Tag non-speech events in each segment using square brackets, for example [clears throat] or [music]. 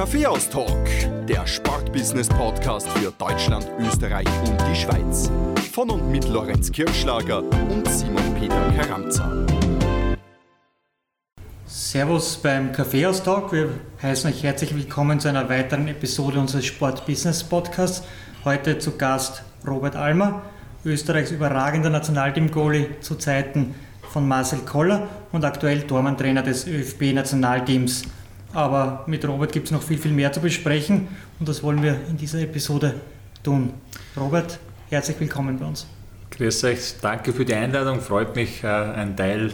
Kaffeehaus-Talk, der Sportbusiness-Podcast für Deutschland, Österreich und die Schweiz. Von und mit Lorenz Kirschlager und Simon Peter Karamza. Servus beim Kaffeehaus-Talk. Wir heißen euch herzlich willkommen zu einer weiteren Episode unseres Sport-Business-Podcasts. Heute zu Gast Robert Almer, Österreichs überragender Nationalteam-Goalie zu Zeiten von Marcel Koller und aktuell Tormann-Trainer des ÖFB-Nationalteams. Aber mit Robert gibt es noch viel, viel mehr zu besprechen und das wollen wir in dieser Episode tun. Robert, herzlich willkommen bei uns. Grüß euch, danke für die Einladung. Freut mich, äh, ein Teil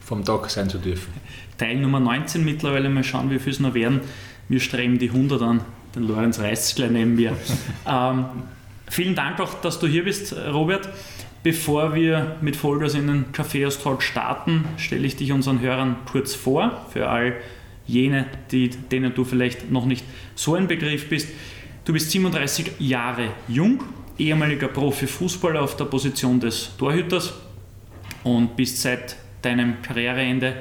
vom Tag sein zu dürfen. Teil Nummer 19 mittlerweile, mal schauen, wie viel es noch werden. Wir streben die 100 an. Den Lorenz reißt gleich neben mir. [laughs] ähm, vielen Dank auch, dass du hier bist, Robert. Bevor wir mit Vollgas in den Kaffeehaus-Talk starten, stelle ich dich unseren Hörern kurz vor, für all jene, die, denen du vielleicht noch nicht so ein Begriff bist. Du bist 37 Jahre jung, ehemaliger Profifußballer auf der Position des Torhüters und bist seit deinem Karriereende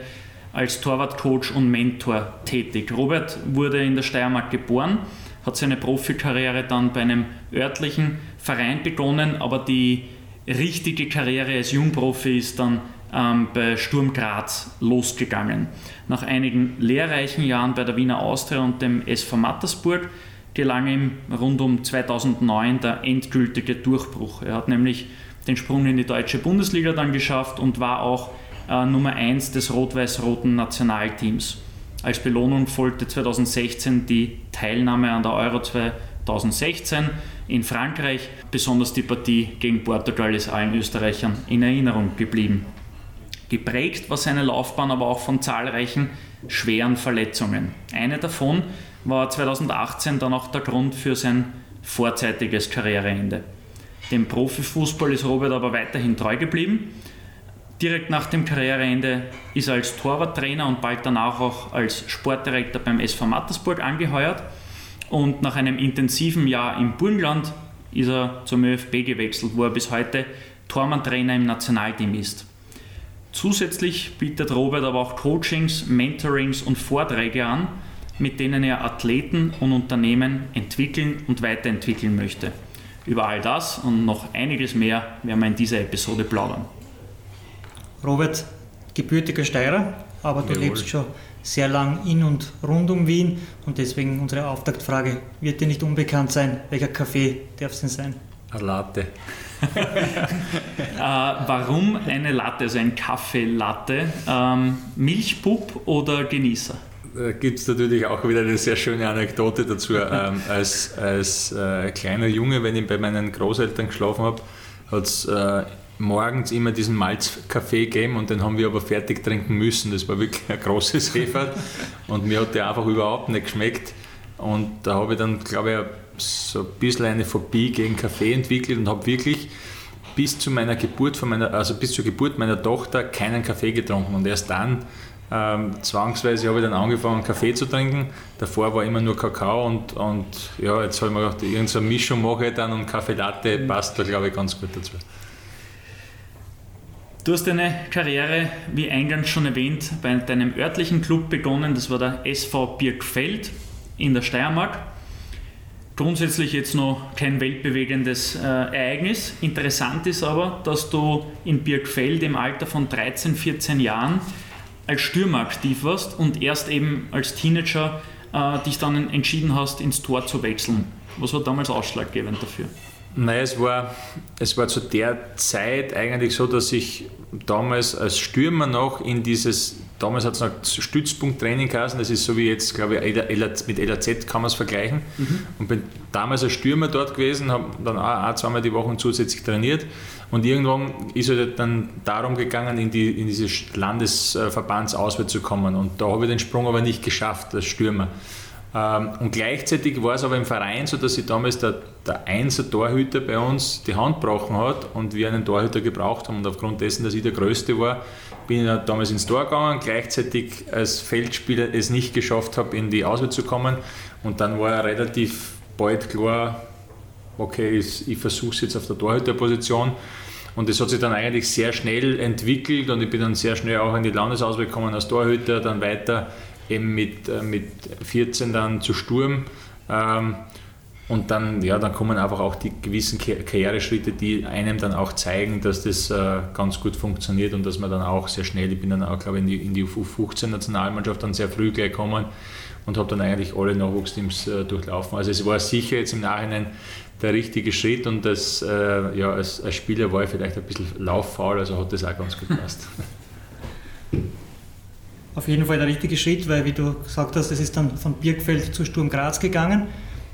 als Torwartcoach und Mentor tätig. Robert wurde in der Steiermark geboren, hat seine Profikarriere dann bei einem örtlichen Verein begonnen, aber die richtige Karriere als Jungprofi ist dann ähm, bei Sturm Graz losgegangen. Nach einigen lehrreichen Jahren bei der Wiener Austria und dem SV Mattersburg gelang ihm rund um 2009 der endgültige Durchbruch. Er hat nämlich den Sprung in die deutsche Bundesliga dann geschafft und war auch äh, Nummer 1 des rot-weiß-roten Nationalteams. Als Belohnung folgte 2016 die Teilnahme an der Euro 2016 in Frankreich. Besonders die Partie gegen Portugal ist allen Österreichern in Erinnerung geblieben. Geprägt war seine Laufbahn aber auch von zahlreichen schweren Verletzungen. Eine davon war 2018 dann auch der Grund für sein vorzeitiges Karriereende. Dem Profifußball ist Robert aber weiterhin treu geblieben. Direkt nach dem Karriereende ist er als Torwarttrainer und bald danach auch als Sportdirektor beim SV Mattersburg angeheuert. Und nach einem intensiven Jahr im Burgenland ist er zum ÖFB gewechselt, wo er bis heute Tormann-Trainer im Nationalteam ist. Zusätzlich bietet Robert aber auch Coachings, Mentorings und Vorträge an, mit denen er Athleten und Unternehmen entwickeln und weiterentwickeln möchte. Über all das und noch einiges mehr werden wir in dieser Episode plaudern. Robert, gebürtiger Steirer, aber du Jawohl. lebst schon sehr lang in und rund um Wien und deswegen unsere Auftaktfrage, wird dir nicht unbekannt sein, welcher Kaffee darf es denn sein? Eine Latte. [laughs] äh, warum eine Latte, also ein Kaffeelatte? Ähm, Milchbub oder Genießer? Da gibt es natürlich auch wieder eine sehr schöne Anekdote dazu. ähm, [laughs] als als äh, kleiner Junge, wenn ich bei meinen Großeltern geschlafen habe, hat es äh, morgens immer diesen Malzkaffee gegeben und den haben wir aber fertig trinken müssen. Das war wirklich ein großes Hefer und mir hat der einfach überhaupt nicht geschmeckt. Und da habe ich dann, glaube ich, so ein bisschen eine Phobie gegen Kaffee entwickelt und habe wirklich bis zu meiner Geburt von meiner, also bis zur Geburt meiner Tochter keinen Kaffee getrunken und erst dann ähm, zwangsweise habe ich dann angefangen Kaffee zu trinken. Davor war immer nur Kakao und, und ja, jetzt habe ich mir gedacht, irgendeine Mischung mache ich dann und Kaffee Latte passt da glaube ich ganz gut dazu. Du hast deine Karriere, wie eingangs schon erwähnt, bei deinem örtlichen Club begonnen. Das war der SV Birkfeld in der Steiermark. Grundsätzlich jetzt noch kein weltbewegendes äh, Ereignis. Interessant ist aber, dass du in Birkfeld im Alter von 13, 14 Jahren als Stürmer aktiv warst und erst eben als Teenager äh, dich dann entschieden hast, ins Tor zu wechseln. Was war damals ausschlaggebend dafür? Nein, es war, es war zu der Zeit eigentlich so, dass ich damals als Stürmer noch in dieses, damals hat es noch Stützpunkttraining geheißen, das ist so wie jetzt, glaube ich, mit LAZ kann man es vergleichen. Mhm. Und bin damals als Stürmer dort gewesen, habe dann auch, auch zweimal die Woche zusätzlich trainiert. Und irgendwann ist es halt dann darum gegangen, in, die, in diese Landesverbandsauswahl zu kommen. Und da habe ich den Sprung aber nicht geschafft als Stürmer. Ähm, und gleichzeitig war es aber im Verein so, dass sich damals der, der Einser Torhüter bei uns die Hand gebrochen hat und wir einen Torhüter gebraucht haben. Und aufgrund dessen, dass ich der Größte war, bin ich damals ins Tor gegangen, gleichzeitig als Feldspieler es nicht geschafft habe, in die Auswahl zu kommen. Und dann war relativ bald klar, okay, ich versuche es jetzt auf der Torhüterposition. Und das hat sich dann eigentlich sehr schnell entwickelt und ich bin dann sehr schnell auch in die Landesauswahl gekommen als Torhüter, dann weiter eben mit, äh, mit 14 dann zu Sturm. Ähm, und dann, ja, dann kommen einfach auch die gewissen Karriereschritte, die einem dann auch zeigen, dass das äh, ganz gut funktioniert und dass man dann auch sehr schnell, ich bin dann auch, glaube ich, in die, in die U15-Nationalmannschaft dann sehr früh gleich gekommen und habe dann eigentlich alle Nachwuchsteams äh, durchlaufen. Also es war sicher jetzt im Nachhinein der richtige Schritt und das, äh, ja, als, als, Spieler war ich vielleicht ein bisschen lauffaul, also hat das auch ganz gut gepasst. [laughs] Auf jeden Fall der richtige Schritt, weil wie du gesagt hast, es ist dann von Birkfeld zu Sturm Graz gegangen.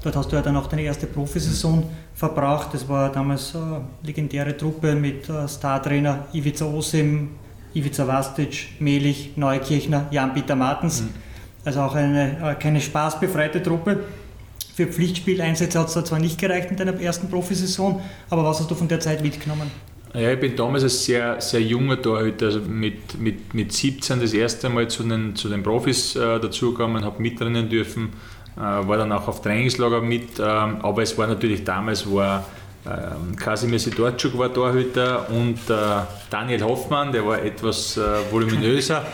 Dort hast du ja dann auch deine erste Profisaison verbraucht. Das war damals eine legendäre Truppe mit äh, Startrainer Ivica Osim, Ivica Vastic, Melich, Neukirchner, Jan-Peter Martens. Mhm. Also auch eine äh, keine spaßbefreite Truppe. Für Pflichtspieleinsätze hat es da zwar nicht gereicht in deiner ersten Profisaison, aber was hast du von der Zeit mitgenommen? Ja, ich bin damals als sehr, sehr junger Torhüter, also mit, mit, mit 17 das erste Mal zu den, zu den Profis äh, dazugekommen, habe mitrennen dürfen äh, war dann auch auf Trainingslager mit, ähm, aber es war natürlich damals, war ähm, Kasimir Sidorczuk war Torhüter und äh, Daniel Hoffmann, der war etwas äh, voluminöser.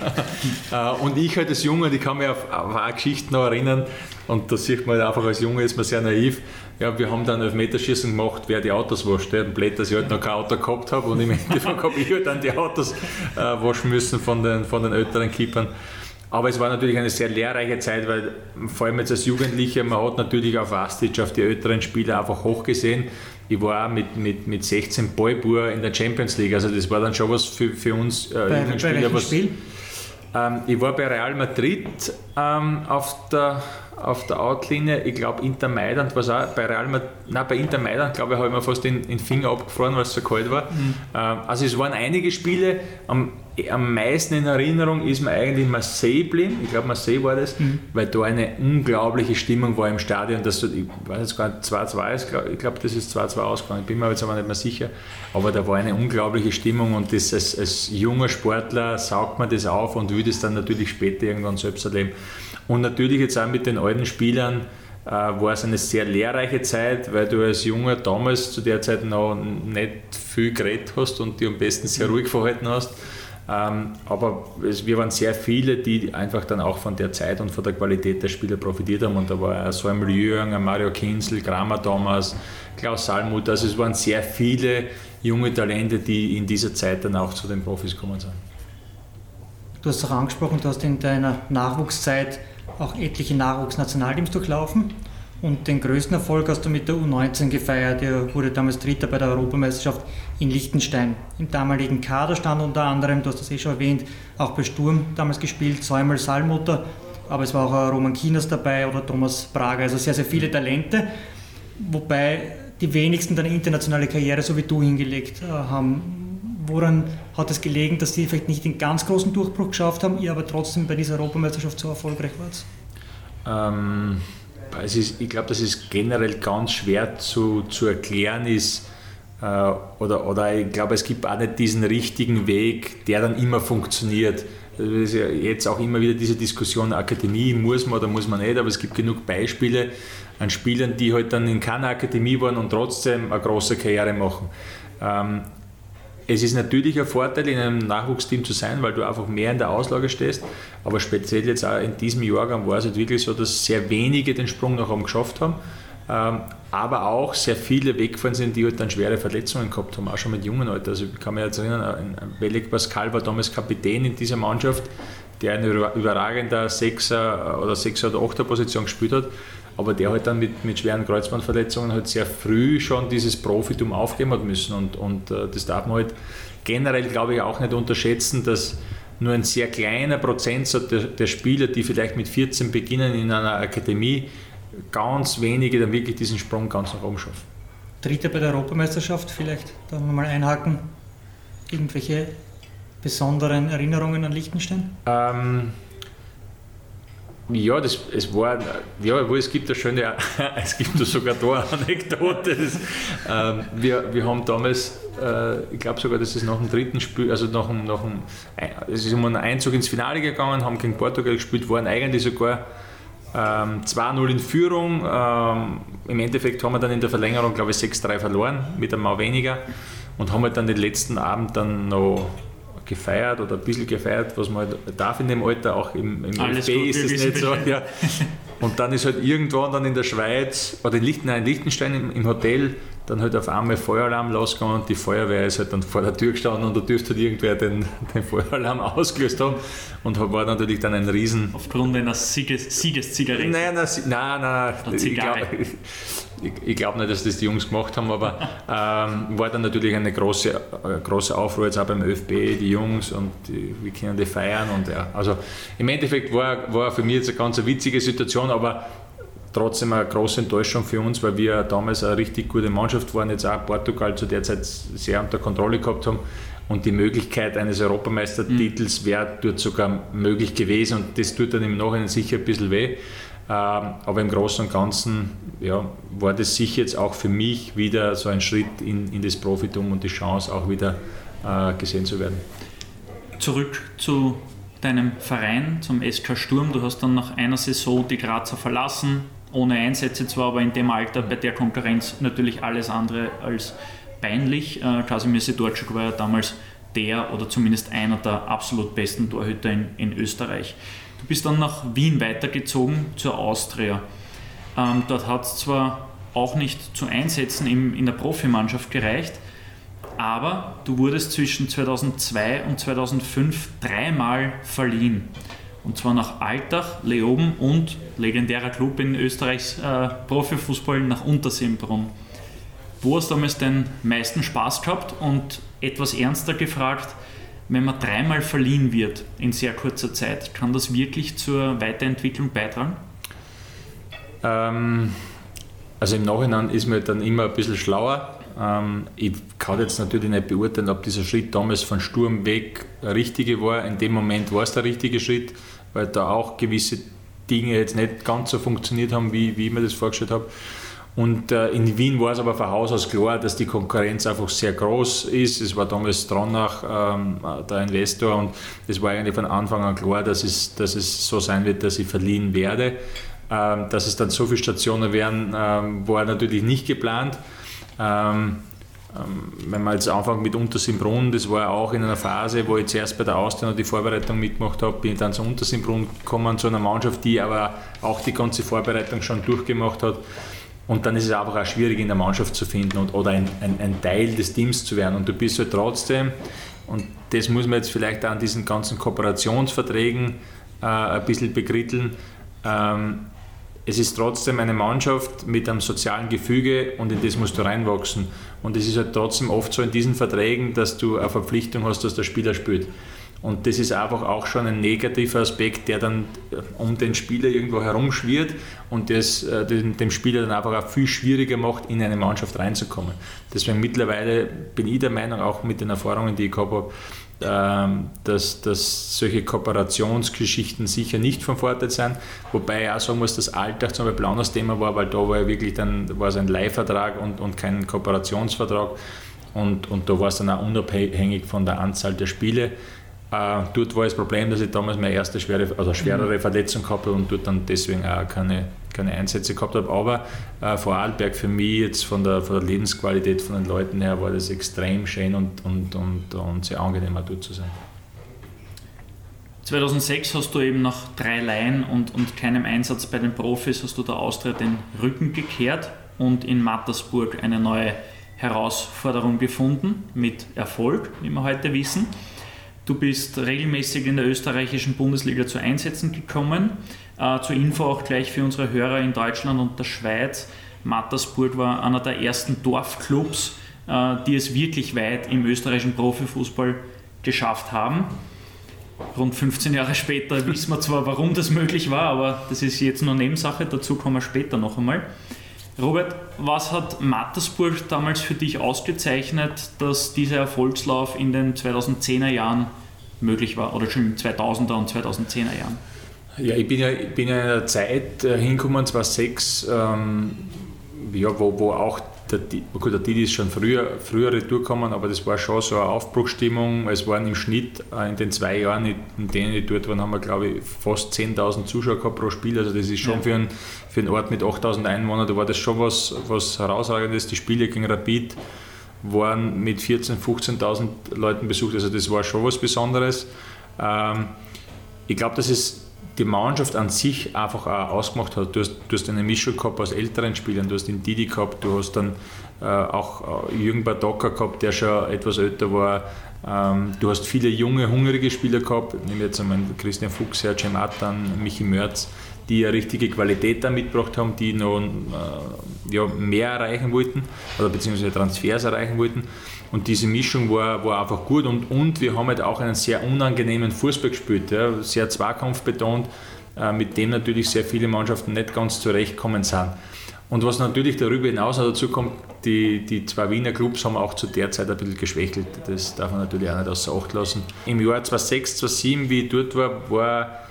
[laughs] und ich halt als Junge, ich kann mich auf, auf eine Geschichte noch erinnern und da sieht man halt einfach als Junge ist man sehr naiv. Ja, wir haben dann Elfmeterschießen gemacht, wer die Autos wascht. Der blöd, dass ich halt noch kein Auto gehabt habe und im [laughs] Endeffekt habe ich halt dann die Autos äh, waschen müssen von den, von den älteren Keepern. Aber es war natürlich eine sehr lehrreiche Zeit, weil vor allem jetzt als Jugendlicher, man hat natürlich auf Vastic, auf die älteren Spieler einfach hochgesehen. Ich war auch mit, mit, mit 16 Boybur in der Champions League, also das war dann schon was für, für uns äh, bei, Jugendspieler. Bei was, Spiel? Ähm, ich war bei Real Madrid ähm, auf der auf der Outlinie, ich glaube Inter Mailand war es auch, bei Real Madrid, nein, bei Inter Mailand glaube ich habe ich mir fast den, den Finger abgefroren, weil es so kalt war. Mhm. Ähm, also es waren einige Spiele, am, am meisten in Erinnerung ist mir eigentlich Marseille geblieben, ich glaube Marseille war das, mhm. weil da eine unglaubliche Stimmung war im Stadion, dass du, ich weiß jetzt gar nicht, 2-2 ist, ich glaube das ist 2-2 ausgegangen, ich bin mir jetzt aber nicht mehr sicher, aber da war eine unglaubliche Stimmung und das als, als junger Sportler saugt man das auf und will das dann natürlich später irgendwann selbst erleben. Und natürlich jetzt auch mit den alten Spielern äh, war es eine sehr lehrreiche Zeit, weil du als Junger damals zu der Zeit noch nicht viel geredet hast und die am besten sehr ruhig verhalten hast. Ähm, aber wir waren sehr viele, die einfach dann auch von der Zeit und von der Qualität der Spieler profitiert haben. Und da war so ein Jürgen, Mario Kinzel, Kramer Thomas, Klaus Salmuth. Also es waren sehr viele junge Talente, die in dieser Zeit dann auch zu den Profis gekommen sind. Du hast auch angesprochen, du hast in deiner Nachwuchszeit auch etliche Nachwuchsnationalteams durchlaufen. Und den größten Erfolg hast du mit der U19 gefeiert. Er wurde damals Dritter bei der Europameisterschaft in Liechtenstein. Im damaligen Kader stand unter anderem, du hast das eh schon erwähnt, auch bei Sturm damals gespielt, Säumel Salmutter, aber es war auch Roman Kinas dabei oder Thomas Prager, also sehr, sehr viele Talente. Wobei die wenigsten dann internationale Karriere so wie du hingelegt äh, haben. Woran hat es gelegen, dass die vielleicht nicht den ganz großen Durchbruch geschafft haben, ihr aber trotzdem bei dieser Europameisterschaft so erfolgreich wart? Ähm, ist, ich glaube, dass es generell ganz schwer zu, zu erklären ist, äh, oder, oder ich glaube, es gibt auch nicht diesen richtigen Weg, der dann immer funktioniert. Ja jetzt auch immer wieder diese Diskussion, Akademie muss man oder muss man nicht, aber es gibt genug Beispiele an Spielern, die halt dann in keiner Akademie waren und trotzdem eine große Karriere machen. Es ist natürlich ein Vorteil, in einem Nachwuchsteam zu sein, weil du einfach mehr in der Auslage stehst. Aber speziell jetzt auch in diesem Jahrgang war es halt wirklich so, dass sehr wenige den Sprung nach oben geschafft haben. Ähm, aber auch sehr viele weggefahren sind, die halt dann schwere Verletzungen gehabt haben, auch schon mit jungen Alter. Also ich kann mich jetzt erinnern, Belek Pascal war damals Kapitän in dieser Mannschaft, der eine überragende Sechser oder Sechser oder Achter Position gespielt hat aber der halt dann mit, mit schweren Kreuzbandverletzungen halt sehr früh schon dieses Profitum aufgeben hat müssen. Und, und äh, das darf man halt generell, glaube ich, auch nicht unterschätzen, dass nur ein sehr kleiner Prozentsatz der, der Spieler, die vielleicht mit 14 beginnen in einer Akademie, ganz wenige dann wirklich diesen Sprung ganz nach oben schaffen. Dritte bei der Europameisterschaft, vielleicht da nochmal einhaken. Irgendwelche besonderen Erinnerungen an Liechtenstein? Ähm, ja, das, es war, ja, es gibt eine schöne, [laughs] es gibt sogar da eine Anekdote. Das, ähm, wir, wir haben damals, äh, ich glaube sogar, dass es nach dem dritten Spiel, also nach dem, nach dem, es ist um einen Einzug ins Finale gegangen, haben gegen Portugal gespielt, waren eigentlich sogar ähm, 2-0 in Führung. Ähm, Im Endeffekt haben wir dann in der Verlängerung, glaube ich, 6-3 verloren, mit einem Mal weniger und haben halt dann den letzten Abend dann noch gefeiert oder ein bisschen gefeiert, was man halt darf in dem Alter, auch im, im Alles FB gut, ist es nicht so. Ja. Und dann ist halt irgendwann dann in der Schweiz oder in, Lichten, nein, in Liechtenstein im, im Hotel dann halt auf einmal Feueralarm losgegangen und die Feuerwehr ist halt dann vor der Tür gestanden und da dürfte halt irgendwer den, den Feueralarm [laughs] ausgelöst haben und war natürlich dann ein Riesen, Aufgrund einer Sieges Siegeszigarette. Nein, nein, nein, nein, Eine ich glaube ich, ich glaub nicht, dass das die Jungs gemacht haben, aber [laughs] ähm, war dann natürlich eine große, äh, große Aufruhr jetzt auch beim ÖFB, die Jungs und die, wir können die feiern und ja, also im Endeffekt war, war für mich jetzt eine ganz witzige Situation, aber trotzdem eine große Enttäuschung für uns, weil wir damals eine richtig gute Mannschaft waren, jetzt auch Portugal zu der Zeit sehr unter Kontrolle gehabt haben und die Möglichkeit eines Europameistertitels wäre dort sogar möglich gewesen und das tut dann im Nachhinein sicher ein bisschen weh. Ähm, Aber im Großen und Ganzen ja, war das sicher jetzt auch für mich wieder so ein Schritt in, in das Profitum und die Chance auch wieder äh, gesehen zu werden. Zurück zu deinem Verein, zum SK Sturm. Du hast dann nach einer Saison die Grazer verlassen, ohne Einsätze zwar, aber in dem Alter bei der Konkurrenz natürlich alles andere als peinlich. Äh, Kasimir Sidorczuk war ja damals der oder zumindest einer der absolut besten Torhüter in, in Österreich. Du bist dann nach Wien weitergezogen zur Austria. Ähm, dort hat es zwar auch nicht zu Einsätzen im, in der Profimannschaft gereicht, aber du wurdest zwischen 2002 und 2005 dreimal verliehen. Und zwar nach Altach, Leoben und legendärer Club in Österreichs äh, Profifußball nach Untersimbrunn. Wo hast du damals den meisten Spaß gehabt? Und etwas ernster gefragt, wenn man dreimal verliehen wird in sehr kurzer Zeit, kann das wirklich zur Weiterentwicklung beitragen? Ähm, also im Nachhinein ist man dann immer ein bisschen schlauer. Ähm, ich kann jetzt natürlich nicht beurteilen, ob dieser Schritt damals von Sturm weg der richtige war. In dem Moment war es der richtige Schritt, weil da auch gewisse Dinge jetzt nicht ganz so funktioniert haben, wie, wie ich mir das vorgestellt habe. Und äh, in Wien war es aber von Haus aus klar, dass die Konkurrenz einfach sehr groß ist. Es war damals Stronach ähm, der Investor und es war eigentlich von Anfang an klar, dass es, dass es so sein wird, dass ich verliehen werde. Ähm, dass es dann so viele Stationen werden, ähm, war natürlich nicht geplant. Ähm, ähm, wenn man jetzt anfängt mit Untersimbrunn, das war auch in einer Phase, wo ich zuerst bei der Austria noch die Vorbereitung mitgemacht habe, bin ich dann zu Untersimbrunn gekommen, zu einer Mannschaft, die aber auch die ganze Vorbereitung schon durchgemacht hat. Und dann ist es einfach auch schwierig in der Mannschaft zu finden und, oder ein, ein, ein Teil des Teams zu werden. Und du bist halt trotzdem, und das muss man jetzt vielleicht auch an diesen ganzen Kooperationsverträgen äh, ein bisschen bekritteln, ähm, es ist trotzdem eine Mannschaft mit einem sozialen Gefüge und in das musst du reinwachsen. Und es ist halt trotzdem oft so in diesen Verträgen, dass du eine Verpflichtung hast, dass der Spieler spielt. Und das ist einfach auch schon ein negativer Aspekt, der dann äh, um den Spieler irgendwo herumschwirrt und das äh, dem Spieler dann einfach auch viel schwieriger macht, in eine Mannschaft reinzukommen. Deswegen mittlerweile bin ich der Meinung, auch mit den Erfahrungen, die ich gehabt habe, dass, dass solche Kooperationsgeschichten sicher nicht von Vorteil sind. Wobei ich auch sagen muss, dass Alltag zum Beispiel ein anderes Thema war, weil da war ja wirklich dann war es ein Leihvertrag und, und kein Kooperationsvertrag. Und, und da war es dann auch unabhängig von der Anzahl der Spiele. Äh, dort war das Problem, dass ich damals meine erste schwere, also schwerere Verletzung gehabt habe und dort dann deswegen auch keine, keine Einsätze gehabt habe. Aber äh, Vorarlberg für mich jetzt von der, von der Lebensqualität von den Leuten her war das extrem schön und, und, und, und sehr angenehm auch dort zu sein. 2006 hast du eben nach drei Leihen und, und keinem Einsatz bei den Profis hast du der Austria den Rücken gekehrt und in Mattersburg eine neue Herausforderung gefunden, mit Erfolg, wie wir heute wissen. Du bist regelmäßig in der österreichischen Bundesliga zu Einsätzen gekommen. Äh, zur Info auch gleich für unsere Hörer in Deutschland und der Schweiz. Mattersburg war einer der ersten Dorfclubs, äh, die es wirklich weit im österreichischen Profifußball geschafft haben. Rund 15 Jahre später [laughs] wissen wir zwar, warum das möglich war, aber das ist jetzt nur Nebensache, dazu kommen wir später noch einmal. Robert, was hat Mattersburg damals für dich ausgezeichnet, dass dieser Erfolgslauf in den 2010er Jahren möglich war oder schon in den 2000er und 2010er Jahren? Ja, ich bin ja, ich bin ja in einer Zeit äh, hingekommen, 2006, ähm, ja, wo, wo auch der, gut, der Didi ist schon früher, früher retourgekommen, aber das war schon so eine Aufbruchsstimmung. Es waren im Schnitt äh, in den zwei Jahren, in in denen ich dort war, haben wir glaube ich fast 10.000 Zuschauer gehabt pro Spiel. Also das ist schon Ja. für, einen, für einen Ort mit 8.000 Einwohnern, da war das schon was, was herausragendes. Die Spiele gegen Rapid waren mit 14.000, 15.000 Leuten besucht. Also das war schon was Besonderes. Ähm, ich glaube, dass es die Mannschaft an sich einfach auch ausgemacht hat. Du hast, du hast eine Mischung gehabt aus älteren Spielern, du hast den Didi gehabt, du hast dann äh, auch äh, Jürgen Badocker gehabt, der schon etwas älter war. Ähm, du hast viele junge, hungrige Spieler gehabt, ich nehme jetzt einmal Christian Fuchs, Herr Cematan, Michi Mörz, die eine richtige Qualität da mitgebracht haben, die noch äh, ja, mehr erreichen wollten oder beziehungsweise Transfers erreichen wollten. Und diese Mischung war, war einfach gut und, und wir haben halt auch einen sehr unangenehmen Fußball gespielt, ja, sehr zweikampfbetont, äh, mit dem natürlich sehr viele Mannschaften nicht ganz zurechtkommen sind. Und was natürlich darüber hinaus noch dazu kommt, die, die zwei Wiener Clubs haben auch zu der Zeit ein bisschen geschwächelt. Das darf man natürlich auch nicht außer Acht lassen. Im Jahr 2006, 2007, wie ich dort war, war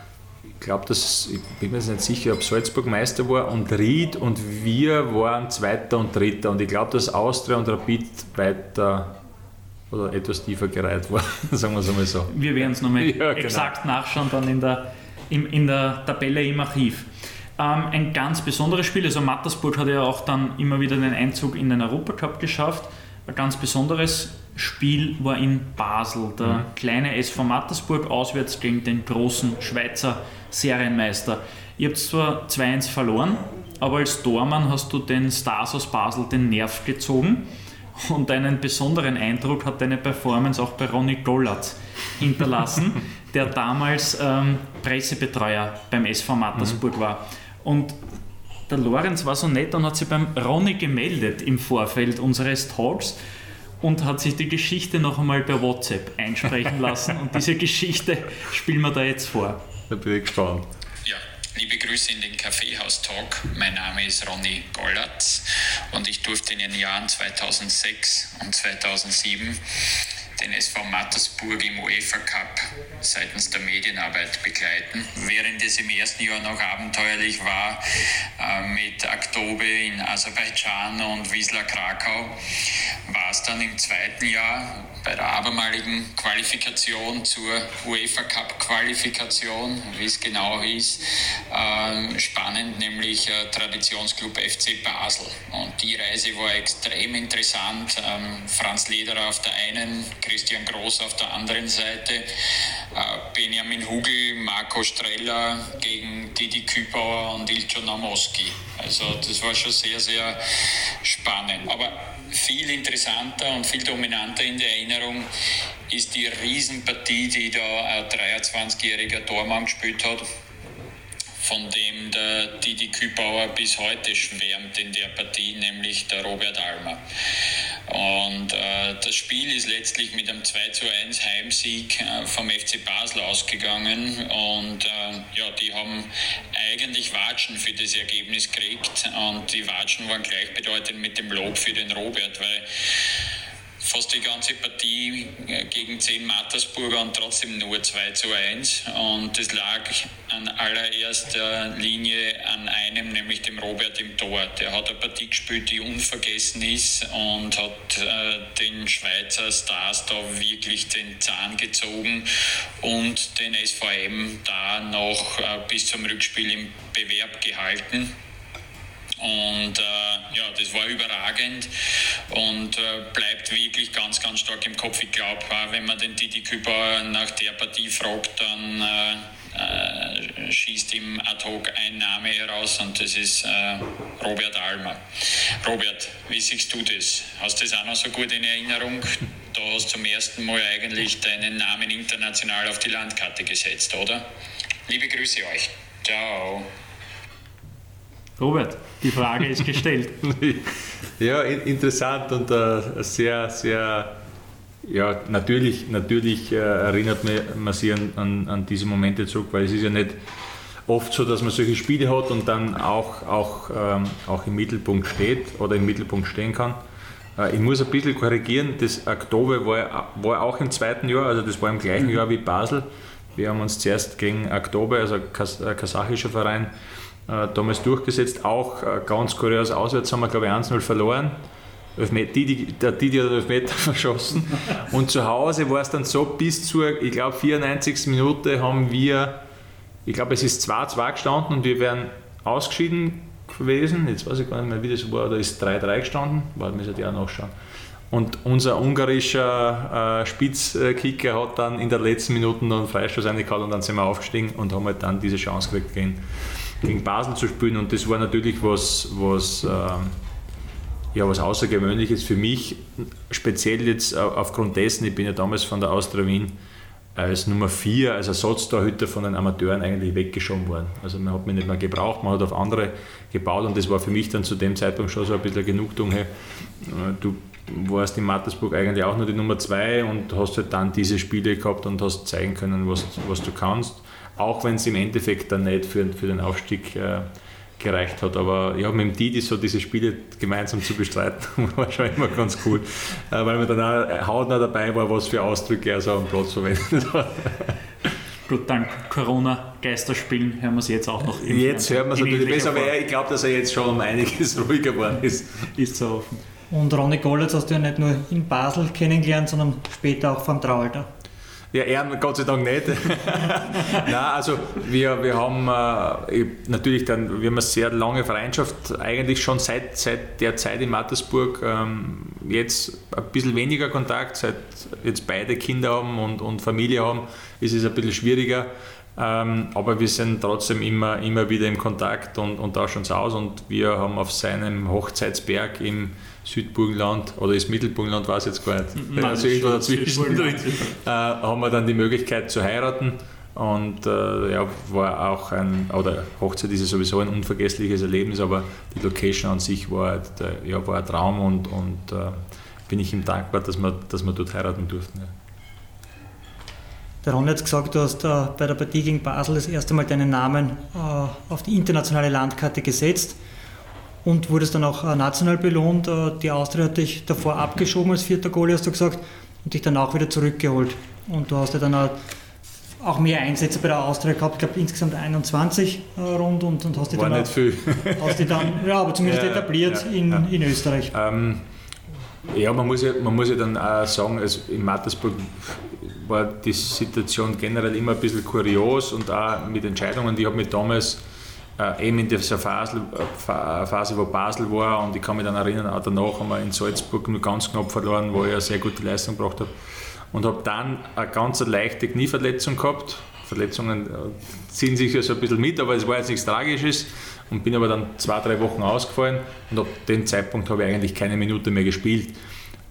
glaube, dass, ich bin mir nicht sicher, ob Salzburg Meister war und Ried und wir waren Zweiter und Dritter. Und ich glaube, dass Austria und Rapid weiter oder etwas tiefer gereiht war, [laughs] sagen wir es einmal so. Wir werden es nochmal ja, genau. exakt nachschauen, dann in der, in, in der Tabelle im Archiv. Ähm, ein ganz besonderes Spiel, also Mattersburg hat ja auch dann immer wieder den Einzug in den Europacup geschafft. Ein ganz besonderes Spiel war in Basel, der mhm. kleine SV Mattersburg auswärts gegen den großen Schweizer Serienmeister. Ihr habt zwar 2-1 verloren, aber als Tormann hast du den Stars aus Basel den Nerv gezogen und einen besonderen Eindruck hat deine Performance auch bei Ronny Gollert hinterlassen, [laughs] der damals ähm, Pressebetreuer beim SV Mattersburg mhm. war. Und der Lorenz war so nett und hat sich beim Ronny gemeldet im Vorfeld unseres Talks und hat sich die Geschichte noch einmal per WhatsApp einsprechen lassen. und diese [laughs] Geschichte spielen wir da jetzt vor. Da bin ich gespannt. Ja, liebe Grüße in den Kaffeehaus-Talk. Mein Name ist Ronny Gollatz und ich durfte in den Jahren 2006 und 2007 den SV Mattersburg im UEFA Cup seitens der Medienarbeit begleiten. Während es im ersten Jahr noch abenteuerlich war äh, mit Aktobe in Aserbaidschan und Wisla Krakau, war es dann im zweiten Jahr bei der abermaligen Qualifikation zur UEFA Cup Qualifikation, wie es genau hieß, äh, spannend, nämlich äh, Traditionsclub FC Basel. Und die Reise war extrem interessant. Ähm, Franz Lederer auf der einen, Christian Groß auf der anderen Seite, äh, Benjamin Hugel, Marco Streller gegen Didi Kübauer und Ilcho Namoski. Also das war schon sehr, sehr spannend. Aber viel interessanter und viel dominanter in der Erinnerung ist die Riesenpartie, die da ein 23-jähriger Tormann gespielt hat von dem der Didi Kübauer bis heute schwärmt in der Partie, nämlich der Robert Almer. Und äh, das Spiel ist letztlich mit einem 2 zu 1 Heimsieg äh, vom FC Basel ausgegangen und äh, ja, die haben eigentlich Watschen für das Ergebnis gekriegt und die Watschen waren gleichbedeutend mit dem Lob für den Robert, weil fast die ganze Partie äh, gegen 10 Mattersburger und trotzdem nur 2 zu 1. Und das lag an allererster Linie an einem, nämlich dem Robert im Tor. Der hat eine Partie gespielt, die unvergessen ist und hat äh, den Schweizer Stars da wirklich den Zahn gezogen und den SVM da noch äh, bis zum Rückspiel im Bewerb gehalten. Und äh, ja, das war überragend und äh, bleibt wirklich ganz, ganz stark im Kopf. Ich glaube, wenn man den Didi Küper nach der Partie fragt, dann äh, äh, schießt ihm ad hoc ein Name heraus und das ist äh, Robert Almer. Robert, wie siehst du das? Hast du das auch noch so gut in Erinnerung? Da hast du zum ersten Mal eigentlich deinen Namen international auf die Landkarte gesetzt, oder? Liebe Grüße euch. Ciao. Robert, die Frage ist gestellt. [laughs] ja, interessant und äh, sehr, sehr, ja, natürlich, natürlich äh, erinnert man sich an, an, an, diese Momente zurück, weil es ist ja nicht oft so, dass man solche Spiele hat und dann auch, auch, ähm, auch im Mittelpunkt steht oder im Mittelpunkt stehen kann. Äh, ich muss ein bisschen korrigieren, das Oktober war, war auch im zweiten Jahr, also das war im gleichen mhm. Jahr wie Basel. Wir haben uns zuerst gegen Oktober, also ein kasachischer Verein, äh, damals durchgesetzt. Auch äh, ganz kurios auswärts haben wir, glaube ich, 1-0 verloren. Didi, der Didi hat Elfmeter [laughs] verschossen. Und zu Hause war es dann so, bis zur, ich glaube, 94. Minute haben wir, ich glaube, es ist 2-2 gestanden und wir wären ausgeschieden gewesen. Jetzt weiß ich gar nicht mehr, wie das war, da ist 3-3 gestanden. Warte, müssen wir ja nachschauen. Und unser ungarischer äh, Spitzkicker hat dann in der letzten Minute noch einen Freistoß reingehauen und dann sind wir aufgestiegen und haben halt dann diese Chance gekriegt, gegen, gegen Basel zu spielen. Und das war natürlich was, was, äh, ja, was Außergewöhnliches für mich, speziell jetzt aufgrund dessen, ich bin ja damals von der Austria Wien als Nummer 4, als Ersatztorhüter von den Amateuren eigentlich weggeschoben worden. Also man hat mich nicht mehr gebraucht, man hat auf andere gebaut und das war für mich dann zu dem Zeitpunkt schon so ein bisschen Genugtuung. Hey, du warst in Mattersburg eigentlich auch nur die Nummer 2 und hast halt dann diese Spiele gehabt und hast zeigen können, was, was du kannst. Auch wenn es im Endeffekt dann nicht für, für den Aufstieg äh, gereicht hat. Aber ja, mit dem Didi so diese Spiele gemeinsam zu bestreiten, [laughs] war schon immer ganz cool, äh, weil man dann auch hautnah dabei war, was für Ausdrücke er so am Platz verwendet hat. Gut, dank Corona-Geisterspielen hören wir es jetzt auch noch. Jetzt hören wir es natürlich besser, aber ich glaube, dass er jetzt schon um einiges [laughs] ruhiger geworden ist. Ist so offen. Und Ronny Golletz hast du ja nicht nur in Basel kennengelernt, sondern später auch vom Traualter. Ja, er Gott sei Dank nicht. [laughs] Nein, also wir, wir haben äh, natürlich dann, wir haben eine sehr lange Freundschaft, eigentlich schon seit, seit der Zeit in Mattersburg. Ähm, jetzt ein bisschen weniger Kontakt, seit jetzt beide Kinder haben und, und Familie haben, ist es ein bisschen schwieriger. Ähm, aber wir sind trotzdem immer, immer wieder im Kontakt und, und tauschen uns aus. Und wir haben auf seinem Hochzeitsberg im Südburgenland oder ist Mittelburgenland, weiß ich jetzt gar nicht. Nein, also irgendwo dazwischen drin, [laughs] äh, haben wir dann die Möglichkeit zu heiraten. Und äh, ja, war auch ein, oder Hochzeit ist ja sowieso ein unvergessliches Erlebnis, aber die Location an sich war, äh, ja, war ein Traum und, und äh, bin ich ihm dankbar, dass wir, dass wir dort heiraten durften. Ja. Der Ron hat gesagt, du hast äh, bei der Partie gegen Basel das erste Mal deinen Namen äh, auf die internationale Landkarte gesetzt und wurdest dann auch äh, national belohnt. Äh, die Austria hat dich davor abgeschoben als vierter Goalie, hast du gesagt, und dich dann auch wieder zurückgeholt. Und du hast ja dann auch mehr Einsätze bei der Austria gehabt, ich glaube insgesamt 21 äh, rund und, und hast dich dann nicht viel. [laughs] hast dich dann, ja, aber zumindest ja, etabliert ja, in, ja. in Österreich. Ähm, ja, man muss ja, man muss ja dann auch sagen, also in Mattersburg war die Situation generell immer ein bisschen kurios und auch mit Entscheidungen, die habe mich damals äh, eben in dieser Phase, äh, Phase, wo Basel war und ich kann mich dann erinnern, auch danach haben wir in Salzburg nur ganz knapp verloren, wo ich eine sehr gute Leistung gebracht habe und habe dann eine ganz leichte Knieverletzung gehabt. Verletzungen äh, ziehen sich ja so ein bisschen mit, aber es war jetzt nichts Tragisches und bin aber dann zwei, drei Wochen ausgefallen und ab dem Zeitpunkt habe ich eigentlich keine Minute mehr gespielt.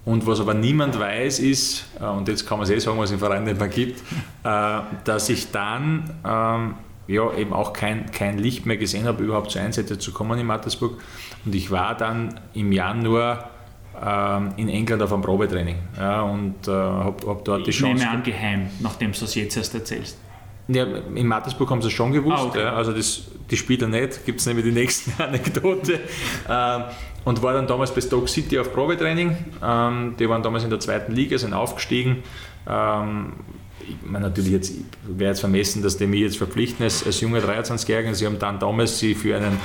Und was aber niemand weiß, ist, und jetzt kann man es eh sagen, was es im Verein nicht mehr gibt, dass ich dann ähm, ja, eben auch kein, kein Licht mehr gesehen habe, überhaupt zu Einsätzen zu kommen in Mattersburg. Und ich war dann im Januar ähm, in England auf einem Probetraining ja, und äh, habe hab dort die Chance. Ich nehme an, geheim, nachdem du es jetzt erst erzählst. Ja, in Mattersburg haben sie es schon gewusst, ah, okay. ja, also das, die Spieler nicht, gibt es nämlich die nächste [laughs] Anekdote. ähm, und war dann damals bei Stoke City auf Probetraining. Ähm, die waren damals in der zweiten Liga, sind aufgestiegen. Ähm, ich meine natürlich jetzt, wäre jetzt vermessen, dass die mich jetzt verpflichten als, als junger 23-Jähriger. Sie haben dann damals sie für einen,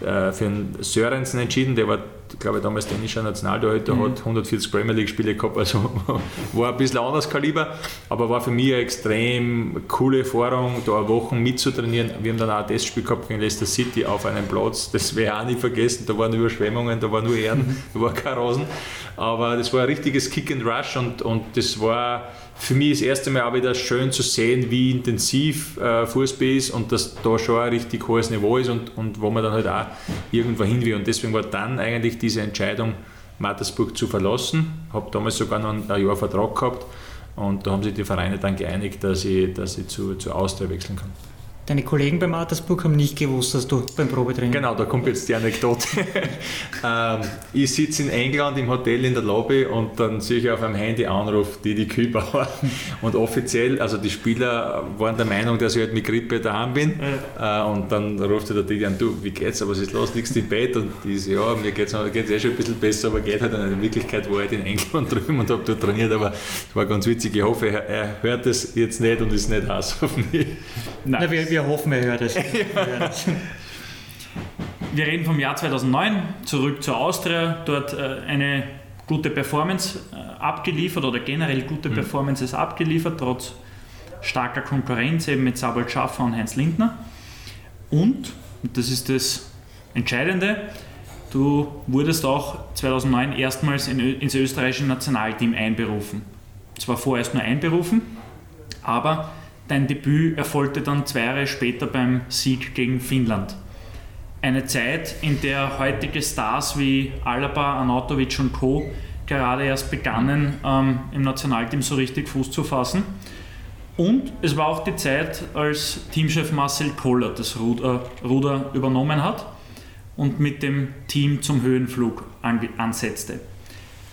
äh, für einen Sörensen entschieden, der war, glaube ich, damals dänischer Nationaltorhüter, mhm. hat 140 Premier League-Spiele gehabt, also [laughs] war ein bisschen anderes Kaliber, aber war für mich eine extrem coole Erfahrung, da eine Woche mitzutrainieren. Wir haben dann auch ein Testspiel gehabt gegen Leicester City auf einem Platz, das werde ich auch nicht vergessen, da waren Überschwemmungen, da war nur Erden, mhm. da war kein Rasen, aber das war ein richtiges Kick and Rush und, und das war für mich das erste Mal auch wieder schön zu sehen, wie intensiv äh, Fußball ist und dass da schon ein richtig hohes Niveau ist und, und wo man dann halt auch irgendwo hin will. Und deswegen war dann eigentlich diese Entscheidung, Mattersburg zu verlassen. Ich Habe damals sogar noch ein Jahr Vertrag gehabt und da haben sich die Vereine dann geeinigt, dass ich, dass ich zu, zu Austria wechseln kann. Deine Kollegen beim Artersburg haben nicht gewusst, dass du beim Probetraining Genau, da kommt jetzt die Anekdote. [laughs] ähm, ich sitze in England im Hotel in der Lobby und dann sehe ich auf einem Handy Anruf Didi Kübauer. [laughs] Und offiziell, also die Spieler waren der Meinung, dass ich halt mit Grippe daheim bin. Ja. Äh, und dann ruft der Didi an, du, wie geht's, was ist los, liegst im Bett? Und ich so, ja, mir geht's, geht's eh schon ein bisschen besser, aber geht halt. in Wirklichkeit war ich halt in England [laughs] drüben und habe dort trainiert, aber es war ganz witzig. Ich hoffe, er, er hört es jetzt nicht und ist nicht Hass auf mich. Nein. Na, wir, wir hoffen, er hört es. [laughs] Wir reden vom Jahr 2009, zurück zur Austria, dort äh, eine gute Performance äh, abgeliefert oder generell gute mhm. Performances abgeliefert, trotz starker Konkurrenz eben mit Samuel Schaffer und Heinz Lindner. Und, und das ist das Entscheidende, du wurdest auch 2009 erstmals in, ins österreichische Nationalteam einberufen. Zwar vorerst nur einberufen, aber dein Debüt erfolgte dann zwei Jahre später beim Sieg gegen Finnland. Eine Zeit, in der heutige Stars wie Alaba, Anatovic und Co. gerade erst begannen, ähm, im Nationalteam so richtig Fuß zu fassen. Und es war auch die Zeit, als Teamchef Marcel Koller das Ruder, Ruder übernommen hat und mit dem Team zum Höhenflug ansetzte.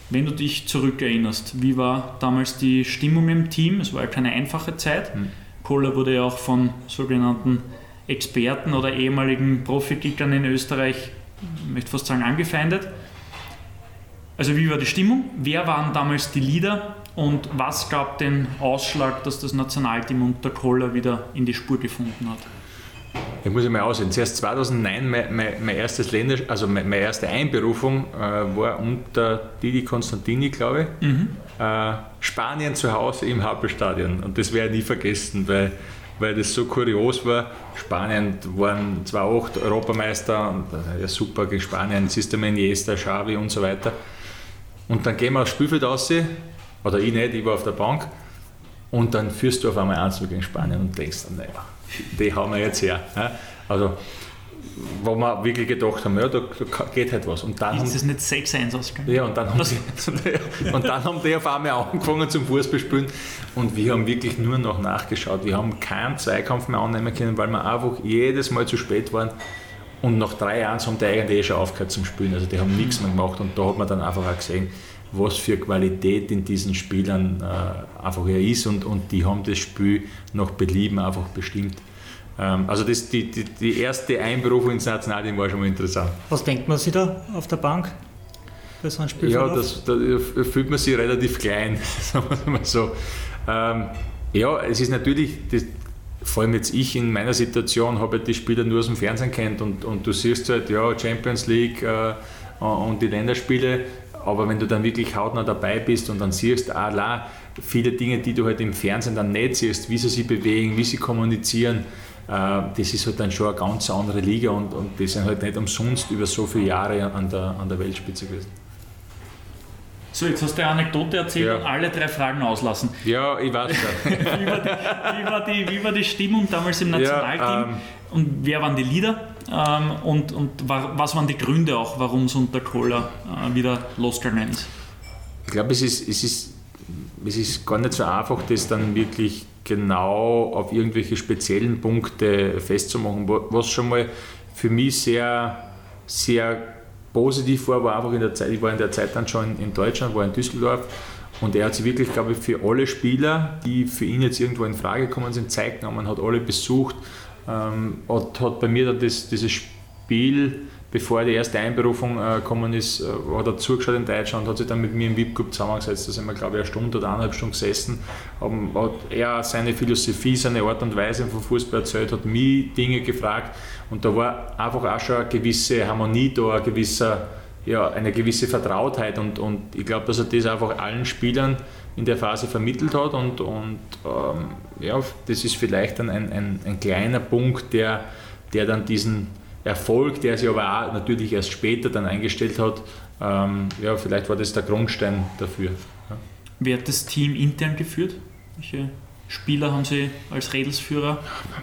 Wenn du dich zurückerinnerst, wie war damals die Stimmung im Team? Es war ja keine einfache Zeit. Mhm. Kohler wurde ja auch von sogenannten Experten oder ehemaligen Profikickern in Österreich, ich möchte fast sagen, angefeindet. Also wie war die Stimmung? Wer waren damals die Leader und was gab den Ausschlag, dass das Nationalteam unter Kohler wieder in die Spur gefunden hat? Ich muss mal aussehen. Zuerst 2009 mein, mein, mein erstes Länder, also meine erste Einberufung äh, war unter Didi Konstantini, glaube ich. Mhm. Äh, Spanien zu Hause im Happelstadion. Und das werde ich nie vergessen, weil, weil das so kurios war. Spanien waren 2008 Europameister und äh, ja, super gegen Spanien, System Iniesta, Xavi und so weiter. Und dann gehen wir aufs Spielfeld raus, oder ich nicht, ich war auf der Bank. Und dann führst du auf einmal 1 gegen Spanien und denkst naja, die haben wir jetzt her. Also, wo wir wirklich gedacht haben, ja, da, da geht halt was. Und dann ist das nicht 6-1 ausgegangen? Ja, und dann, haben die, [laughs] und dann haben die auf einmal angefangen zum Fußballspielen und wir haben wirklich nur noch nachgeschaut. Wir haben keinen Zweikampf mehr annehmen können, weil wir einfach jedes Mal zu spät waren. Und nach drei Jahren haben die eigentlich eh schon aufgehört zum Spielen. Also die haben nichts mehr gemacht und da hat man dann einfach auch gesehen, was für Qualität in diesen Spielern äh, einfach hier ist und, und die haben das Spiel nach Belieben einfach bestimmt. Ähm, also das, die, die, die erste Einberufung ins Nationalteam war schon mal interessant. Was denkt man sich da auf der Bank? Bei so einem Spiel ja, das, da fühlt man sich relativ klein, [laughs] sagen wir mal so. Ähm, ja, es ist natürlich, das, vor allem jetzt ich in meiner Situation habe die Spieler nur aus dem Fernsehen kennt und, und du siehst halt, ja, Champions League äh, und die Länderspiele, aber wenn du dann wirklich hautnah dabei bist und dann siehst, ah, viele Dinge, die du halt im Fernsehen dann nicht siehst, wie sie sich bewegen, wie sie kommunizieren, das ist halt dann schon eine ganz andere Liga und, und die sind halt nicht umsonst über so viele Jahre an der, an der Weltspitze gewesen. So, jetzt hast du eine Anekdote erzählt ja. und alle drei Fragen auslassen. Ja, ich weiß ja. [laughs] wie, war die, wie, war die, wie war die Stimmung damals im Nationalteam? Ja, ähm, und wer waren die Leader? Ähm, und und was waren die Gründe auch, warum es unter Kohler äh, wieder losgegangen ist? Ich glaube, es ist, es, ist, es ist gar nicht so einfach, das dann wirklich genau auf irgendwelche speziellen Punkte festzumachen. Was schon mal für mich sehr, sehr positiv war, war einfach in der Zeit, ich war in der Zeit dann schon in Deutschland, war in Düsseldorf und er hat sich wirklich, glaube ich, für alle Spieler, die für ihn jetzt irgendwo in Frage gekommen sind, Zeit genommen, hat alle besucht, ähm, hat, hat bei mir dann das, dieses Spiel, bevor die erste Einberufung äh, gekommen ist, äh, hat er zugeschaut in Deutschland, hat sich dann mit mir im VIP-Club zusammengesetzt, da sind wir, glaube ich, eine Stunde oder eineinhalb Stunden gesessen, haben, hat er seine Philosophie, seine Art und Weise vom Fußball erzählt, hat mich Dinge gefragt und da war einfach auch schon eine gewisse Harmonie da, ein gewisser, ja, eine gewisse Vertrautheit und, und ich glaube, dass er das einfach allen Spielern in der Phase vermittelt hat und, und ähm, ja, das ist vielleicht dann ein, ein, ein, kleiner Punkt, der, der dann diesen Erfolg, der sich aber auch natürlich erst später dann eingestellt hat, ähm, ja, vielleicht war das der Grundstein dafür. Ja. Wer hat das Team intern geführt? Welche Spieler haben Sie als Redelsführer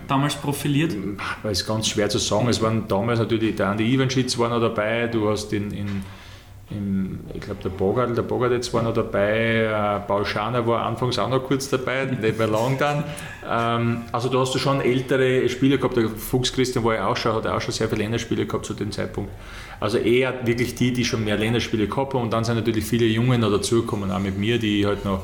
damals profiliert? Das ist ganz schwer zu sagen. Es waren damals natürlich der Andi Ivanschitz war noch dabei, du hast in, in im, ich glaube, der Bogart, der Bogart jetzt war noch dabei, äh, Paul Schaner war anfangs auch noch kurz dabei, nicht mehr lang dann. Ähm, also da hast du schon ältere Spieler gehabt, der Fuchs Christian war ja auch schon, hat auch schon sehr viele Länderspiele gehabt zu dem Zeitpunkt. Also eher wirklich die, die schon mehr Länderspiele gehabt haben und dann sind natürlich viele Junge noch dazugekommen, auch mit mir, die halt noch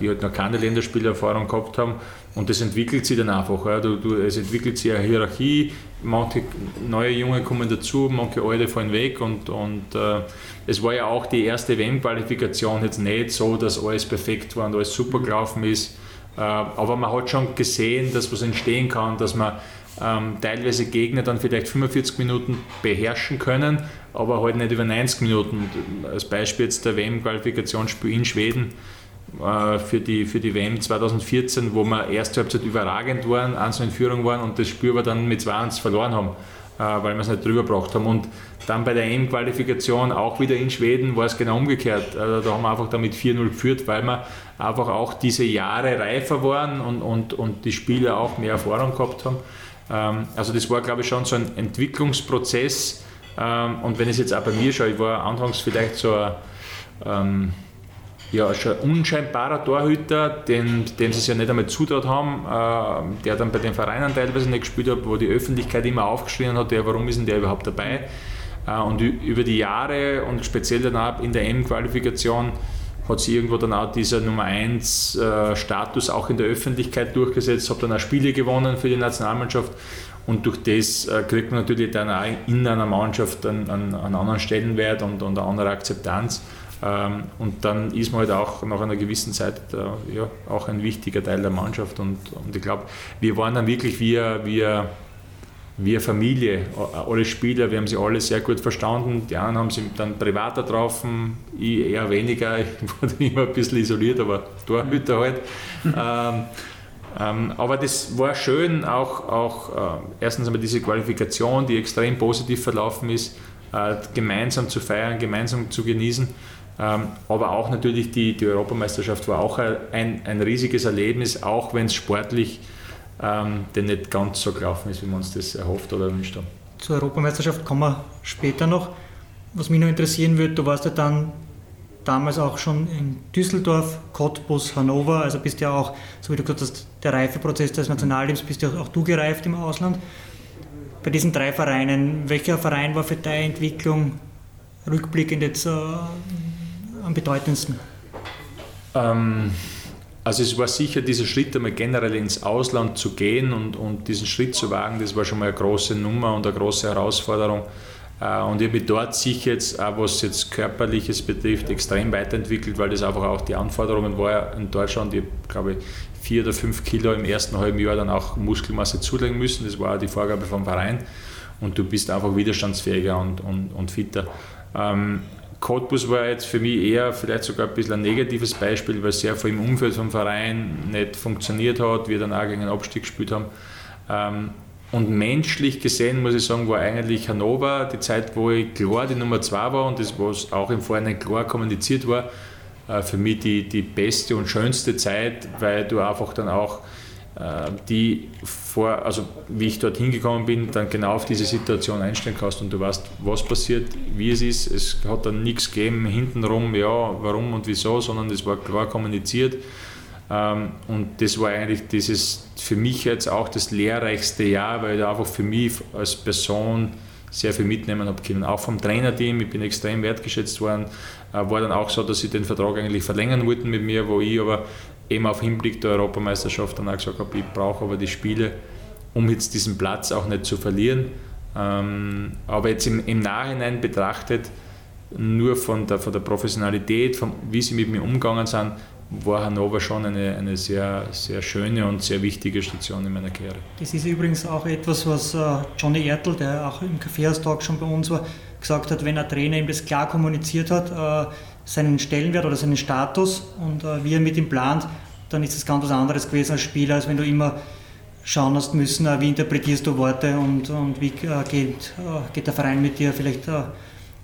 die halt noch keine Länderspielerfahrung gehabt haben. Und das entwickelt sich dann einfach. Ja. Du, du, es entwickelt sich eine Hierarchie, manche neue Junge kommen dazu, manche alte fallen weg. Und, und äh, es war ja auch die erste WM-Qualifikation jetzt nicht so, dass alles perfekt war und alles super gelaufen ist. Äh, aber man hat schon gesehen, dass was entstehen kann, dass man ähm, teilweise Gegner dann vielleicht 45 Minuten beherrschen können, aber halt nicht über 90 Minuten. Als Beispiel jetzt der WM-Qualifikationsspiel in Schweden äh, für die, für die WM 2014, wo wir erste Halbzeit überragend waren, 1 in Führung waren und das Spiel aber dann mit 2-1 verloren haben. weil wir es nicht drüber gebracht haben. Und dann bei der EM-Qualifikation auch wieder in Schweden war es genau umgekehrt. Also da haben wir einfach damit 4-0 geführt, weil wir einfach auch diese Jahre reifer waren und, und, und die Spieler auch mehr Erfahrung gehabt haben. Ähm, also das war, glaube ich, schon so ein Entwicklungsprozess. Ähm, und wenn ich es jetzt auch bei mir schaue, ich war anfangs vielleicht so ein ähm, ja, schon unscheinbarer Torhüter, den, dem sie es ja nicht einmal zutraut haben, äh, der dann bei den Vereinen teilweise nicht gespielt hat, wo die Öffentlichkeit immer aufgeschrien hat, ja, warum ist denn der überhaupt dabei? Äh, und über die Jahre und speziell dann in der M-Qualifikation hat sich irgendwo dann auch dieser Nummer 1 äh, Status auch in der Öffentlichkeit durchgesetzt, habe dann auch Spiele gewonnen für die Nationalmannschaft und durch das äh, kriegt man natürlich dann auch in einer Mannschaft einen, einen, einen anderen Stellenwert und, und eine andere Akzeptanz. Ähm, und dann ist man halt auch nach einer gewissen Zeit äh, ja, auch ein wichtiger Teil der Mannschaft. Und, und ich glaube, wir waren dann wirklich wie, wie eine Familie, alle Spieler, wir haben sie alle sehr gut verstanden. Die anderen haben sie dann privat getroffen, ich eher weniger, [laughs] ich wurde immer ein bisschen isoliert, aber Torhüter halt. ähm, ähm, aber das war schön, auch, auch äh, erstens einmal diese Qualifikation, die extrem positiv verlaufen ist, äh, gemeinsam zu feiern, gemeinsam zu genießen. Ähm, aber auch natürlich die, die Europameisterschaft war auch ein, ein riesiges Erlebnis, auch wenn es sportlich ähm, denn nicht ganz so gelaufen ist, wie man uns das erhofft oder wünscht haben. Zur Europameisterschaft kommen wir später noch. Was mich noch interessieren würde, du warst ja dann damals auch schon in Düsseldorf, Cottbus, Hannover, also bist ja auch, so wie du gesagt hast, der Reifeprozess des Nationalteams, bist ja auch du gereift im Ausland. Bei diesen drei Vereinen, welcher Verein war für deine Entwicklung rückblickend jetzt äh, am bedeutendsten? Ähm, also es war sicher dieser Schritt einmal generell ins Ausland zu gehen und, und diesen Schritt zu wagen, das war schon mal eine große Nummer und eine große Herausforderung. Äh, und ich habe mich dort sicher jetzt, auch was jetzt Körperliches betrifft, extrem weiterentwickelt, weil das einfach auch die Anforderungen war in Deutschland. Ich glaube vier oder fünf Kilo im ersten halben Jahr dann auch Muskelmasse zulegen müssen. Das war auch die Vorgabe vom Verein. Und du bist einfach widerstandsfähiger und, und, und fitter. Ähm, Cottbus war jetzt für mich eher vielleicht sogar ein bisschen ein negatives Beispiel, weil es sehr viel im Umfeld vom Verein nicht funktioniert hat, wir dann auch gegen den Abstieg gespielt haben. Ähm, und menschlich gesehen, muss ich sagen, war eigentlich Hannover die Zeit, wo ich klar die Nummer zwei war und das, was auch im Vorhinein klar kommuniziert war, äh, für mich die, die beste und schönste Zeit, weil du einfach dann auch die vor, also wie ich dort hingekommen bin, dann genau auf diese Situation einstellen kannst und du weißt, was passiert, wie es ist. Es hat dann nichts gegeben hintenrum, ja, warum und wieso, sondern es war klar kommuniziert. Ähm, und das war eigentlich dieses für mich jetzt auch das lehrreichste Jahr, weil ich einfach für mich als Person sehr viel mitnehmen habe können. Auch vom Trainerteam, ich bin extrem wertgeschätzt worden. Äh, war dann auch so, dass sie den Vertrag eigentlich verlängern wollten mit mir, wo ich aber eben auf Hinblick der Europameisterschaft dann auch gesagt habe, ich brauche aber die Spiele, um jetzt diesen Platz auch nicht zu verlieren. Ähm, aber jetzt im, im Nachhinein betrachtet, nur von der, von der Professionalität, von wie sie mit mir umgegangen sind, war Hannover schon eine, eine sehr, sehr schöne und sehr wichtige Station in meiner Karriere. Das ist übrigens auch etwas, was äh, Johnny Ertl, der auch im Kaffeehaus-Talk schon bei uns war, gesagt hat, wenn ein Trainer ihm das klar kommuniziert hat, äh, seinen Stellenwert oder seinen Status und äh, wie er mit ihm plant, dann ist das ganz was anderes gewesen als Spieler, als wenn du immer schauen hast müssen, wie interpretierst du Worte und, und wie geht, geht der Verein mit dir vielleicht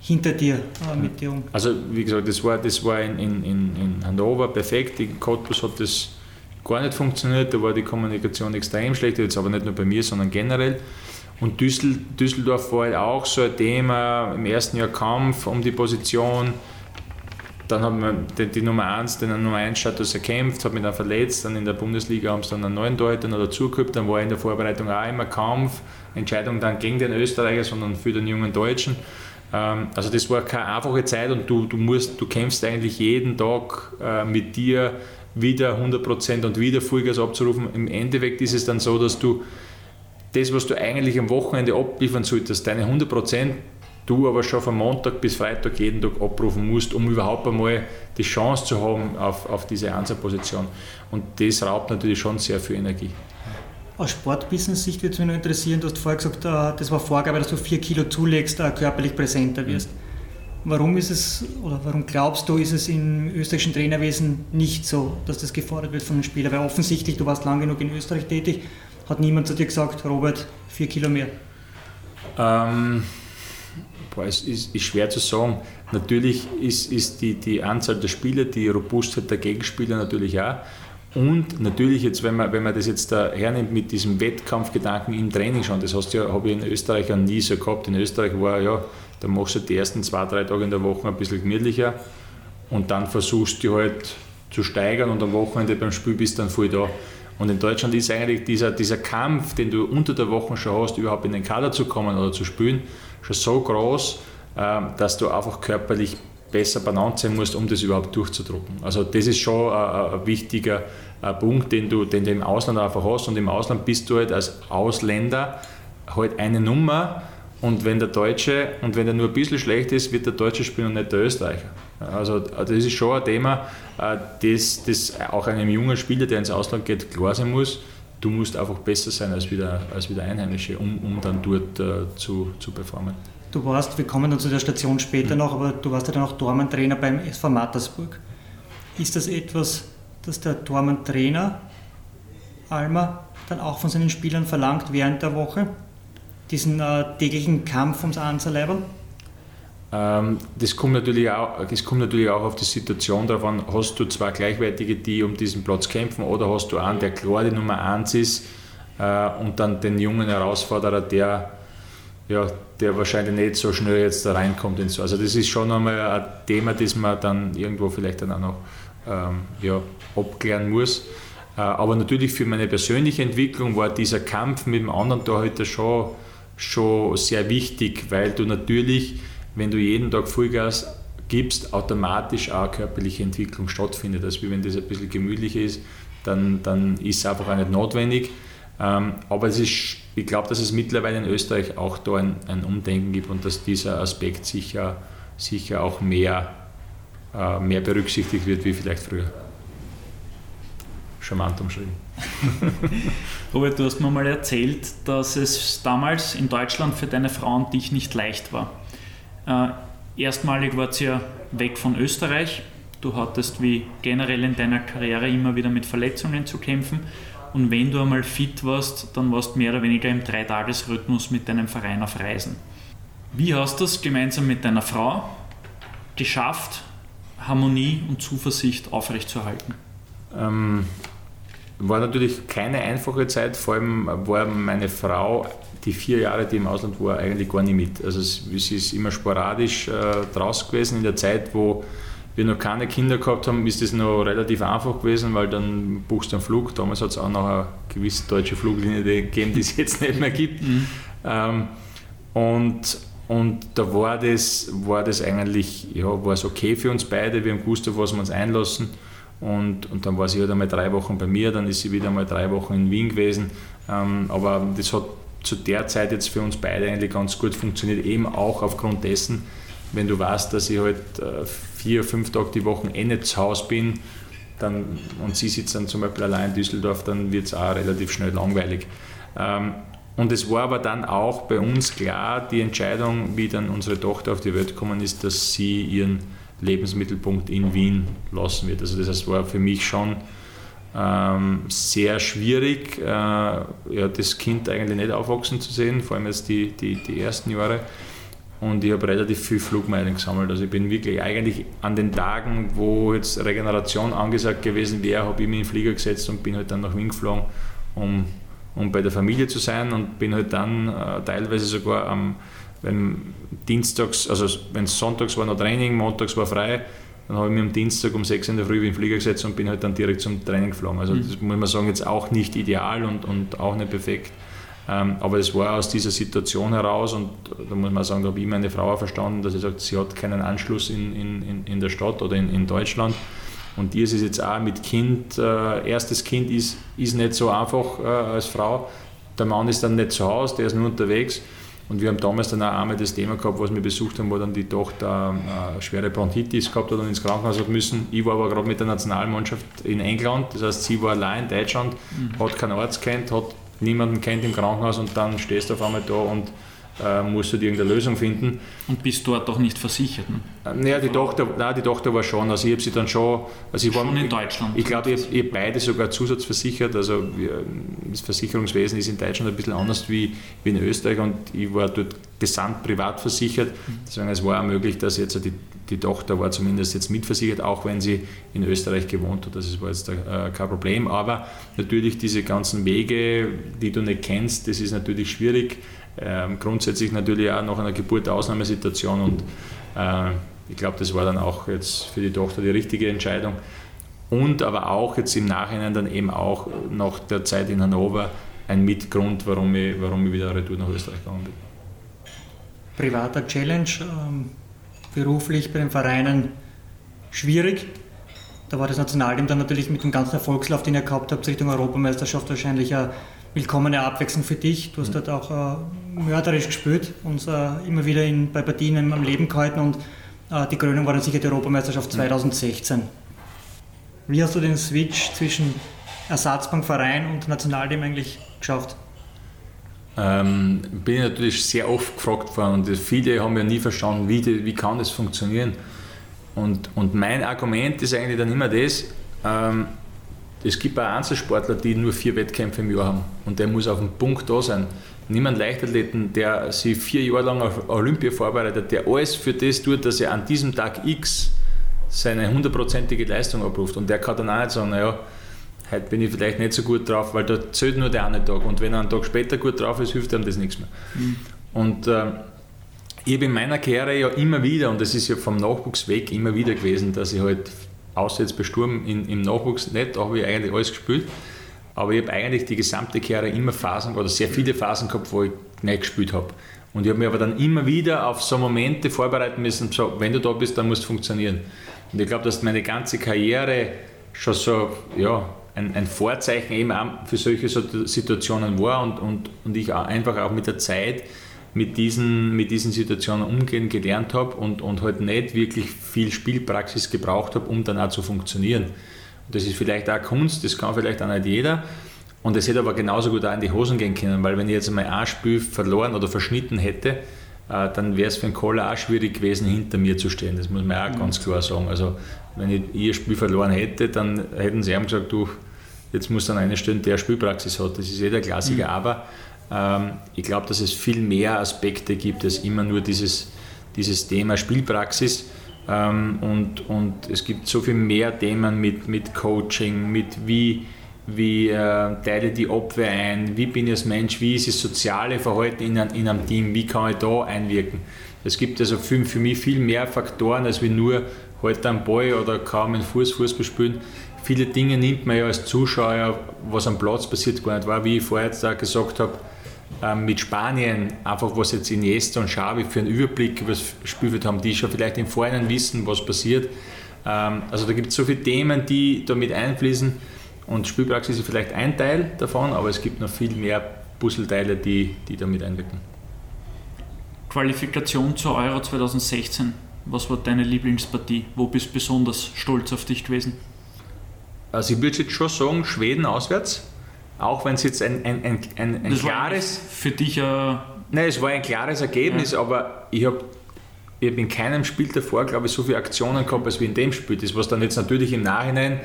hinter dir äh, mit dir um? Also wie gesagt, das war, das war in, in, in Hannover perfekt. In Cottbus hat das gar nicht funktioniert, da war die Kommunikation extrem schlecht, jetzt aber nicht nur bei mir, sondern generell. Und Düssel, Düsseldorf war halt auch so ein Thema, im ersten Jahr Kampf um die Position. Dann hat man die, die Nummer 1, den Nummer 1 Status erkämpft, hat mich dann verletzt. Dann in der Bundesliga haben sie dann einen neuen Torhüter noch dazugehabt. Dann war in der Vorbereitung auch immer Kampf. Entscheidung dann gegen den Österreicher, sondern für den jungen Deutschen. Ähm, also das war keine einfache Zeit und du, du, musst, du kämpfst eigentlich jeden Tag äh, mit dir wieder 100% und wieder Vollgas abzurufen. Im Endeffekt ist es dann so, dass du das, was du eigentlich am Wochenende abliefern solltest, deine 100%, du aber schon von Montag bis Freitag jeden Tag abrufen musst, um überhaupt einmal die Chance zu haben auf, auf diese Einzelposition. Und das raubt natürlich schon sehr viel Energie. Aus Sportbusiness-Sicht würde es mich noch interessieren, du hast vorher gesagt, äh, das war Vorgabe, dass du vier Kilo zulegst, äh, körperlich präsenter wirst. Warum ist es, oder warum glaubst du, ist es im österreichischen Trainerwesen nicht so, dass das gefordert wird von den Spielern? Weil offensichtlich, du warst lang genug in Österreich tätig, hat niemand zu dir gesagt, Robert, vier Kilo mehr. Ähm, boah, es ist, ist, schwer zu sagen. Natürlich ist, ist die, die Anzahl der Spieler, die Robustheit der Gegenspieler natürlich auch. Und natürlich jetzt, wenn man, wenn man das jetzt da hernimmt mit diesem Wettkampfgedanken im Training schon, das ja, habe ich in Österreich ja nie so gehabt. In Österreich war ja, da machst du die ersten zwei, drei Tage in der Woche ein bisschen gemütlicher und dann versuchst du halt zu steigern und am Wochenende beim Spiel bist dann voll da. Und in Deutschland ist eigentlich dieser, dieser Kampf, den du unter der Woche schon hast, überhaupt in den Kader zu kommen oder zu spielen, schon so groß, ähm, dass du einfach körperlich besser benannt sein musst, um das überhaupt durchzudrucken. Also das ist schon ein, ein wichtiger ein Punkt, den du, den du im Ausland einfach hast. Und im Ausland bist du halt als Ausländer halt eine Nummer. Und wenn der Deutsche, und wenn er nur ein bisschen schlecht ist, wird der Deutsche spielen und nicht der Österreicher. Also das ist schon ein Thema, äh, das, das auch einem jungen Spieler, der ins Ausland geht, klar sein muss. Du musst einfach besser sein als wieder, als wieder Einheimische, um, um dann dort uh, zu, zu performen. Du warst, wir kommen dann zu der Station später noch, aber du warst ja dann auch Dormantrainer beim SV Mattersburg. Ist das etwas, das der Tormann-Trainer Alma dann auch von seinen Spielern verlangt während der Woche? Diesen äh, täglichen Kampf ums Anzerleiberl? Ähm, das, kommt natürlich auch, das kommt natürlich auch auf die Situation drauf an, hast du zwei Gleichwertige, die um diesen Platz kämpfen, oder hast du einen, der klar die Nummer 1 ist äh, und dann den jungen Herausforderer, der ja, der wahrscheinlich nicht so schnell jetzt da reinkommt. Also das ist schon einmal ein Thema, das man dann irgendwo vielleicht dann auch noch ähm, ja, abklären muss. Äh, aber natürlich für meine persönliche Entwicklung war dieser Kampf mit dem anderen da heute schon, schon sehr wichtig, weil du natürlich, wenn du jeden Tag Vollgas gibst, automatisch auch körperliche Entwicklung stattfindet. Also wenn das ein bisschen gemütlich ist, dann, dann ist es einfach auch nicht notwendig. Ähm, aber es ist, ich glaube, dass es mittlerweile in Österreich auch da ein, ein Umdenken gibt und dass dieser Aspekt sicher, sicher auch mehr, äh, mehr berücksichtigt wird wie vielleicht früher. Charmant umschrieben. [laughs] Robert, du hast mir mal erzählt, dass es damals in Deutschland für deine Frau und dich nicht leicht war. Äh, erstmalig wart ihr ja weg von Österreich. Du hattest wie generell in deiner Karriere immer wieder mit Verletzungen zu kämpfen. Und wenn du einmal fit warst, dann warst du mehr oder weniger im Dreitagesrhythmus mit deinem Verein auf Reisen. Wie hast du es gemeinsam mit deiner Frau geschafft, Harmonie und Zuversicht aufrechtzuerhalten? Ähm, war natürlich keine einfache Zeit, vor allem war meine Frau die vier Jahre, die im Ausland war, eigentlich gar nicht mit. Also sie ist immer sporadisch äh, draußen gewesen in der Zeit, wo wir noch keine Kinder gehabt haben, ist das noch relativ einfach gewesen, weil dann buchst du einen Flug. Damals hat es auch noch eine gewisse deutsche Fluglinie gegeben, die es [laughs] jetzt nicht mehr gibt. Mhm. Ähm, und, und da war das, war das eigentlich ja, war es okay für uns beide. Wir haben gewusst, auf was wir uns einlassen. Und, und dann war sie halt einmal drei Wochen bei mir, dann ist sie wieder einmal drei Wochen in Wien gewesen. Ähm, aber das hat zu der Zeit jetzt für uns beide eigentlich ganz gut funktioniert, eben auch aufgrund dessen, wenn du weißt, dass ich halt äh, vier, fünf Tage die Woche eh nicht zu Hause bin dann, und sie sitzt dann zum Beispiel allein in Düsseldorf, dann wird es auch relativ schnell langweilig. Ähm, und es war aber dann auch bei uns klar, die Entscheidung, wie dann unsere Tochter auf die Welt gekommen ist, dass sie ihren Lebensmittelpunkt in Wien lassen wird. Also das heißt, war für mich schon ähm, sehr schwierig, äh, ja, das Kind eigentlich nicht aufwachsen zu sehen, vor allem jetzt die, die, die ersten Jahre und ich habe relativ viel Flugmeilen gesammelt. Also ich bin wirklich eigentlich an den Tagen, wo jetzt Regeneration angesagt gewesen wäre, habe ich mich in den Flieger gesetzt und bin halt dann nach Wien geflogen, um, um bei der Familie zu sein und bin halt dann äh, teilweise sogar am, wenn Dienstags, also wenn es sonntags war noch Training, montags war frei, dann habe ich mich am Dienstag um 6 in der Früh in den Flieger gesetzt und bin halt dann direkt zum Training geflogen. Also mhm. das muss man sagen, jetzt auch nicht ideal und, und auch nicht perfekt. Ähm, aber es war aus dieser Situation heraus und da muss man sagen, da habe ich meine Frau auch verstanden, dass sie sagt, sie hat keinen Anschluss in, in, in der Stadt oder in, in Deutschland. Und ihr ist es jetzt auch mit Kind, äh, erstes Kind ist, ist nicht so einfach äh, als Frau. Der Mann ist dann nicht zu Hause, der ist nur unterwegs. Und wir haben damals dann auch einmal das Thema gehabt, was wir besucht haben, wo dann die Tochter äh, schwere Bronchitis gehabt hat und ins Krankenhaus hat müssen. Ich war aber gerade mit der Nationalmannschaft in England, das heißt, sie war allein in Deutschland, mhm. hat keinen Arzt kennt, hat niemanden kennt im Krankenhaus und dann stehst du auf einmal da und äh, musst du dir irgendeine Lösung finden. Und bist dort auch nicht versichert? Ne? Äh, naja, die Tochter, nein, die Tochter war schon. Also ich habe sie dann schon. Also ich war, schon in Deutschland. Ich, ich glaube, ich habe beide sogar zusatzversichert. Also das Versicherungswesen ist in Deutschland ein bisschen anders wie, wie in Österreich und ich war dort gesamt privat versichert. Deswegen es war auch möglich, dass jetzt die, die Tochter war zumindest jetzt mitversichert, auch wenn sie in Österreich gewohnt hat. Das war jetzt äh, kein Problem. Aber natürlich diese ganzen Wege, die du nicht kennst, das ist natürlich schwierig. Ähm, grundsätzlich natürlich auch nach einer Geburt Ausnahmesituation und äh, ich glaube, das war dann auch jetzt für die Tochter die richtige Entscheidung. Und aber auch jetzt im Nachhinein dann eben auch nach der Zeit in Hannover ein Mitgrund, warum ich, warum ich wieder retour nach Österreich gegangen bin. Privater Challenge, ähm, beruflich bei den Vereinen schwierig. Da war das Nationalteam dann natürlich mit dem ganzen Erfolgslauf, den ihr gehabt habt, Richtung Europameisterschaft wahrscheinlich eine willkommene Abwechslung für dich. Du hast dort auch äh, mörderisch gespielt, uns äh, immer wieder in, bei Partien am Leben gehalten und äh, die Krönung war dann sicher die Europameisterschaft 2016. Wie hast du den Switch zwischen Ersatzbankverein und Nationalteam eigentlich geschafft? Ähm, bin ich natürlich sehr oft gefragt worden und viele haben ja nie verstanden, wie, die, wie kann das funktionieren. Und, und mein Argument ist eigentlich dann immer das, ähm, es gibt auch Einzelsportler, die nur vier Wettkämpfe im Jahr haben und der muss auf den Punkt da sein. Niemand Leichtathleten, der sich vier Jahre lang auf Olympia vorbereitet, der alles für das tut, dass er an diesem Tag X seine hundertprozentige Leistung abruft. Und der kann dann auch nicht sagen, naja, heute bin ich vielleicht nicht so gut drauf, weil da zählt nur der eine Tag. Und wenn er einen Tag später gut drauf ist, hilft ihm das nichts mehr. Mhm. Und äh, ich habe in meiner Karriere ja immer wieder, und das ist ja vom Nachwuchs weg immer wieder gewesen, dass ich halt außer jetzt bei Sturm in, im Nachwuchs nicht, da habe ich eigentlich alles gespielt. Aber ich habe eigentlich die gesamte Karriere immer Phasen oder sehr viele Phasen gehabt, wo ich nicht gespielt habe. Und ich habe mich aber dann immer wieder auf so Momente vorbereiten müssen, so, wenn du da bist, dann muss es funktionieren. Und ich glaube, dass meine ganze Karriere schon so ja, ein, ein Vorzeichen eben für solche Situationen war und, und, und ich einfach auch mit der Zeit mit diesen, mit diesen Situationen umgehen gelernt habe und, und halt nicht wirklich viel Spielpraxis gebraucht habe, um dann auch zu funktionieren. Und das ist vielleicht auch Kunst, das kann vielleicht auch nicht jeder. Und es hätte aber genauso gut auch in die Hosen gehen können, weil wenn ich jetzt einmal ein Spiel verloren oder verschnitten hätte, äh, dann wäre es für einen Koller auch schwierig gewesen, hinter mir zu stehen. Das muss man auch mhm. ganz klar sagen. Also wenn ich ihr Spiel verloren hätte, dann hätten sie ihm gesagt, du, jetzt muss dann eine stellen, der Spielpraxis hat. Das ist eh der Klassiker, mhm. aber ich glaube, dass es viel mehr Aspekte gibt als immer nur dieses, dieses Thema Spielpraxis. Ähm, und, und es gibt so viel mehr Themen mit, mit Coaching, mit wie, wie äh, teile die Abwehr ein, wie bin ich als Mensch, wie ist das soziale Verhalten in, in einem Team, wie kann ich da einwirken. Es gibt also für, für mich viel mehr Faktoren, als wie nur heute am Ball oder kaum einen Fuß Fußball spielen. Viele Dinge nimmt man ja als Zuschauer, was am Platz passiert, gar nicht wahr. Wie ich vorher jetzt auch gesagt habe, ähm, mit Spanien, einfach was jetzt Iniesta und Xavi für einen Überblick über das Spielfeld haben, die schon vielleicht im Vorhinein wissen, was passiert. Ähm, also da gibt es so viele Themen, die da mit einfließen und Spielpraxis ist vielleicht ein Teil davon, aber es gibt noch viel mehr Puzzleteile, die, die da mit einwirken. Qualifikation zur Euro 2016. Was war deine Lieblingspartie? Wo bist du besonders stolz auf dich gewesen? Also ich würde jetzt schon sagen, Schweden auswärts auch wenn es jetzt ein, ein, ein, ein, ein klares. für dich ein. Nein, es war ein klares Ergebnis, ja. aber ich habe ich hab in keinem Spiel davor, glaube ich, so viele Aktionen gehabt, als wie in dem Spiel. Das, was dann jetzt natürlich im Nachhinein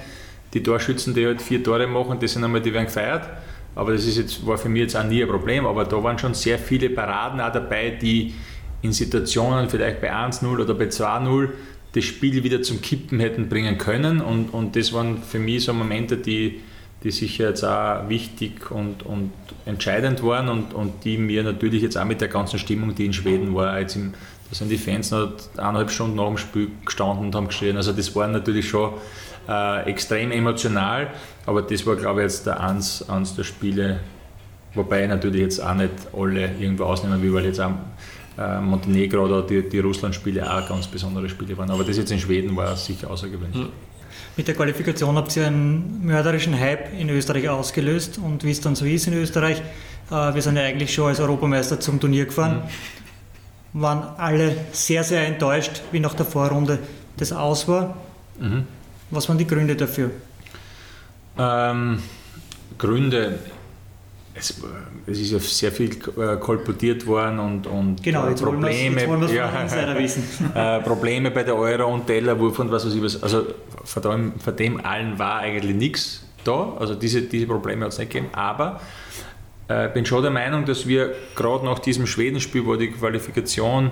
die Torschützen, die halt vier Tore machen, das sind einmal, die werden gefeiert. Aber das ist jetzt, war für mich jetzt auch nie ein Problem. Aber da waren schon sehr viele Paraden auch dabei, die in Situationen vielleicht bei 1-0 oder bei 2-0 das Spiel wieder zum Kippen hätten bringen können. Und, und das waren für mich so Momente, die, die sicher jetzt auch wichtig und, und entscheidend waren und, und die mir natürlich jetzt auch mit der ganzen Stimmung, die in Schweden war, jetzt im, da sind die Fans noch eineinhalb Stunden nach dem Spiel gestanden und haben geschrien. Also das war natürlich schon äh, extrem emotional, aber das war glaube ich jetzt der eins, eins der Spiele, wobei natürlich jetzt auch nicht alle irgendwo ausnehmen will, weil jetzt auch äh, Montenegro oder die, die Russland-Spiele auch ganz besondere Spiele waren. Aber das jetzt in Schweden war sicher außergewöhnlich. Mit der Qualifikation habt ihr einen mörderischen Hype in Österreich ausgelöst und wie es dann so ist in Österreich, äh, wir sind ja eigentlich schon als Europameister zum Turnier gefahren, mhm. waren alle sehr, sehr enttäuscht, wie nach der Vorrunde das aus war. Mhm. Was waren die Gründe dafür? Ähm, Gründe, es, es, ist ja sehr viel äh, kolportiert worden und, und genau, jetzt Probleme, jetzt wollen ja, wissen. [laughs] äh, Probleme bei der Euro und Tellerwurf und was weiß ich was. Also von dem, von dem allen war eigentlich nichts da. Also diese, diese Probleme hat es nicht gegeben. Aber ich äh, bin schon der Meinung, dass wir gerade nach diesem Schwedenspiel, wo die Qualifikation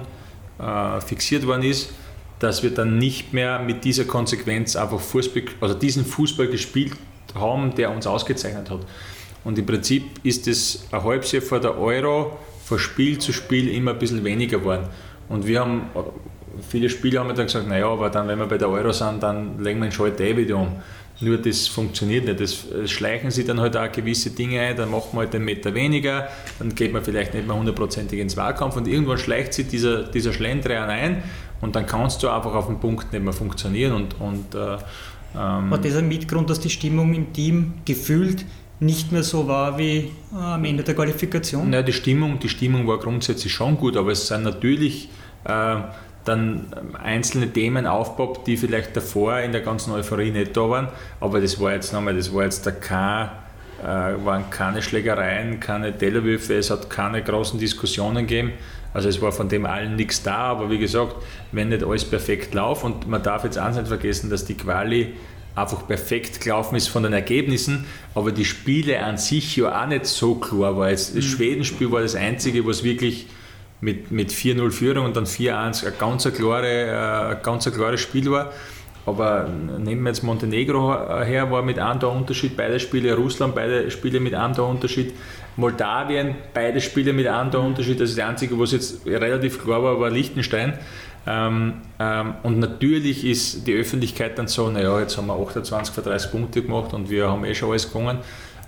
äh, fixiert worden ist, dass wir dann nicht mehr mit dieser Konsequenz einfach Fußball, also diesen Fußball gespielt haben, der uns ausgezeichnet hat. Und im Prinzip ist es ein halbes Jahr vor der Euro von Spiel zu Spiel immer ein bisschen weniger geworden. Und wir haben, viele Spieler haben dann gesagt, naja, aber dann, wenn wir bei der Euro sind, dann legen wir den Schalter eh wieder um. Nur das funktioniert nicht. Das schleichen sich dann halt auch gewisse Dinge ein, dann macht man halt den Meter weniger, dann geht man vielleicht nicht mehr hundertprozentig ins Wahlkampf und irgendwann schleicht sich dieser, dieser Schlendrian ein und dann kannst du einfach auf dem Punkt nicht mehr funktionieren. Und, und, äh, ähm War das ein Mitgrund, dass die Stimmung im Team gefühlt nicht mehr so war wie äh, am Ende der Qualifikation? Nein, die Stimmung, die Stimmung war grundsätzlich schon gut, aber es sind natürlich äh, dann einzelne Themen aufpoppt, die vielleicht davor in der ganzen Euphorie nicht da waren. Aber das war jetzt nochmal, das war jetzt der kein, äh, waren keine Schlägereien, keine Tellerwürfe, es hat keine großen Diskussionen gegeben. Also es war von dem allen nichts da, aber wie gesagt, wenn nicht alles perfekt läuft und man darf jetzt eins nicht vergessen, dass die Quali einfach perfekt gelaufen ist von den Ergebnissen, aber die Spiele an sich ja auch nicht so klar war. Das mhm. Schwedenspiel war das einzige, was wirklich mit, mit 4-0 Führung und dann 4-1 ein ganz, klare, äh, ganz klares Spiel war. Aber nehmen wir jetzt Montenegro her, war mit einem Tor Unterschied, beide Spiele, Russland, beide Spiele mit einem Tor Unterschied, Moldawien, beide Spiele mit einem Tor Unterschied, das ist das Einzige, was jetzt relativ klar war, war Liechtenstein. Ähm, ähm, und natürlich ist die Öffentlichkeit dann so, naja, jetzt haben wir 28 von 30 Punkte gemacht und wir haben eh schon alles gewonnen.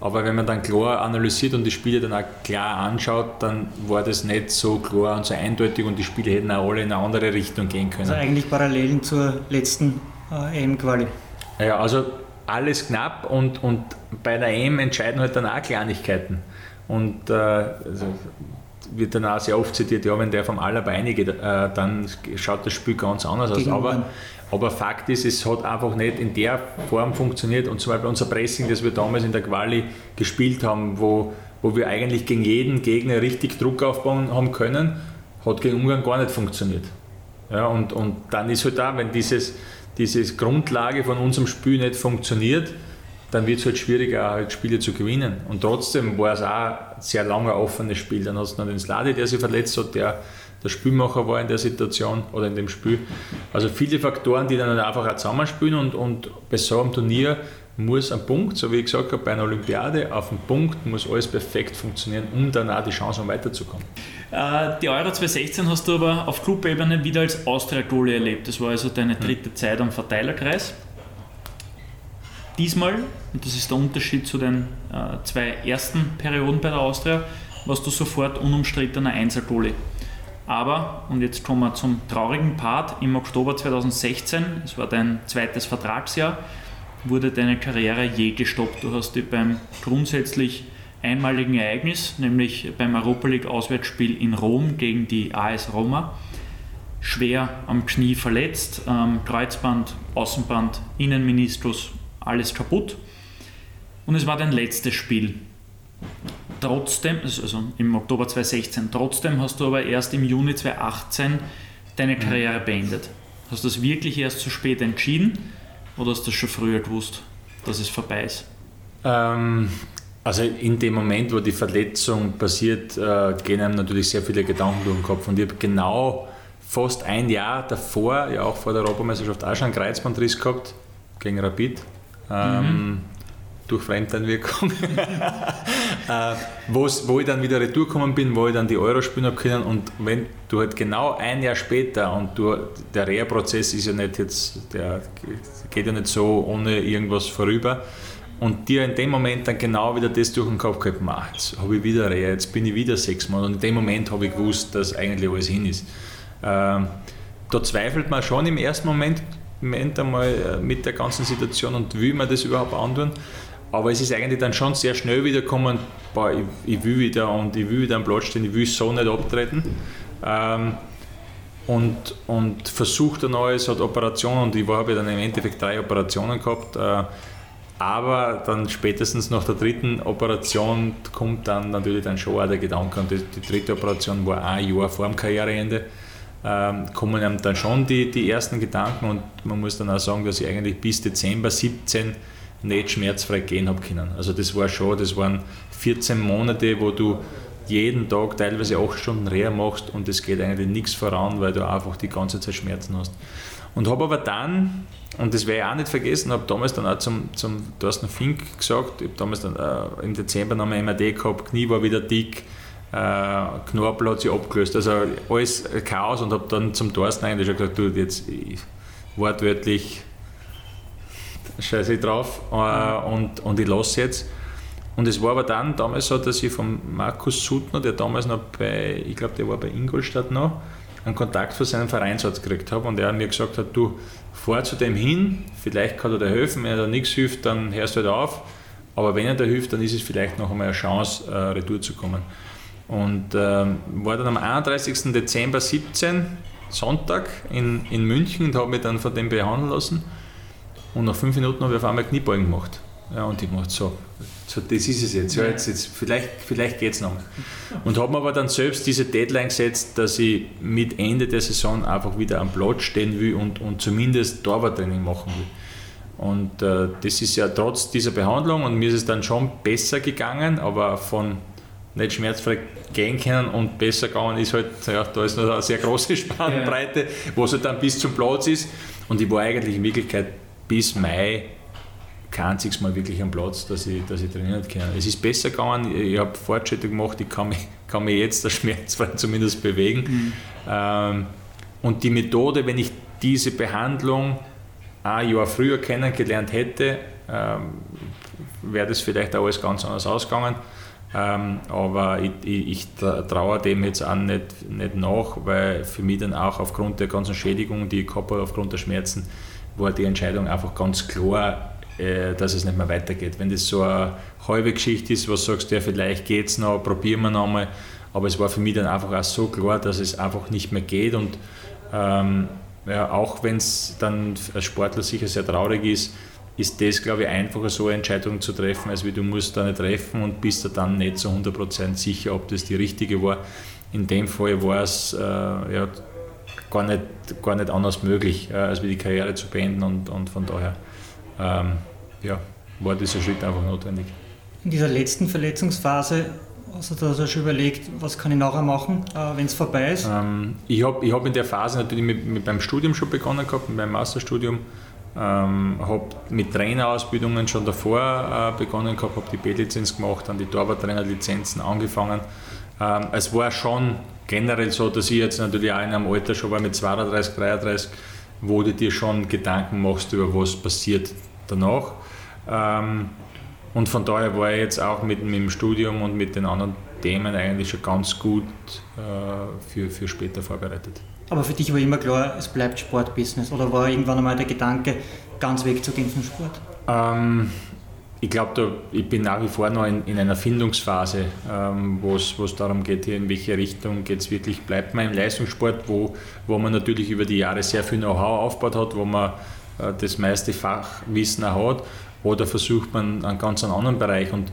Aber wenn man dann klar analysiert und die Spiele dann auch klar anschaut, dann war das nicht so klar und so eindeutig und die Spiele hätten auch alle in eine andere Richtung gehen können. Also eigentlich Parallelen zur letzten äh, EM-Quali. Ja, also alles knapp und, und bei der EM entscheiden halt dann auch Kleinigkeiten. Und äh, also wird dann auch sehr oft zitiert, ja, wenn der vom Allerbeine geht, äh, dann schaut das Spiel ganz anders aus. Aber, aber Fakt ist, es hat einfach nicht in der Form funktioniert. Und zum Beispiel unser Pressing, das wir damals in der Quali gespielt haben, wo, wo wir eigentlich gegen jeden Gegner richtig Druck aufbauen haben können, hat gegen Ungarn gar nicht funktioniert. Ja, und, und dann ist halt da, wenn dieses, diese Grundlage von unserem Spiel nicht funktioniert, dann wird es halt schwieriger, halt Spiele zu gewinnen. Und trotzdem war es auch ein sehr langer offenes Spiel. Dann hast du noch den Sladi, der sich verletzt hat, der der Spielmacher war in der Situation oder in dem Spiel. Also viele Faktoren, die dann halt einfach auch zusammenspielen und, und bei so einem Turnier muss ein Punkt, so wie ich gesagt habe, bei einer Olympiade, auf einen Punkt muss alles perfekt funktionieren, um dann auch die Chance haben weiterzukommen. Äh, die Euro 2016 hast du aber auf Clubebene wieder als Austria-Goalie erlebt. Das war also deine dritte Zeit am Verteilerkreis. Diesmal, und das ist der Unterschied zu den äh, zwei ersten Perioden bei der Austria, warst du sofort unumstrittener Einzelgoalie. Aber, und jetzt kommen wir zum traurigen Part, im Oktober 2016, es war dein zweites Vertragsjahr, wurde deine Karriere je gestoppt. Du hast dich beim grundsätzlich einmaligen Ereignis, nämlich beim Europa League Auswärtsspiel in Rom gegen die AS Roma, schwer am Knie verletzt, ähm, Kreuzband, Außenband, Innenministus, alles kaputt. Und es war dein letztes Spiel. Trotzdem, also, im Oktober 2016, trotzdem hast du aber erst im Juni 2018 deine mhm. Karriere beendet. Hast du das wirklich erst zu spät entschieden oder hast du das schon früher gewusst, dass es vorbei ist? Ähm, also in dem Moment, wo die Verletzung passiert, äh, gehen einem natürlich sehr viele Gedanken durch den Kopf. Und ich habe genau fast ein Jahr davor, ja auch vor der Europameisterschaft, auch schon einen Kreuzbandriss gehabt gegen Rapid. Ähm, mhm. Durch Fremdeinwirkung. [laughs] äh, wo ich dann wieder retour gekommen bin, wo ich dann die Euro spielen habe können. Und wenn du halt genau ein Jahr später und du, der Reha-Prozess ist ja nicht jetzt, der geht ja nicht so ohne irgendwas vorüber. Und dir in dem Moment dann genau wieder das durch den Kopf gehabt, jetzt habe ich wieder Reha, jetzt bin ich wieder sechs Monate. Und in dem Moment habe ich gewusst, dass eigentlich alles hin ist. Ähm, da zweifelt man schon im ersten Moment, Moment einmal äh, mit der ganzen Situation und will man das überhaupt antun. Aber es ist eigentlich dann schon sehr schnell wieder gekommen, boah, ich, ich, will wieder und ich will wieder am Platz stehen, ich will so nicht abtreten. Ähm, und, und versucht ein neues, hat Operationen und ich habe dann im Endeffekt drei Operationen gehabt. Äh, Aber dann spätestens nach der dritten Operation kommt dann natürlich dann schon auch der Gedanke, und die, die dritte Operation war ein Jahr vor dem Karriereende, ähm, kommen einem dann schon die, die ersten Gedanken und man muss dann auch sagen, dass ich eigentlich bis Dezember 17 nicht schmerzfrei gehen habe können. Also das war schon, das waren 14 Monate, wo du jeden Tag teilweise 8 Stunden Reha machst und es geht eigentlich nichts voran, weil du einfach die ganze Zeit Schmerzen hast. Und habe aber dann, und das werde ich auch nicht vergessen, habe damals dann auch zum, zum Thorsten Fink gesagt, ich habe damals dann äh, im Dezember noch mal MRD gehabt, Knie war wieder dick, äh, Knorpel hat sich abgelöst, also alles Chaos und habe dann zum Thorsten eigentlich schon gesagt, du, jetzt ich, wortwörtlich scheiße ich drauf äh, und, und ich lasse jetzt. Und es war aber dann damals so, dass ich von Markus Suttner, der damals noch bei, ich glaube, der war bei Ingolstadt noch, einen Kontakt von seinem Vereinsarzt gekriegt habe und er mir gesagt hat, du fahr zu dem hin, vielleicht kann er dir helfen, wenn er da nichts hilft, dann hörst du halt auf, aber wenn er dir hilft, dann ist es vielleicht noch einmal eine Chance, äh, retour zu kommen. Und ähm, war dann am 31. Dezember 17, Sonntag, in, in München und habe mich dann von dem behandeln lassen und nach fünf Minuten habe ich auf einmal Kniebeugen gemacht. Ja, und ich gemacht, so, so, das ist es jetzt. Ja, jetzt, jetzt vielleicht vielleicht geht es noch. Und habe mir aber dann selbst diese Deadline gesetzt, dass ich mit Ende der Saison einfach wieder am Platz stehen will und, und zumindest Torwarttraining machen will. Und äh, das ist ja trotz dieser Behandlung und mir ist es dann schon besser gegangen, aber von nicht schmerzfrei gehen können und besser gegangen ist halt, ja, da ist noch eine sehr große [laughs] Spannbreite, ja. wo es halt dann bis zum Platz ist. Und ich war eigentlich in Wirklichkeit bis Mai kein einziges Mal wirklich am Platz, dass ich, dass ich trainieren kann. Es ist besser gegangen, ich habe Fortschritte gemacht, ich kann mich, kann mich jetzt der [laughs] schmerzfrei zumindest bewegen. Mhm. Ähm, und die Methode, wenn ich diese Behandlung ein Jahr früher kennengelernt hätte, ähm, wäre das vielleicht auch alles ganz anders ausgegangen. Ähm, aber ich, ich, traue dem jetzt auch nicht, nicht nach, weil für mich dann auch aufgrund der ganzen Schädigungen, die ich gehabt habe, aufgrund der Schmerzen, war die Entscheidung einfach ganz klar, äh, dass es nicht mehr weitergeht. Wenn das so eine halbe Geschichte ist, was sagst du, ja, vielleicht geht es noch, probieren wir noch mal. Aber es war für mich dann einfach auch so klar, dass es einfach nicht mehr geht. Und ähm, ja, auch wenn es dann als Sportler sicher sehr traurig ist, ist das, glaube ich, einfacher, so eine Entscheidung zu treffen, als wie du musst da eine treffen und bist da dann nicht zu 100% sicher, ob das die richtige war. In dem Fall war es äh, ja, gar nicht, gar nicht anders möglich, äh, als wie die Karriere zu beenden und, und von daher ähm, ja, war dieser Schritt einfach notwendig. In dieser letzten Verletzungsphase hast du da schon überlegt, was kann ich nachher machen, äh, wenn es vorbei ist? Ähm, ich habe ich hab in der Phase natürlich mit, mit meinem Studium schon begonnen gehabt, mit meinem Masterstudium. Ähm, habe mit Trainerausbildungen schon davor äh, begonnen gehabt, habe die B-Lizenz gemacht, dann die Torwarttrainerlizenzen angefangen. Ähm, es war schon generell so, dass ich jetzt natürlich auch in einem Alter schon war mit 32, 33, wo du dir schon Gedanken machst über was passiert danach. Ähm, und von daher war ich jetzt auch mit, mit dem Studium und mit den anderen Themen eigentlich schon ganz gut äh, für, für später vorbereitet. Aber für dich war immer klar, es bleibt Sportbusiness oder war irgendwann einmal der Gedanke, ganz wegzugehen vom Sport? Ähm, ich glaube, ich bin nach wie vor noch in, in einer Findungsphase, ähm, wo es darum geht, hier in welche Richtung geht es wirklich, bleibt man im Leistungssport, wo, wo man natürlich über die Jahre sehr viel Know-how aufgebaut hat, wo man äh, das meiste Fachwissen hat, oder versucht man einen ganz anderen Bereich und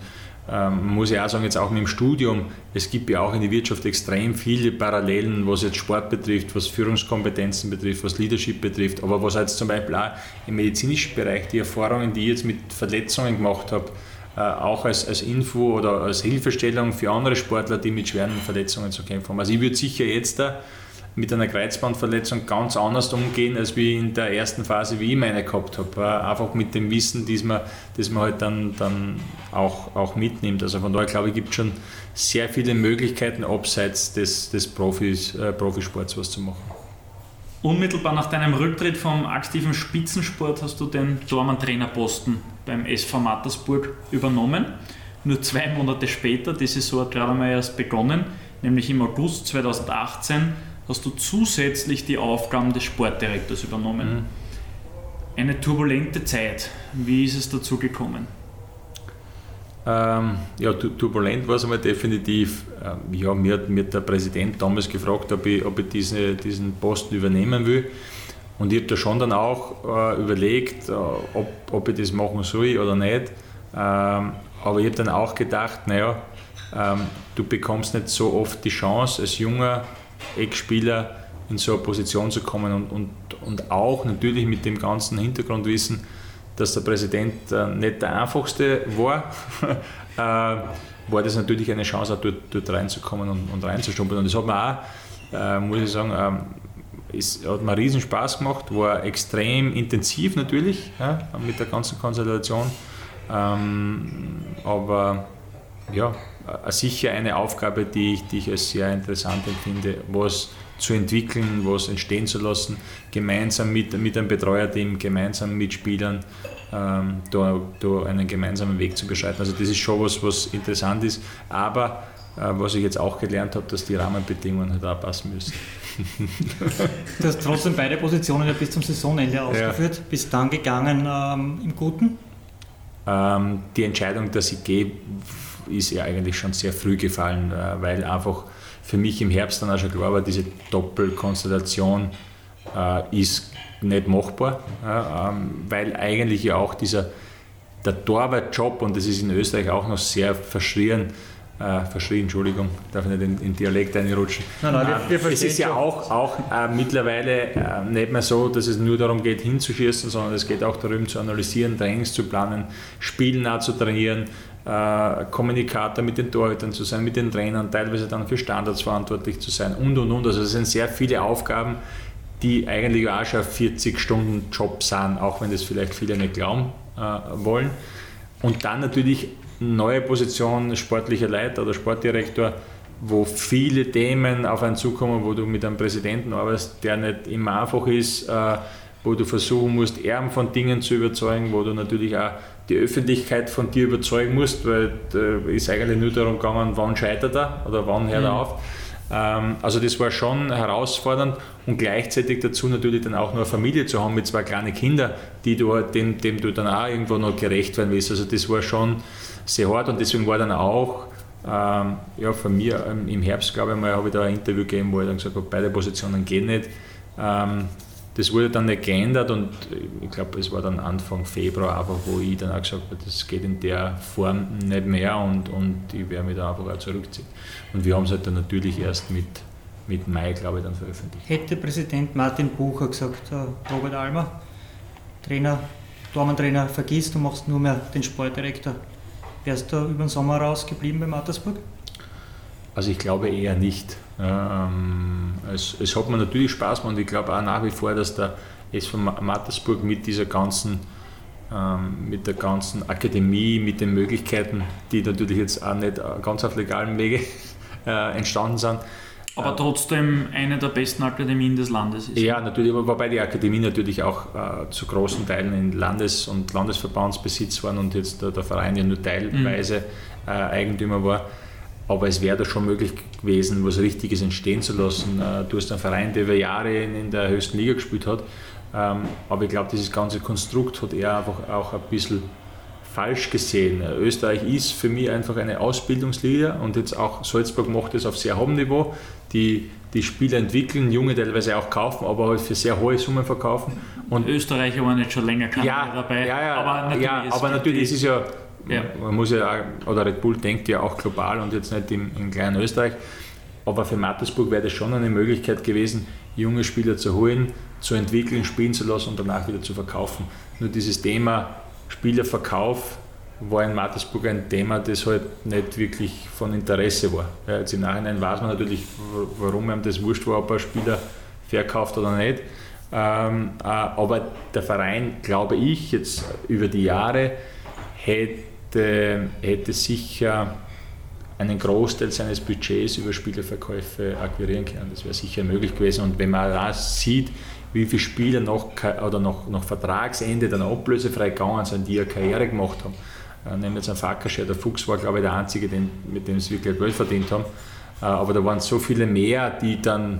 ähm, muss ich auch sagen, jetzt auch mit dem Studium, es gibt ja auch in der Wirtschaft extrem viele Parallelen, was jetzt Sport betrifft, was Führungskompetenzen betrifft, was Leadership betrifft, aber was jetzt zum Beispiel auch im medizinischen Bereich, die Erfahrungen, die ich jetzt mit Verletzungen gemacht habe, äh, auch als, als Info oder als Hilfestellung für andere Sportler, die mit schweren Verletzungen zu kämpfen haben. Also ich würde sicher jetzt da mit einer Kreuzbandverletzung ganz anders umgehen, als wie in der ersten Phase, wie ich meine gehabt habe. Einfach mit dem Wissen, das man, das man halt dann, dann auch, auch mitnimmt. Also von daher glaube ich, gibt es schon sehr viele Möglichkeiten, abseits des, des Profis, äh, Profisports was zu machen. Unmittelbar nach deinem Rücktritt vom aktiven Spitzensport hast du den Dormann-Trainerposten beim SV Mattersburg übernommen. Nur zwei Monate später, die Saison hat gerade mal erst begonnen, nämlich im August 2018 hast du zusätzlich die Aufgaben des Sportdirektors übernommen. Mhm. Eine turbulente Zeit. Wie ist es dazu gekommen? Ähm, ja, turbulent war es einmal definitiv. Ähm, ja, mir, hat, mir der Präsident damals gefragt, ob ich, ob ich diese, diesen Posten übernehmen will. Und ich habe da schon dann auch äh, überlegt, äh, ob, ob ich das machen soll oder nicht. Ähm, aber ich habe dann auch gedacht, naja, ähm, du bekommst nicht so oft die Chance, als junger Eckspieler in so eine Position zu kommen und, und, und auch natürlich mit dem ganzen Hintergrundwissen, dass der Präsident äh, nicht der einfachste war, [laughs] äh, war das natürlich eine Chance, auch dort, dort reinzukommen und, und reinzustumpeln. Und das hat mir auch, äh, muss ich sagen, ähm, es hat mir riesen Spaß gemacht, war extrem intensiv natürlich ja, mit der ganzen Konstellation. Ähm, aber ja, sicher eine Aufgabe, die ich, die ich als sehr interessant empfinde, was zu entwickeln, was entstehen zu lassen, gemeinsam mit, mit einem Betreuerteam, gemeinsam mit Spielern, ähm, da, da einen gemeinsamen Weg zu beschreiten. Also das ist schon was, was interessant ist, aber äh, was ich jetzt auch gelernt habe, dass die Rahmenbedingungen halt auch passen müssen. [laughs] du hast trotzdem beide Positionen ja bis zum Saisonende ausgeführt, ja. bist dann gegangen ähm, im Guten? Ähm, die Entscheidung, dass ich gehe, ist ja eigentlich schon sehr früh gefallen, äh, weil einfach für mich im Herbst dann auch schon klar war, diese Doppelkonstellation äh, ist nicht machbar, äh, ähm, weil eigentlich ja auch dieser der Torwartjob, und das ist in Österreich auch noch sehr verschrien, äh, verschrien, Entschuldigung, darf ich nicht in, in Dialekt einrutschen. Nein, nein, wir, wir es ist ja auch, auch äh, mittlerweile äh, nicht mehr so, dass es nur darum geht, hinzuschießen, sondern es geht auch darum, zu analysieren, Trainings zu planen, Spielen zu trainieren, äh, Kommunikator mit den Torhütern zu sein, mit den Trainern, teilweise dann für Standards verantwortlich zu sein und und und. Also es sind sehr viele Aufgaben, die eigentlich auch schon 40 Stunden Job sind, auch wenn das vielleicht viele nicht glauben äh, wollen. Und dann natürlich neue Position sportlicher Leiter oder Sportdirektor, wo viele Themen auf einen zukommen, wo du mit einem Präsidenten arbeitest, der nicht immer einfach ist, äh, wo du versuchen musst, Erben von Dingen zu überzeugen, wo du natürlich auch die Öffentlichkeit von dir überzeugen musst, weil es eigentlich nur darum gegangen, wann scheitert er oder wann hört er mhm. auf. Ähm, also das war schon herausfordernd und gleichzeitig dazu natürlich dann auch noch eine Familie zu haben mit zwei kleinen Kindern, die du, dem, dem du dann auch irgendwo noch gerecht werden willst. Also das war schon sehr hart und deswegen war dann auch ähm, ja, von mir ähm, im Herbst, glaube ich mal, habe ich da ein Interview gegeben, wo ich dann gesagt habe, beide Positionen gehen nicht. Ähm, das wurde dann nicht geändert und ich glaube, es war dann Anfang Februar einfach, wo ich dann auch gesagt habe, das geht in der Form nicht mehr und, und ich werde mich da einfach auch zurückziehen. Und wir haben es halt dann natürlich erst mit, mit Mai, glaube ich, dann veröffentlicht. Hätte Präsident Martin Bucher gesagt, äh, Robert Almer, Trainer, Dormantrainer, vergiss, du machst nur mehr den Sportdirektor, wärst du über den Sommer raus geblieben bei Mattersburg? Also ich glaube eher nicht. Ähm, es, es, hat mir natürlich Spaß gemacht und ich glaube auch nach wie vor, dass der SV Mattersburg mit dieser ganzen ähm, mit der ganzen Akademie, mit den Möglichkeiten, die natürlich jetzt auch nicht ganz auf legalem Wege [laughs] äh, entstanden sind. Aber trotzdem eine der besten Akademien des Landes ist. Ja, natürlich, wobei die Akademie natürlich auch äh, zu großen Teilen in Landes- und Landesverbandsbesitz waren und jetzt der, der Verein ja nur teilweise mhm. äh, Eigentümer war. Aber es wäre da schon möglich gewesen, was Richtiges entstehen zu lassen. Äh, du hast einen Verein, der über Jahre in der höchsten Liga gespielt hat. Ähm, aber ich glaube, dieses ganze Konstrukt hat er einfach auch ein bisschen falsch gesehen. Österreich ist für mich einfach eine Ausbildungsliga und jetzt auch Salzburg macht es auf sehr hohem Niveau. Die, die Spieler entwickeln, junge teilweise auch kaufen, aber halt für sehr hohe Summen verkaufen. Und Österreicher waren jetzt schon länger keine ja, dabei. Ja, ja, aber natürlich, ja, aber natürlich ist es ja ja. Man muss ja, auch, oder Red Bull denkt ja auch global und jetzt nicht im, in kleinen Österreich. Aber für Mattersburg wäre das schon eine Möglichkeit gewesen, junge Spieler zu holen, zu entwickeln, spielen zu lassen und danach wieder zu verkaufen. Nur dieses Thema Spielerverkauf war in Mattersburg ein Thema, das halt nicht wirklich von Interesse war. Ja, jetzt im Nachhinein weiß man natürlich, warum einem das wurscht war, ob ein Spieler verkauft oder nicht. Ähm, äh, aber der Verein, glaube ich, jetzt über die Jahre hätte hätte, hätte sicher einen Großteil seines Budgets über Spielerverkäufe akquirieren können. Das wäre sicher möglich gewesen. Und wenn man da sieht, wie viele Spieler noch, oder noch, noch Vertragsende dann ablösefrei gegangen sind, die eine Karriere gemacht haben. Äh, nehmen wir jetzt einen Fakascher, der Fuchs war, glaube ich, der Einzige, den, mit dem sie wirklich Geld verdient haben. Äh, aber da waren so viele mehr, die dann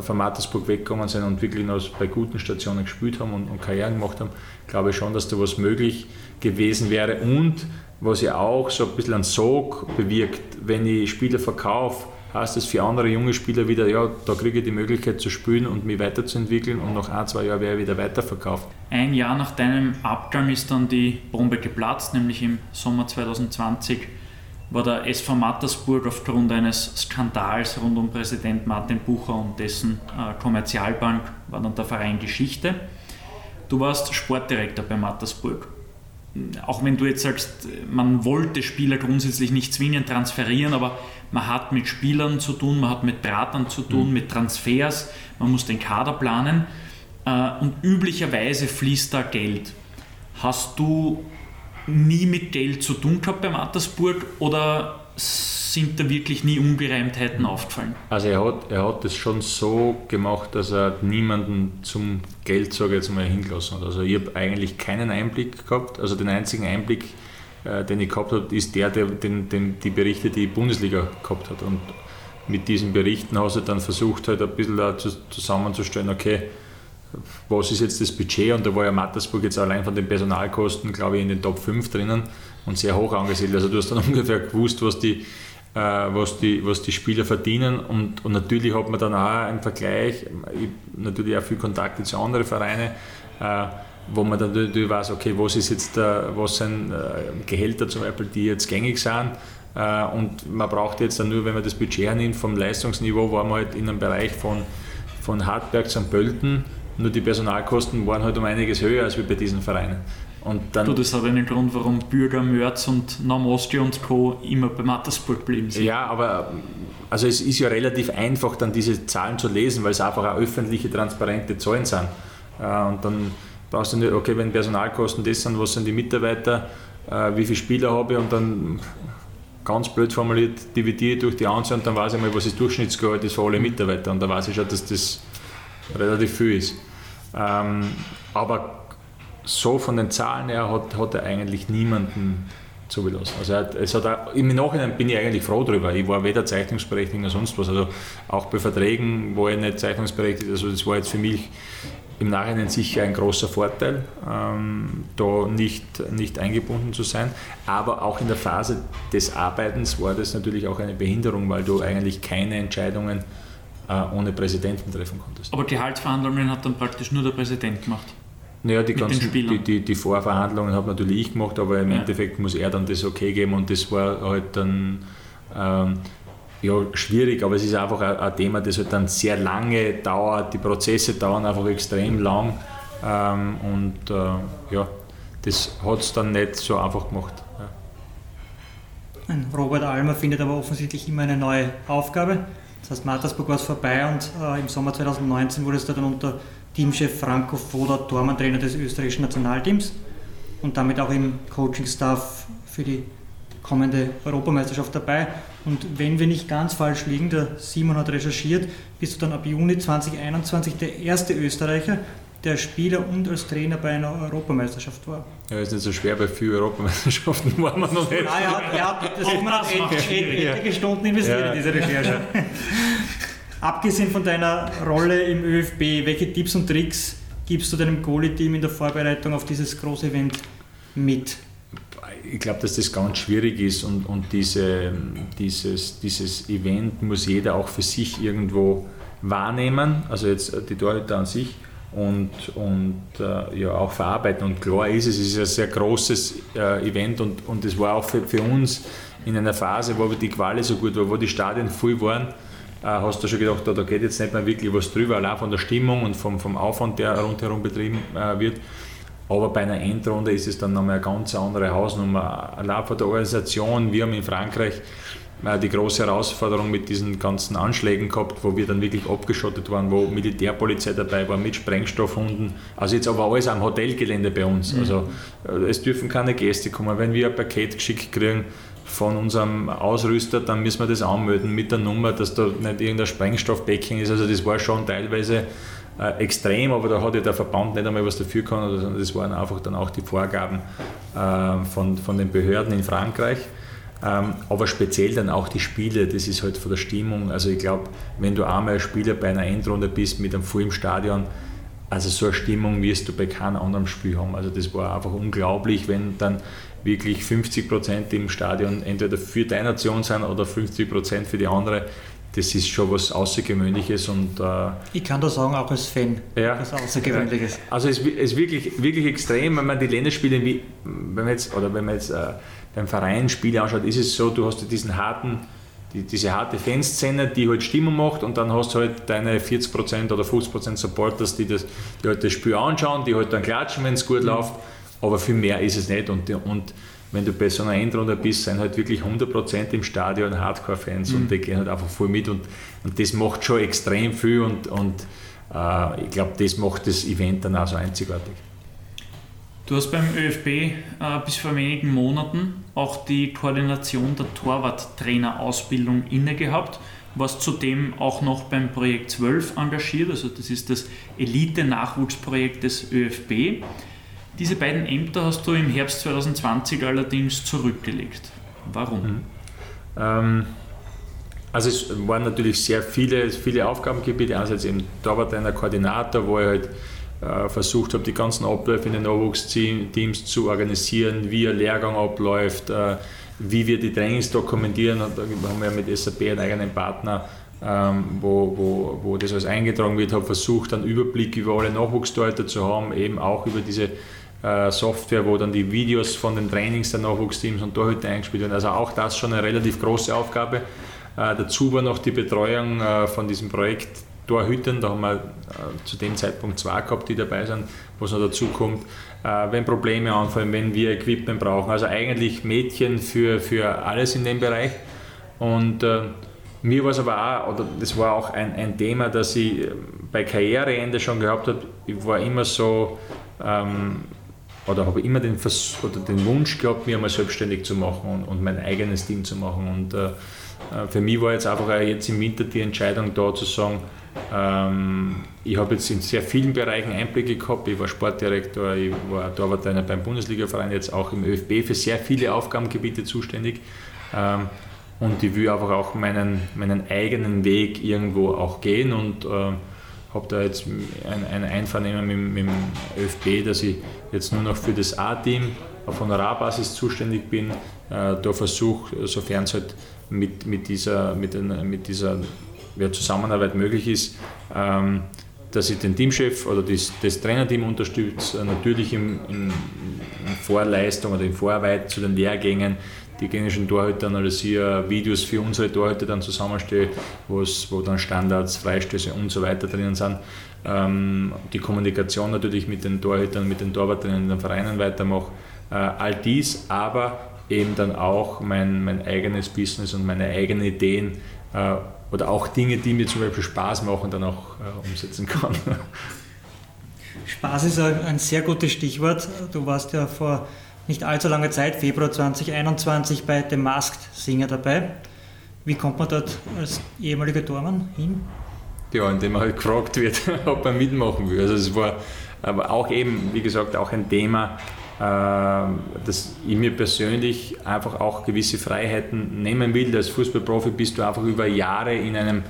von Mattersburg weggekommen sind und wirklich noch bei guten Stationen gespielt haben und, und Karrieren gemacht haben, glaube ich schon, dass da was möglich gewesen wäre. Und was ja auch so ein bisschen einen Sog bewirkt, wenn ich Spieler verkaufe, heißt es für andere junge Spieler wieder, ja, da kriege ich die Möglichkeit zu spielen und mich weiterzuentwickeln und nach ein, zwei Jahren werde ich wieder weiterverkauft. Ein Jahr nach deinem Abgang ist dann die Bombe geplatzt, nämlich im Sommer 2020 war der SV Mattersburg aufgrund eines Skandals rund um Präsident Martin Bucher und dessen äh, Kommerzialbank war dann der Verein Geschichte. Du warst Sportdirektor bei Mattersburg auch wenn du jetzt sagst, man wollte Spieler grundsätzlich nicht zwingend transferieren, aber man hat mit Spielern zu tun, man hat mit Beratern zu tun, mhm. mit Transfers, man muss den Kader planen äh, und üblicherweise fließt da Geld. Hast du nie mit Geld zu tun gehabt bei Mattersburg oder sind da wirklich nie Ungereimtheiten aufgefallen? Also er hat, er hat das schon so gemacht, dass er niemanden zum Geld, sage ich jetzt mal, hingelassen hat. Also ich habe eigentlich keinen Einblick gehabt. Also den einzigen Einblick, äh, den ich gehabt habe, ist der, der den, den, die Berichte, die die Bundesliga gehabt hat. Und mit diesen Berichten hast du dann versucht, halt ein bisschen zusammenzustellen, okay, was ist jetzt das Budget? Und da war ja Mattersburg jetzt allein von den Personalkosten, glaube ich, in den Top 5 drinnen und sehr hoch angesiedelt. Also du hast dann [laughs] ungefähr gewusst, was die, äh, was die, was die Spieler verdienen und, und natürlich hat man dann auch einen Vergleich, ich, natürlich auch viel Kontakte zu anderen Vereinen, äh, wo man dann natürlich weiß, okay, was ist jetzt, äh, was sind äh, Gehälter zum Beispiel, die jetzt gängig sind äh, und man braucht jetzt dann nur, wenn man das Budget hernimmt, vom Leistungsniveau war man halt in einem Bereich von, von Hartberg zu Pölten, nur die Personalkosten waren halt um einiges höher als bei diesen Vereinen. Und dann, du, das hat einen Grund, warum Bürger, Mörz und Namosti und Co. immer bei Mattersburg blieben sind. Ja, aber also es ist ja relativ einfach, dann diese Zahlen zu lesen, weil es einfach auch öffentliche, transparente Zahlen sind. Äh, und dann brauchst du nicht, okay, wenn Personalkosten das sind, was sind die Mitarbeiter, äh, wie viele Spieler habe ich und dann ganz blöd formuliert, dividiere ich durch die Anzahl und dann weiß ich mal, was das Durchschnittsgehalt ist für alle Mitarbeiter und da weiß ich schon, dass das relativ viel ist. Ähm, aber so von den Zahlen her hat, hat er eigentlich niemanden zugelassen. Also hat, es hat auch, im Nachhinein bin ich eigentlich froh darüber. Ich war weder zeichnungsberechtigt noch sonst was. Also auch bei Verträgen war ich nicht zeichnungsberechtigt. Also das war jetzt für mich im Nachhinein sicher ein großer Vorteil, ähm, da nicht, nicht eingebunden zu sein. Aber auch in der Phase des Arbeitens war das natürlich auch eine Behinderung, weil du eigentlich keine Entscheidungen ohne Präsidenten treffen konntest. Aber Gehaltsverhandlungen hat dann praktisch nur der Präsident gemacht? Naja, die, ganzen, die, die, die, Vorverhandlungen habe natürlich ich gemacht, aber im ja. Endeffekt muss er dann das okay geben und das war halt dann ähm, ja, schwierig, aber es ist einfach ein, ein, Thema, das halt dann sehr lange dauert, die Prozesse dauern einfach extrem lang ähm, und äh, ja, das hat es dann nicht so einfach gemacht. Ja. Robert Almer findet aber offensichtlich immer eine neue Aufgabe. Das heißt, Mattersburg war es vorbei und äh, im Sommer 2019 wurde es dann unter Teamchef Franco Foda, Tormann-Trainer des österreichischen Nationalteams und damit auch im Coaching-Staff für die kommende Europameisterschaft dabei. Und wenn wir nicht ganz falsch liegen, der Simon hat recherchiert, bist du dann ab Juni 2021 der erste Österreicher, der Spieler und als Trainer bei einer Europameisterschaft war. Ja, ist nicht so schwer, bei vielen Europameisterschaften waren wir noch nicht. Nein, er hat, er hat das hat etliche Stunden investiert ja. in diese Recherche. [laughs] Abgesehen von deiner Rolle im ÖFB, welche Tipps und Tricks gibst du deinem Goalie-Team in der Vorbereitung auf dieses große Event mit? Ich glaube, dass das ganz schwierig ist und, und diese, dieses, dieses Event muss jeder auch für sich irgendwo wahrnehmen, also jetzt die Torhüter an sich und, und äh, ja, auch verarbeiten. Und klar ist es, ist ein sehr großes äh, Event und, und es war auch für, für uns in einer Phase, wo die Quali so gut war, wo die Stadien voll waren, äh, hast du schon gedacht, da, geht jetzt nicht mehr wirklich was drüber, allein von der Stimmung und vom, vom Aufwand, der rundherum betrieben äh, wird. Aber bei einer Endrunde ist es dann nochmal eine ganz andere Hausnummer. Allein von der Organisation, wir haben in Frankreich die große Herausforderung mit diesen ganzen Anschlägen gehabt, wo wir dann wirklich abgeschottet waren, wo Militärpolizei dabei war mit Sprengstoffhunden. Also jetzt aber alles am Hotelgelände bei uns. Mhm. Also es dürfen keine Gäste kommen. Wenn wir ein Paket geschickt kriegen, von unserem Ausrüster, dann müssen wir das anmelden mit der Nummer, dass da nicht irgendein Sprengstoffbacking ist. Also das war schon teilweise äh, extrem, aber da hat ja der Verband nicht einmal was dafür können, sondern das waren einfach dann auch die Vorgaben äh, von, von den Behörden in Frankreich. Ähm, aber speziell dann auch die Spiele, das ist halt von der Stimmung. Also ich glaube, wenn du einmal Spieler bei einer Endrunde bist mit einem vollen Stadion, also so eine Stimmung wirst du bei keinem anderen Spiel haben. Also das war einfach unglaublich, wenn dann wirklich 50 Prozent im Stadion entweder für deine Nation sind oder 50 Prozent für die andere. das ist schon was Außergewöhnliches und äh, ich kann da sagen, auch als Fan, ja, was Außergewöhnliches. Also es ist wirklich, wirklich extrem, wenn man die Länderspiele, wie, wenn man jetzt, oder wenn man jetzt äh, beim Verein Spiele anschaut, ist es so, du hast diesen harten, die, diese harte Fanszene, die halt Stimmung macht und dann hast du halt deine 40% oder 50% Supporters, die das, die halt das Spiel anschauen, die halt dann klatschen, wenn es gut mhm. läuft, aber viel mehr ist es nicht und, und wenn du bei so einer Endrunde bist, sind halt wirklich 100% im Stadion Hardcore-Fans mhm. und die gehen halt einfach voll mit und, und das macht schon extrem viel und, und äh, ich glaube, das macht das Event dann auch so einzigartig. Du hast beim ÖFB äh, bis vor wenigen Monaten auch die Koordination der Torwarttrainerausbildung inne gehabt, warst zudem auch noch beim Projekt 12 engagiert, also das ist das Elite-Nachwuchsprojekt des ÖFB. Diese beiden Ämter hast du im Herbst 2020 allerdings zurückgelegt. Warum? Mhm. Ähm, also es waren natürlich sehr viele, viele Aufgabengebiete. Einerseits eben Torwarttrainer, Koordinator, wo ich halt versucht habe, die ganzen Abläufe in den Nachwuchsteams zu organisieren, wie ein Lehrgang abläuft, äh, wie wir die Trainings dokumentieren. Da haben wir mit SAP einen eigenen Partner, ähm, wo, wo, wo das alles eingetragen wird, habe versucht, einen Überblick über alle Nachwuchstorhüter zu haben, eben auch über diese äh, Software, wo dann die Videos von den Trainings der Nachwuchsteams und Torhüter eingespielt werden. Also auch das schon eine relativ große Aufgabe. Äh, dazu war noch die Betreuung äh, von diesem Projekt Torhütern, da haben wir zu dem Zeitpunkt zwei gehabt, die dabei sind, was noch dazu kommt, wenn Probleme anfallen, wenn wir Equipment brauchen. Also eigentlich Mädchen für, für alles in dem Bereich. Und mir war es aber auch, oder das war auch ein, ein Thema, das ich bei Karriereende schon gehabt habe. Ich war immer so, ähm, oder habe immer den, Vers oder den Wunsch gehabt, mich einmal selbstständig zu machen und, und mein eigenes Ding zu machen. Und äh, äh für mich war jetzt einfach jetzt im Winter die Entscheidung da zu sagen, ähm, ich habe jetzt in sehr vielen Bereichen Einblicke gehabt. Ich war Sportdirektor, ich war Torwarttrainer beim Bundesligaverein, jetzt auch im ÖFB für sehr viele Aufgabengebiete zuständig. Ähm, und ich will einfach auch meinen, meinen eigenen Weg irgendwo auch gehen und äh, habe da jetzt ein, ein Einvernehmen mit, mit, dem ÖFB, dass ich jetzt nur noch für das A-Team auf Honorarbasis zuständig bin. Äh, da versuche, sofern es halt mit, mit dieser, mit den, mit dieser Zusammenarbeit möglich ist, ähm, dass ich den Teamchef oder das, das Trainerteam unterstütze, natürlich in, in, in Vorleistung oder in Vorarbeit zu den Lehrgängen, die gängigen Torhüter analysiere, Videos für unsere Torhüter dann zusammenstelle, wo dann Standards, Freistöße und so weiter drinnen sind. Ähm, die Kommunikation natürlich mit den Torhütern, mit den Torwartern in den Vereinen weitermache. Äh, all dies, aber eben dann auch mein, mein eigenes Business und meine eigenen Ideen äh, oder auch Dinge, die mir zum Beispiel Spaß machen, dann auch äh, umsetzen kann. [laughs] Spaß ist ein sehr gutes Stichwort. Du warst ja vor nicht allzu lange Zeit, Februar 2021, bei The Masked Singer dabei. Wie kommt man dort als ehemaliger Tormann hin? Ja, indem man halt gefragt wird, [laughs] ob man mitmachen will. Also es war aber auch eben, wie gesagt, auch ein Thema, dass ich mir persönlich einfach auch gewisse Freiheiten nehmen will. Als Fußballprofi bist du einfach über Jahre in einem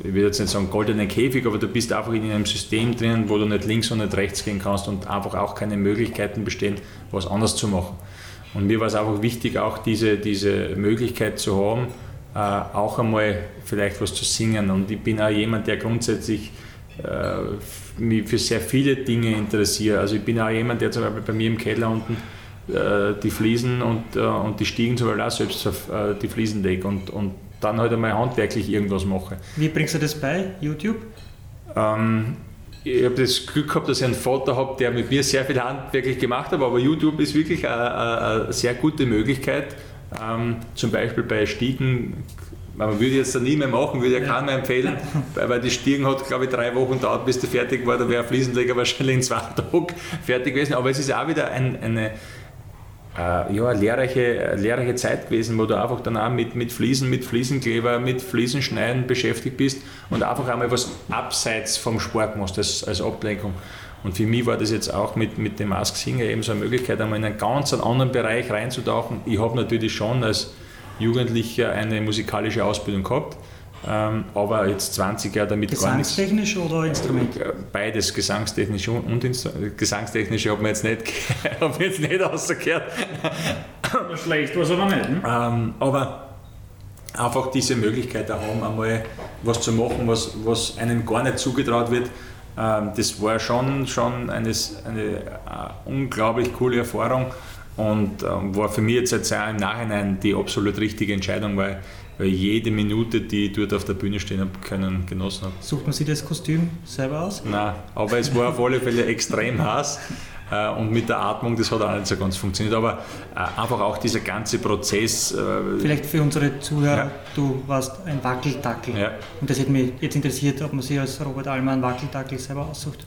ich will jetzt nicht sagen goldenen Käfig, aber du bist einfach in einem System drin, wo du nicht links und nicht rechts gehen kannst und einfach auch keine Möglichkeiten bestehen, was anders zu machen. Und mir war es einfach wichtig, auch diese, diese Möglichkeit zu haben, äh, auch einmal vielleicht was zu singen. Und ich bin auch jemand, der grundsätzlich äh, mich für sehr viele Dinge interessiert. Also ich bin auch jemand, der zum Beispiel bei mir im Keller unten äh, die Fliesen und, äh, und die Stiegen zum Beispiel auch selbst auf äh, die Fliesen lege und, und dann halt einmal handwerklich irgendwas mache. Wie bringst du das bei? YouTube? Ähm, ich habe das Glück gehabt, dass ich einen Vater habe, der mit mir sehr viel handwerklich gemacht hat, aber YouTube ist wirklich eine, eine sehr gute Möglichkeit. Ähm, zum Beispiel bei Stiegen, man würde jetzt da nie mehr machen, würde ja, ja. keiner mehr empfehlen, weil die Stiegen hat, glaube ich, drei Wochen gedauert, bis der fertig war, da wäre ein Fliesenleger [laughs] wahrscheinlich in zwei Tagen fertig gewesen. Aber es ist auch wieder ein, eine, äh, ja, lehrreiche, lehrreiche Zeit gewesen, wo du einfach dann auch mit, mit Fliesen, mit Fliesenkleber, mit Fliesenschneiden beschäftigt bist und einfach einmal was abseits vom Sport machst als, als Ablenkung. Und für mich war das jetzt auch mit, mit dem Mask Singer eben so eine Möglichkeit, einmal in einen ganz anderen Bereich reinzutauchen. Ich habe natürlich schon als Jugendlicher eine musikalische Ausbildung gehabt ähm, aber jetzt 20 Jahre damit gar nichts. Gesangstechnisch oder Instrument? Äh, beides, gesangstechnisch und, und gesangstechnisch habe ich jetzt nicht, [laughs] hab jetzt nicht rausgehört. Schlecht war es aber nicht. Ne? Ähm, aber einfach diese Möglichkeit haben, einmal was zu machen, was, was einem gar nicht zugetraut wird. Ähm, das war schon, schon eine, eine äh, unglaublich coole Erfahrung und ähm, war für mich jetzt, jetzt auch im Nachhinein die absolut richtige Entscheidung, weil, weil jede Minute, die ich dort auf der Bühne stehen habe können, genossen habe. Sucht man sich das Kostüm selber aus? Nein, aber es war auf alle Fälle extrem heiß. Äh, und mit der Atmung, das hat auch nicht so ganz funktioniert. Aber äh, einfach auch dieser ganze Prozess. Äh, Vielleicht für unsere Zuhörer, ja. du warst ein Wackeldackel. Ja. Und das hätte mich jetzt interessiert, ob man sich als Robert Almer einen Wackeldackel selber aussucht.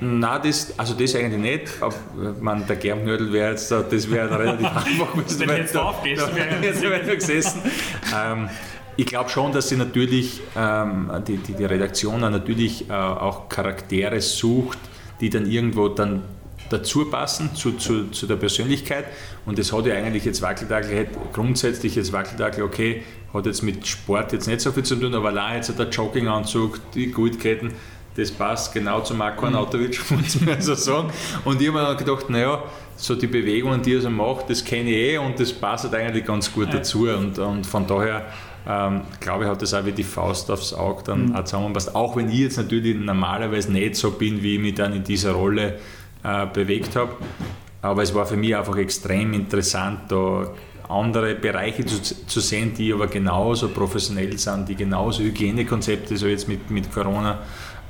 Nein, das, also das eigentlich nicht. Aber, man, der Germknödel wäre jetzt, das wäre relativ [laughs] einfach. Wenn du jetzt aufgehst, [laughs] wäre [laughs] gesessen. ähm, ich glaube schon, dass sie natürlich, ähm, die, die, die Redaktion natürlich äh, auch Charaktere sucht, die dann irgendwo dann dazu passen zu, zu, zu der Persönlichkeit. Und das hat ja eigentlich jetzt Wackeldackel, grundsätzlich jetzt Wackeldackel, okay, hat jetzt mit Sport jetzt nicht so viel zu tun, aber allein jetzt der Jogginganzug, die Gutketten, das passt genau zu Marco mhm. Arnautovic, muss man so sagen. Und ich habe mir dann gedacht, naja, so die Bewegungen, die er so macht, das kenne ich eh und das passt eigentlich ganz gut dazu. Und, und von daher ähm, glaube ich, hat das auch wie die Faust aufs Auge dann mhm. auch zusammenpasst. Auch wenn ich jetzt natürlich normalerweise nicht so bin, wie ich mich dann in dieser Rolle äh, bewegt habe. Aber es war für mich einfach extrem interessant, da andere Bereiche zu, zu sehen, die aber genauso professionell sind, die genauso Hygienekonzepte, so jetzt mit, mit Corona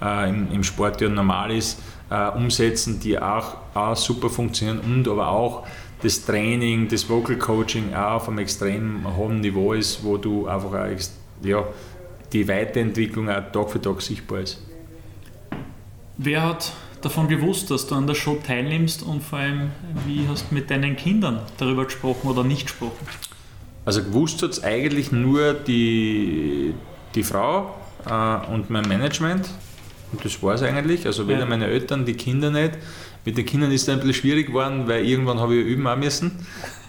äh, im, im Sport ja normal ist, äh, umsetzen, die auch, auch super funktionieren und aber auch das Training, das Vocal Coaching auch auf einem extrem hohen Niveau ist, wo du einfach auch, ja, die Weiterentwicklung auch Tag für Tag sichtbar ist. Wer hat davon gewusst, dass du an der Show teilnimmst und vor allem, wie hast du mit deinen Kindern darüber gesprochen oder nicht gesprochen? Also gewusst hat es eigentlich nur die, die Frau äh, und mein Management. Und das war es eigentlich. Also weder ja. meine Eltern, die Kinder nicht. Mit den Kindern ist es ein bisschen schwierig geworden, weil irgendwann habe ich üben auch müssen.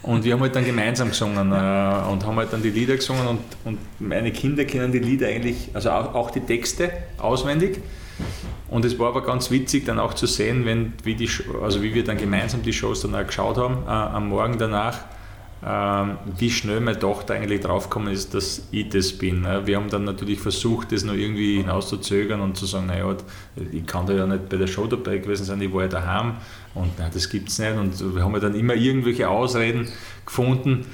Und wir haben halt dann gemeinsam gesungen äh, und haben halt dann die Lieder gesungen und, und meine Kinder kennen die Lieder eigentlich, also auch, auch die Texte auswendig. Und es war aber ganz witzig dann auch zu sehen, wenn, wie, die, also wie wir dann gemeinsam die Shows dann auch geschaut haben, äh, am Morgen danach, wie schnell meine Tochter eigentlich draufgekommen ist, dass ich das bin. Äh. Wir haben dann natürlich versucht, das noch irgendwie hinauszuzögern und zu sagen, naja, ich kann da ja nicht bei der Show dabei gewesen sein, ich war ja daheim und nein, das gibt es nicht. Und wir haben ja dann immer irgendwelche Ausreden gefunden.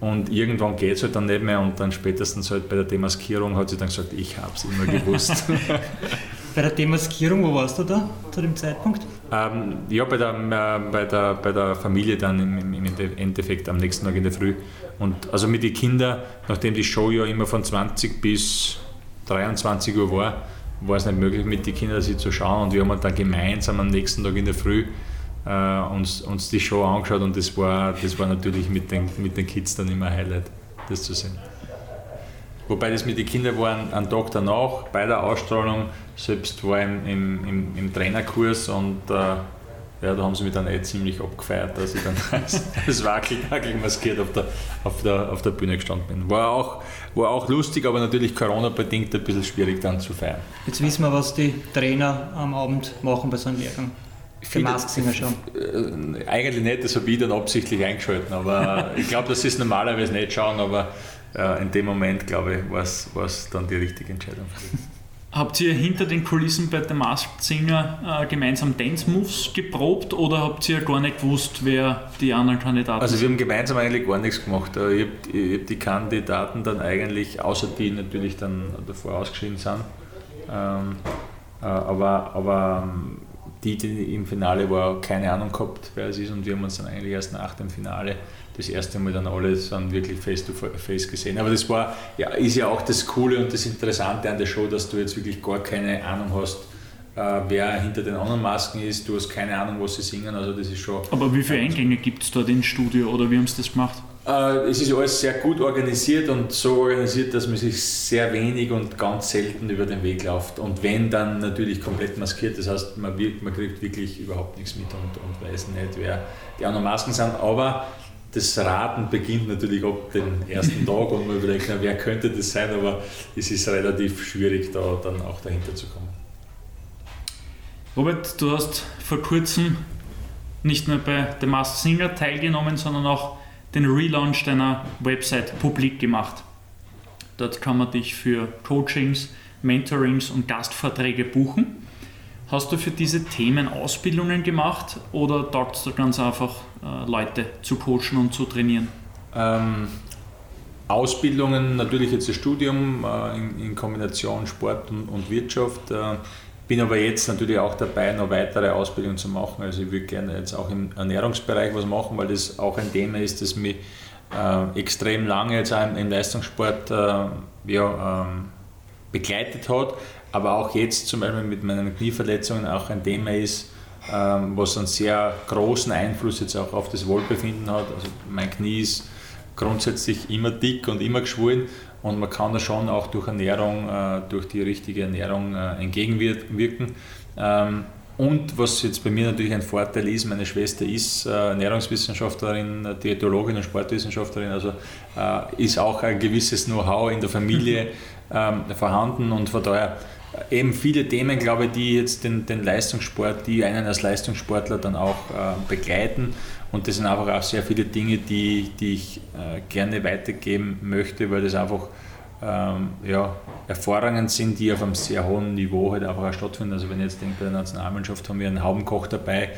Und irgendwann geht es halt dann nicht mehr und dann spätestens halt bei der Demaskierung hat sie dann gesagt, ich habe es immer gewusst. [laughs] Bei der Demaskierung, wo warst du da zu dem Zeitpunkt? Ähm, ja, bei der, äh, bei, der, bei der Familie dann im, im, Endeffekt am nächsten Tag in der Früh. Und also mit den Kindern, nachdem die Show ja immer von 20 bis 23 Uhr war, war es nicht möglich, mit den Kindern sie zu schauen. Und wir haben dann gemeinsam am nächsten Tag in der Früh äh, uns, uns die Show angeschaut und das war, das war natürlich mit den, mit den Kids dann immer ein Highlight, das zu sehen. Wobei das mit den Kindern war ein, Tag danach, bei der Ausstrahlung, selbst war im, im, im, Trainerkurs und äh, ja, da haben sie mich dann eh ziemlich abgefeiert, dass ich dann [laughs] als, als Wackeldackel maskiert auf der, auf, der, auf der Bühne gestanden bin. War auch, war auch lustig, aber natürlich Corona-bedingt ein bisschen schwierig dann zu feiern. Jetzt wissen wir, was die Trainer am Abend machen bei so einem Lehrgang. Für Masksinger schon? Äh, eigentlich nicht, das habe ich dann absichtlich eingeschalten, aber ich glaube, sie es normalerweise nicht schauen, aber in dem Moment, glaube ich, war es dann die richtige Entscheidung. Habt ihr hinter den Kulissen bei The Masked Singer äh, gemeinsam Dance Moves geprobt oder habt ihr gar nicht gewusst, wer die anderen Kandidaten sind? Also wir haben gemeinsam eigentlich gar nichts gemacht. Ich habe hab die Kandidaten dann eigentlich, außer die natürlich dann davor ausgeschieden sind, ähm, äh, aber, aber ähm, die, die im Finale war, keine Ahnung gehabt, wer es ist und wir haben uns dann eigentlich erst nach dem Finale das erste Mal dann alle dann wirklich face to face gesehen. Aber das war, ja, ist ja auch das Coole und das Interessante an der Show, dass du jetzt wirklich gar keine Ahnung hast, äh, wer hinter den anderen Masken ist. Du hast keine Ahnung, was sie singen. Also das ist schon. Aber wie viele Eingänge gibt es dort ins Studio oder wie haben sie das gemacht? Äh, es ist alles sehr gut organisiert und so organisiert, dass man sich sehr wenig und ganz selten über den Weg läuft. Und wenn, dann natürlich komplett maskiert. Das heißt, man, man kriegt wirklich überhaupt nichts mit und, und weiß nicht, wer die anderen Masken sind. Aber das Raten beginnt natürlich ab dem ersten Tag und man überlegt, wer könnte das sein, aber es ist relativ schwierig, da dann auch dahinter zu kommen. Robert, du hast vor kurzem nicht nur bei The Masked Singer teilgenommen, sondern auch den Relaunch deiner Website publik gemacht. Dort kann man dich für Coachings, Mentorings und Gastvorträge buchen. Hast du für diese Themen Ausbildungen gemacht oder taugst du ganz einfach äh, Leute zu coachen und zu trainieren? Ähm, Ausbildungen, natürlich jetzt das Studium äh, in, in, Kombination Sport und, Wirtschaft. Äh, bin aber jetzt natürlich auch dabei, noch weitere Ausbildungen zu machen. Also ich würde gerne jetzt auch im Ernährungsbereich was machen, weil das auch ein Thema ist, das mich extrem lange jetzt auch im, Leistungssport ja, ähm, begleitet hat, aber auch jetzt zum Beispiel mit meinen Knieverletzungen auch ein Thema ist, ähm, was einen sehr großen Einfluss jetzt auch auf das Wohlbefinden hat. Also mein Knie ist grundsätzlich immer dick und immer geschwollen und man kann da schon auch durch Ernährung, äh, durch die richtige Ernährung äh, entgegenwirken. Ähm, und was jetzt bei mir natürlich ein Vorteil ist, meine Schwester ist äh, Ernährungswissenschaftlerin, Diätologin und Sportwissenschaftlerin, also äh, ist auch ein gewisses Know-how in der Familie [laughs] ähm, vorhanden und von daher äh, eben viele Themen, glaube ich, die jetzt den, den Leistungssport, die einen als Leistungssportler dann auch äh, begleiten. Und das sind einfach auch sehr viele Dinge, die, die ich äh, gerne weitergeben möchte, weil das einfach ähm, ja, Erfahrungen sind, die auf einem sehr hohen Niveau halt einfach auch stattfinden. Also wenn ich jetzt denke, bei der Nationalmannschaft haben wir einen Haubenkoch dabei,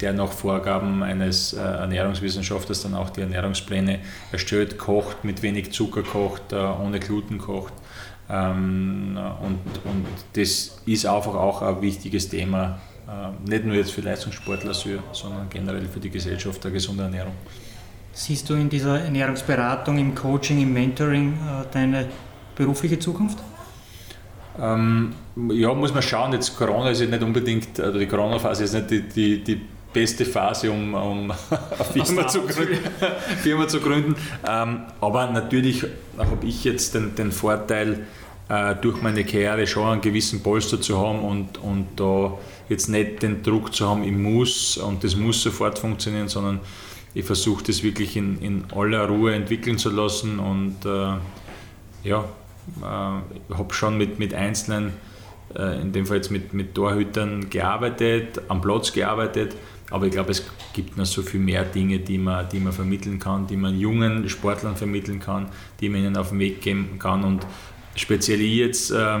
der nach Vorgaben eines äh, Ernährungswissenschaftlers dann auch die Ernährungspläne erstellt, kocht, mit wenig Zucker kocht, äh, ohne Gluten kocht. Ähm, und, und das ist einfach auch ein wichtiges Thema, äh, nicht nur jetzt für Leistungssportler, sondern generell für die Gesellschaft der gesunde Ernährung. Siehst du in dieser Ernährungsberatung, im Coaching, im Mentoring deine berufliche Zukunft? Ähm, ja, muss man schauen. Jetzt Corona ist ja nicht unbedingt, also die Corona-Phase ist nicht die, die, die beste Phase, um, um [laughs] eine Firma zu gründen. Firma zu gründen. Ähm, aber natürlich habe ich jetzt den, den Vorteil, äh, durch meine Karriere schon einen gewissen Polster zu haben und, und da jetzt nicht den Druck zu haben, ich muss und das muss sofort funktionieren, sondern ich versuche das wirklich in, in aller Ruhe entwickeln zu lassen und äh, ja, äh, habe schon mit, mit einzelnen, äh, in dem Fall jetzt mit, mit Torhütern gearbeitet, am Platz gearbeitet, aber ich glaube, es gibt noch so viel mehr Dinge, die man, die man vermitteln kann, die man jungen Sportlern vermitteln kann, die man ihnen auf den Weg geben kann. Und speziell ich jetzt äh,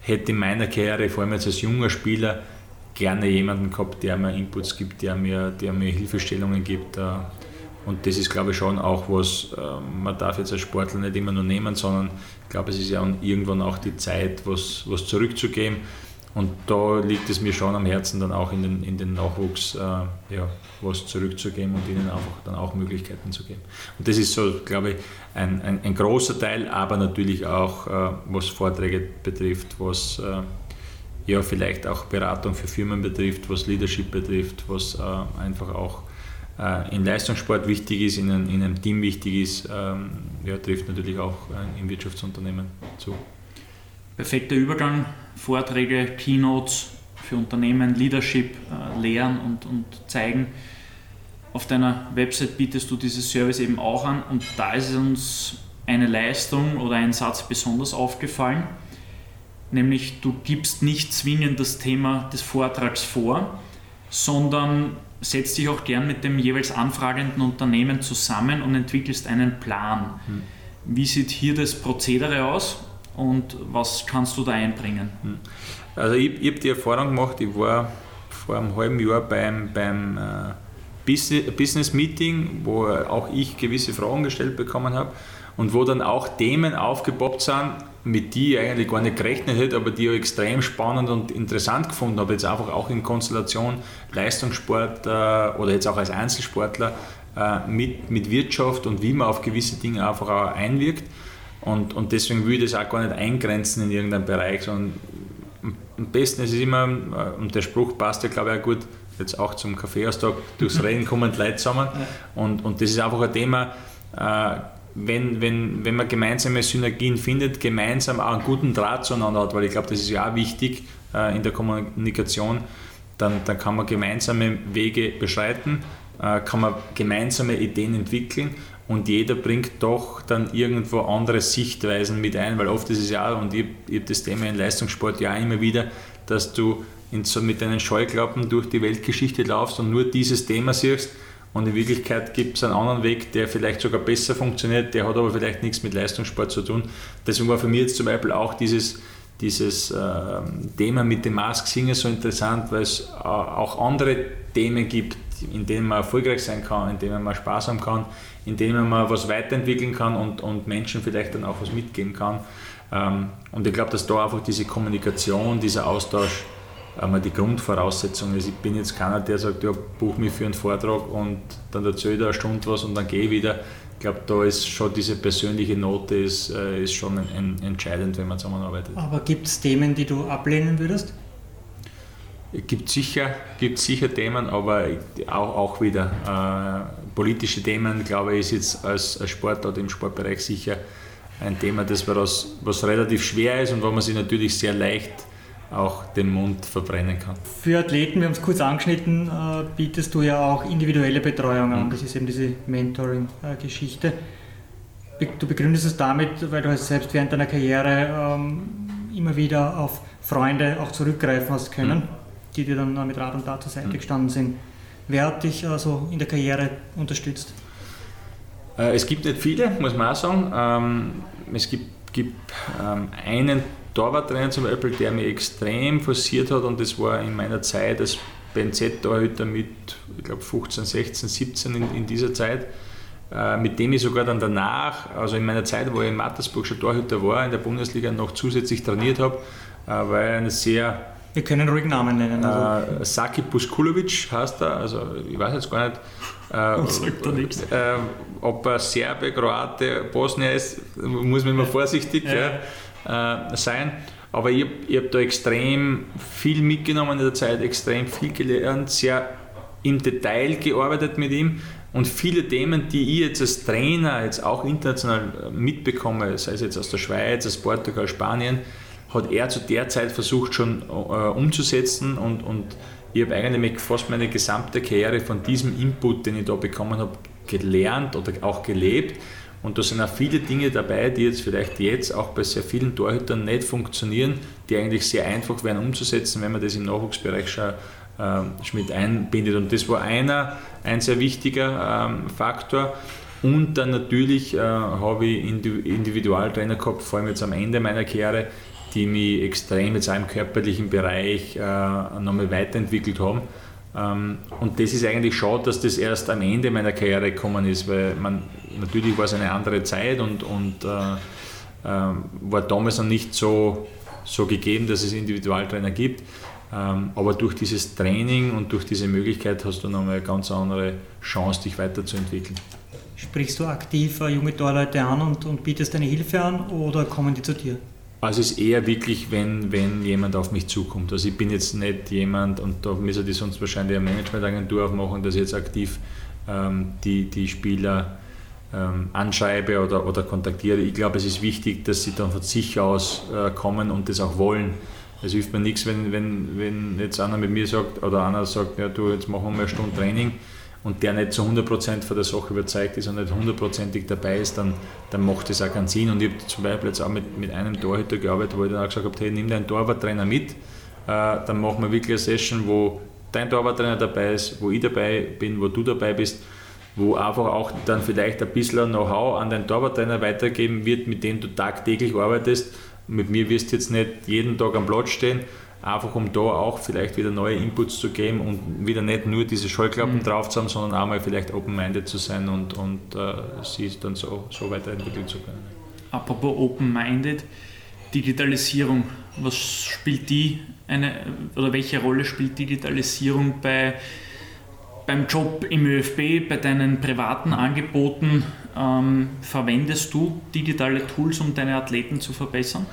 hätte in meiner Karriere, vor allem jetzt als junger Spieler, gerne jemanden gehabt, der mir Inputs gibt, der mir, der mir Hilfestellungen gibt. Äh, und das ist, glaube ich, schon auch was, äh, man darf jetzt als Sportler nicht immer nur nehmen, sondern ich glaube, es ist ja irgendwann auch die Zeit, was, was zurückzugeben. Und da liegt es mir schon am Herzen, dann auch in den, in den Nachwuchs äh, ja, was zurückzugeben und ihnen einfach dann auch Möglichkeiten zu geben. Und das ist so, glaube ich, ein, ein, ein großer Teil, aber natürlich auch, äh, was Vorträge betrifft, was äh, ja vielleicht auch Beratung für Firmen betrifft, was Leadership betrifft, was äh, einfach auch äh, in Leistungssport wichtig ist, in einem, in einem Team wichtig ist, ähm, ja, trifft natürlich auch äh, im Wirtschaftsunternehmen zu. Perfekter Übergang, Vorträge, Keynotes für Unternehmen, Leadership äh, lehren und, und zeigen. Auf deiner Website bietest du dieses Service eben auch an und da ist uns eine Leistung oder ein Satz besonders aufgefallen, nämlich du gibst nicht zwingend das Thema des Vortrags vor, sondern setzt dich auch gern mit dem jeweils anfragenden Unternehmen zusammen und entwickelst einen Plan. Hm. Wie sieht hier das Prozedere aus und was kannst du da einbringen? Hm. Also ich, ich habe die Erfahrung gemacht, ich war vor einem halben Jahr beim, beim äh, Business Meeting, wo auch ich gewisse Fragen gestellt bekommen habe und wo dann auch Themen aufgepoppt sind, mit die ich eigentlich gar nicht gerechnet hätte, aber die ich extrem spannend und interessant gefunden habe, jetzt einfach auch in Konstellation Leistungssport äh, oder jetzt auch als Einzelsportler äh, mit, mit Wirtschaft und wie man auf gewisse Dinge einfach auch einwirkt. Und, und deswegen will ich das auch gar nicht eingrenzen in irgendeinem Bereich, sondern am besten ist es immer, äh, und der Spruch passt ja glaube ich auch gut, jetzt auch zum Kaffeeaustag, durchs Reden [laughs] kommen die Leute zusammen. Und, und das ist einfach ein Thema, äh, wenn, wenn, wenn man gemeinsame Synergien findet, gemeinsam auch einen guten Draht zueinander hat, weil ich glaube, das ist ja auch wichtig äh, in der Kommunikation, dann, dann kann man gemeinsame Wege beschreiten, äh, kann man gemeinsame Ideen entwickeln und jeder bringt doch dann irgendwo andere Sichtweisen mit ein, weil oft ist es ja, und ich, ich habe das Thema in Leistungssport ja immer wieder, dass du in, so mit deinen Scheuklappen durch die Weltgeschichte laufst und nur dieses Thema siehst Und in Wirklichkeit gibt es einen anderen Weg, der vielleicht sogar besser funktioniert, der hat aber vielleicht nichts mit Leistungssport zu tun. Deswegen war für mich jetzt zum Beispiel auch dieses, dieses äh, Thema mit dem Mask Singer so interessant, weil es äh, auch andere Themen gibt, in denen man erfolgreich sein kann, in denen man Spaß haben kann, in denen man was weiterentwickeln kann und, und Menschen vielleicht dann auch was mitgeben kann. Ähm, und ich glaube, dass da einfach diese Kommunikation, dieser Austausch einmal die Grundvoraussetzung ist. Ich bin jetzt keiner, der sagt, ja, buch mich für einen Vortrag und dann erzähle ich da eine Stunde was und dann gehe ich wieder. Ich glaube, da ist schon diese persönliche Note ist, äh, ist schon ein, ein, entscheidend, wenn man zusammenarbeitet. Aber gibt es Themen, die du ablehnen würdest? Es gibt sicher, gibt sicher Themen, aber auch, auch wieder äh, politische Themen, glaube ich, ist jetzt als, als Sportler im Sportbereich sicher ein Thema, das was, was relativ schwer ist und wo man sich natürlich sehr leicht auch den Mund verbrennen kann. Für Athleten, wir haben es kurz angeschnitten, äh, bietest du ja auch individuelle Betreuung an. Mhm. Das ist eben diese Mentoring-Geschichte. Du begründest es damit, weil du selbst während deiner Karriere ähm, immer wieder auf Freunde auch zurückgreifen hast können, mhm. Die dir dann mit Rat und Tat zur Seite mhm. gestanden sind. Wer hat dich also in der Karriere unterstützt? Äh, es gibt nicht viele, muss man auch sagen. Ähm, es gibt, gibt ähm, einen Torwarttrainer zum Beispiel, der mich extrem forciert hat und das war in meiner Zeit als BNZ-Torhüter mit, ich glaube, 15, 16, 17 in, in dieser Zeit, äh, mit dem ich sogar dann danach, also in meiner Zeit, wo ich in Mattersburg schon Torhüter war, in der Bundesliga noch zusätzlich trainiert habe, äh, weil er eine sehr wir können ruhig Namen nennen. Also. Äh, Saki Puskulovic heißt er, also ich weiß jetzt gar nicht, äh. [laughs] Äh, ob er Serbe, Kroate, Bosnier ist, muss man immer vorsichtig. Ja. Ja äh, sein. Aber ich, ich habe da extrem viel mitgenommen in der Zeit, extrem viel gelernt, sehr im Detail gearbeitet mit ihm und viele Themen, die ich jetzt als Trainer jetzt auch international mitbekomme, sei es jetzt aus der Schweiz, aus Portugal, Spanien, hat er zu der Zeit versucht schon äh, umzusetzen und, und ich habe eigentlich fast meine gesamte Karriere von diesem Input, den ich da bekommen habe, gelernt oder auch gelebt. Und da sind auch viele Dinge dabei, die jetzt vielleicht jetzt auch bei sehr vielen Torhütern nicht funktionieren, die eigentlich sehr einfach wären umzusetzen, wenn man das im Nachwuchsbereich schon äh, mit einbindet. Und das war einer, ein sehr wichtiger ähm, Faktor. Und dann natürlich äh, habe ich Individualtrainer gehabt, vor allem jetzt am Ende meiner Karriere, die mich extrem jetzt auch im körperlichen Bereich äh, nochmal weiterentwickelt haben. Ähm, und das ist eigentlich schade, dass das erst am Ende meiner Karriere gekommen ist, weil man, natürlich war es eine andere Zeit und, und äh, äh, war damals noch nicht so, so gegeben, dass es Individualtrainer gibt. Ähm, aber durch dieses Training und durch diese Möglichkeit hast du nochmal eine ganz andere Chance, dich weiterzuentwickeln. Sprichst du aktiv äh, junge Torleute an und, und bietest deine Hilfe an oder kommen die zu dir? Also es ist eher wirklich, wenn, wenn jemand auf mich zukommt. Also ich bin jetzt nicht jemand, und da müsste ich sonst wahrscheinlich eine Managementagentur aufmachen, dass ich jetzt aktiv ähm, die, die Spieler ähm, anschreibe oder, oder kontaktiere. Ich glaube, es ist wichtig, dass sie dann von sich aus äh, kommen und das auch wollen. Es hilft mir nichts, wenn, wenn, wenn jetzt einer mit mir sagt oder einer sagt, ja du, jetzt machen wir mal eine Stunde Training und der nicht zu 100% von der Sache überzeugt ist und nicht hundertprozentig dabei ist, dann, dann macht das auch keinen Sinn. Und ich habe zum Beispiel jetzt auch mit, mit einem Torhüter gearbeitet, wo ich dann auch gesagt habe, hey, nimm deinen Torwarttrainer mit, äh, dann machen wir wirklich eine Session, wo dein Torwarttrainer dabei ist, wo ich dabei bin, wo du dabei bist, wo einfach auch dann vielleicht ein bisschen Know-how an deinen Torwarttrainer weitergeben wird, mit dem du tagtäglich arbeitest. Mit mir wirst du jetzt nicht jeden Tag am Platz stehen, einfach um da auch vielleicht wieder neue Inputs zu geben und wieder nicht nur diese Scheuklappen mhm. drauf zu haben, sondern auch mal vielleicht open-minded zu sein und, und äh, sie dann so, so weiterentwickeln zu können. Apropos open-minded, Digitalisierung, was spielt die eine oder welche Rolle spielt Digitalisierung bei, beim Job im ÖFB, bei deinen privaten Angeboten? Ähm, verwendest du digitale Tools, um deine Athleten zu verbessern?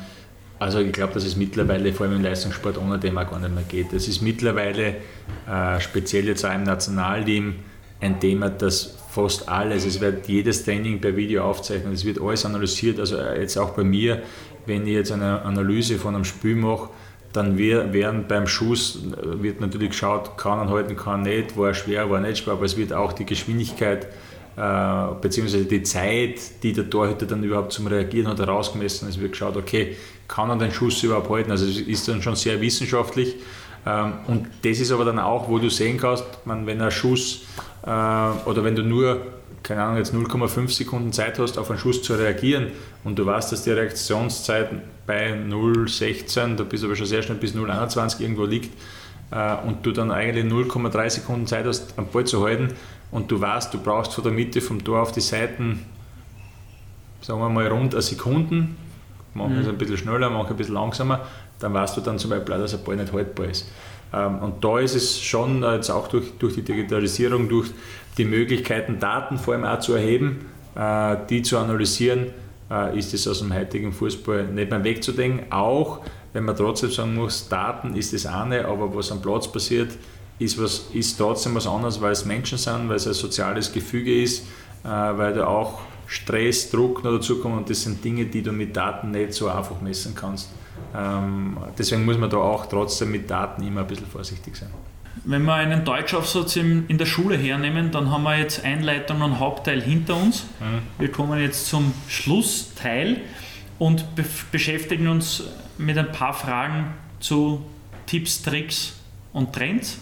Also ich glaube, dass es mittlerweile, vor allem im Leistungssport, ohne Thema gar nicht mehr geht. Es ist mittlerweile, äh, speziell jetzt auch im Nationalteam, ein Thema, das fast alles, es wird jedes Training per Video aufzeichnen, es wird alles analysiert, also äh, jetzt auch bei mir, wenn ich jetzt eine Analyse von einem Spiel mache, dann werden beim Schuss äh, wird natürlich geschaut, kann er halten, kann er nicht, war er schwer, war er nicht schwer, aber es wird auch die Geschwindigkeit äh, beziehungsweise die Zeit, die der Torhüter dann überhaupt zum Reagieren hat, herausgemessen. Es wird geschaut, okay, kann er den Schuss überhaupt halten? Also es ist dann schon sehr wissenschaftlich. Ähm, und das ist aber dann auch, wo du sehen kannst, man, wenn ein Schuss äh, oder wenn du nur keine Ahnung, jetzt 0,5 Sekunden Zeit hast, auf einen Schuss zu reagieren und du weißt, dass die Reaktionszeit bei 0,16, da bist du aber schon sehr schnell bis 0,21 irgendwo liegt äh, und du dann eigentlich 0,3 Sekunden Zeit hast, am Ball zu halten und du weißt, du brauchst von der Mitte vom Tor auf die Seiten, sagen wir mal rund eine Sekunden, manche mhm. ein bisschen schneller, manche ein bisschen langsamer, dann weißt du dann zum Beispiel auch, dass ein Ball nicht haltbar ist. Ähm, und da ist es schon äh, jetzt auch durch, durch die Digitalisierung, durch die Möglichkeiten, Daten vor allem auch zu erheben, äh, die zu analysieren, äh, ist es aus dem heutigen Fußball nicht mehr wegzudenken. Auch wenn man trotzdem sagen muss, Daten ist das eine, aber was am Platz passiert, ist, was, ist trotzdem was anderes, weil es Menschen sind, weil es ein soziales Gefüge ist, weil da auch Stress, Druck noch dazu kommen und das sind Dinge, die du mit Daten nicht so einfach messen kannst. Ähm, deswegen muss man da auch trotzdem mit Daten immer ein bisschen vorsichtig sein. Wenn wir einen Deutschaufsatz in der Schule hernehmen, dann haben wir jetzt Einleitung und Hauptteil hinter uns. Mhm. Wir kommen jetzt zum Schlussteil und be beschäftigen uns mit ein paar Fragen zu Tipps, Tricks und Trends.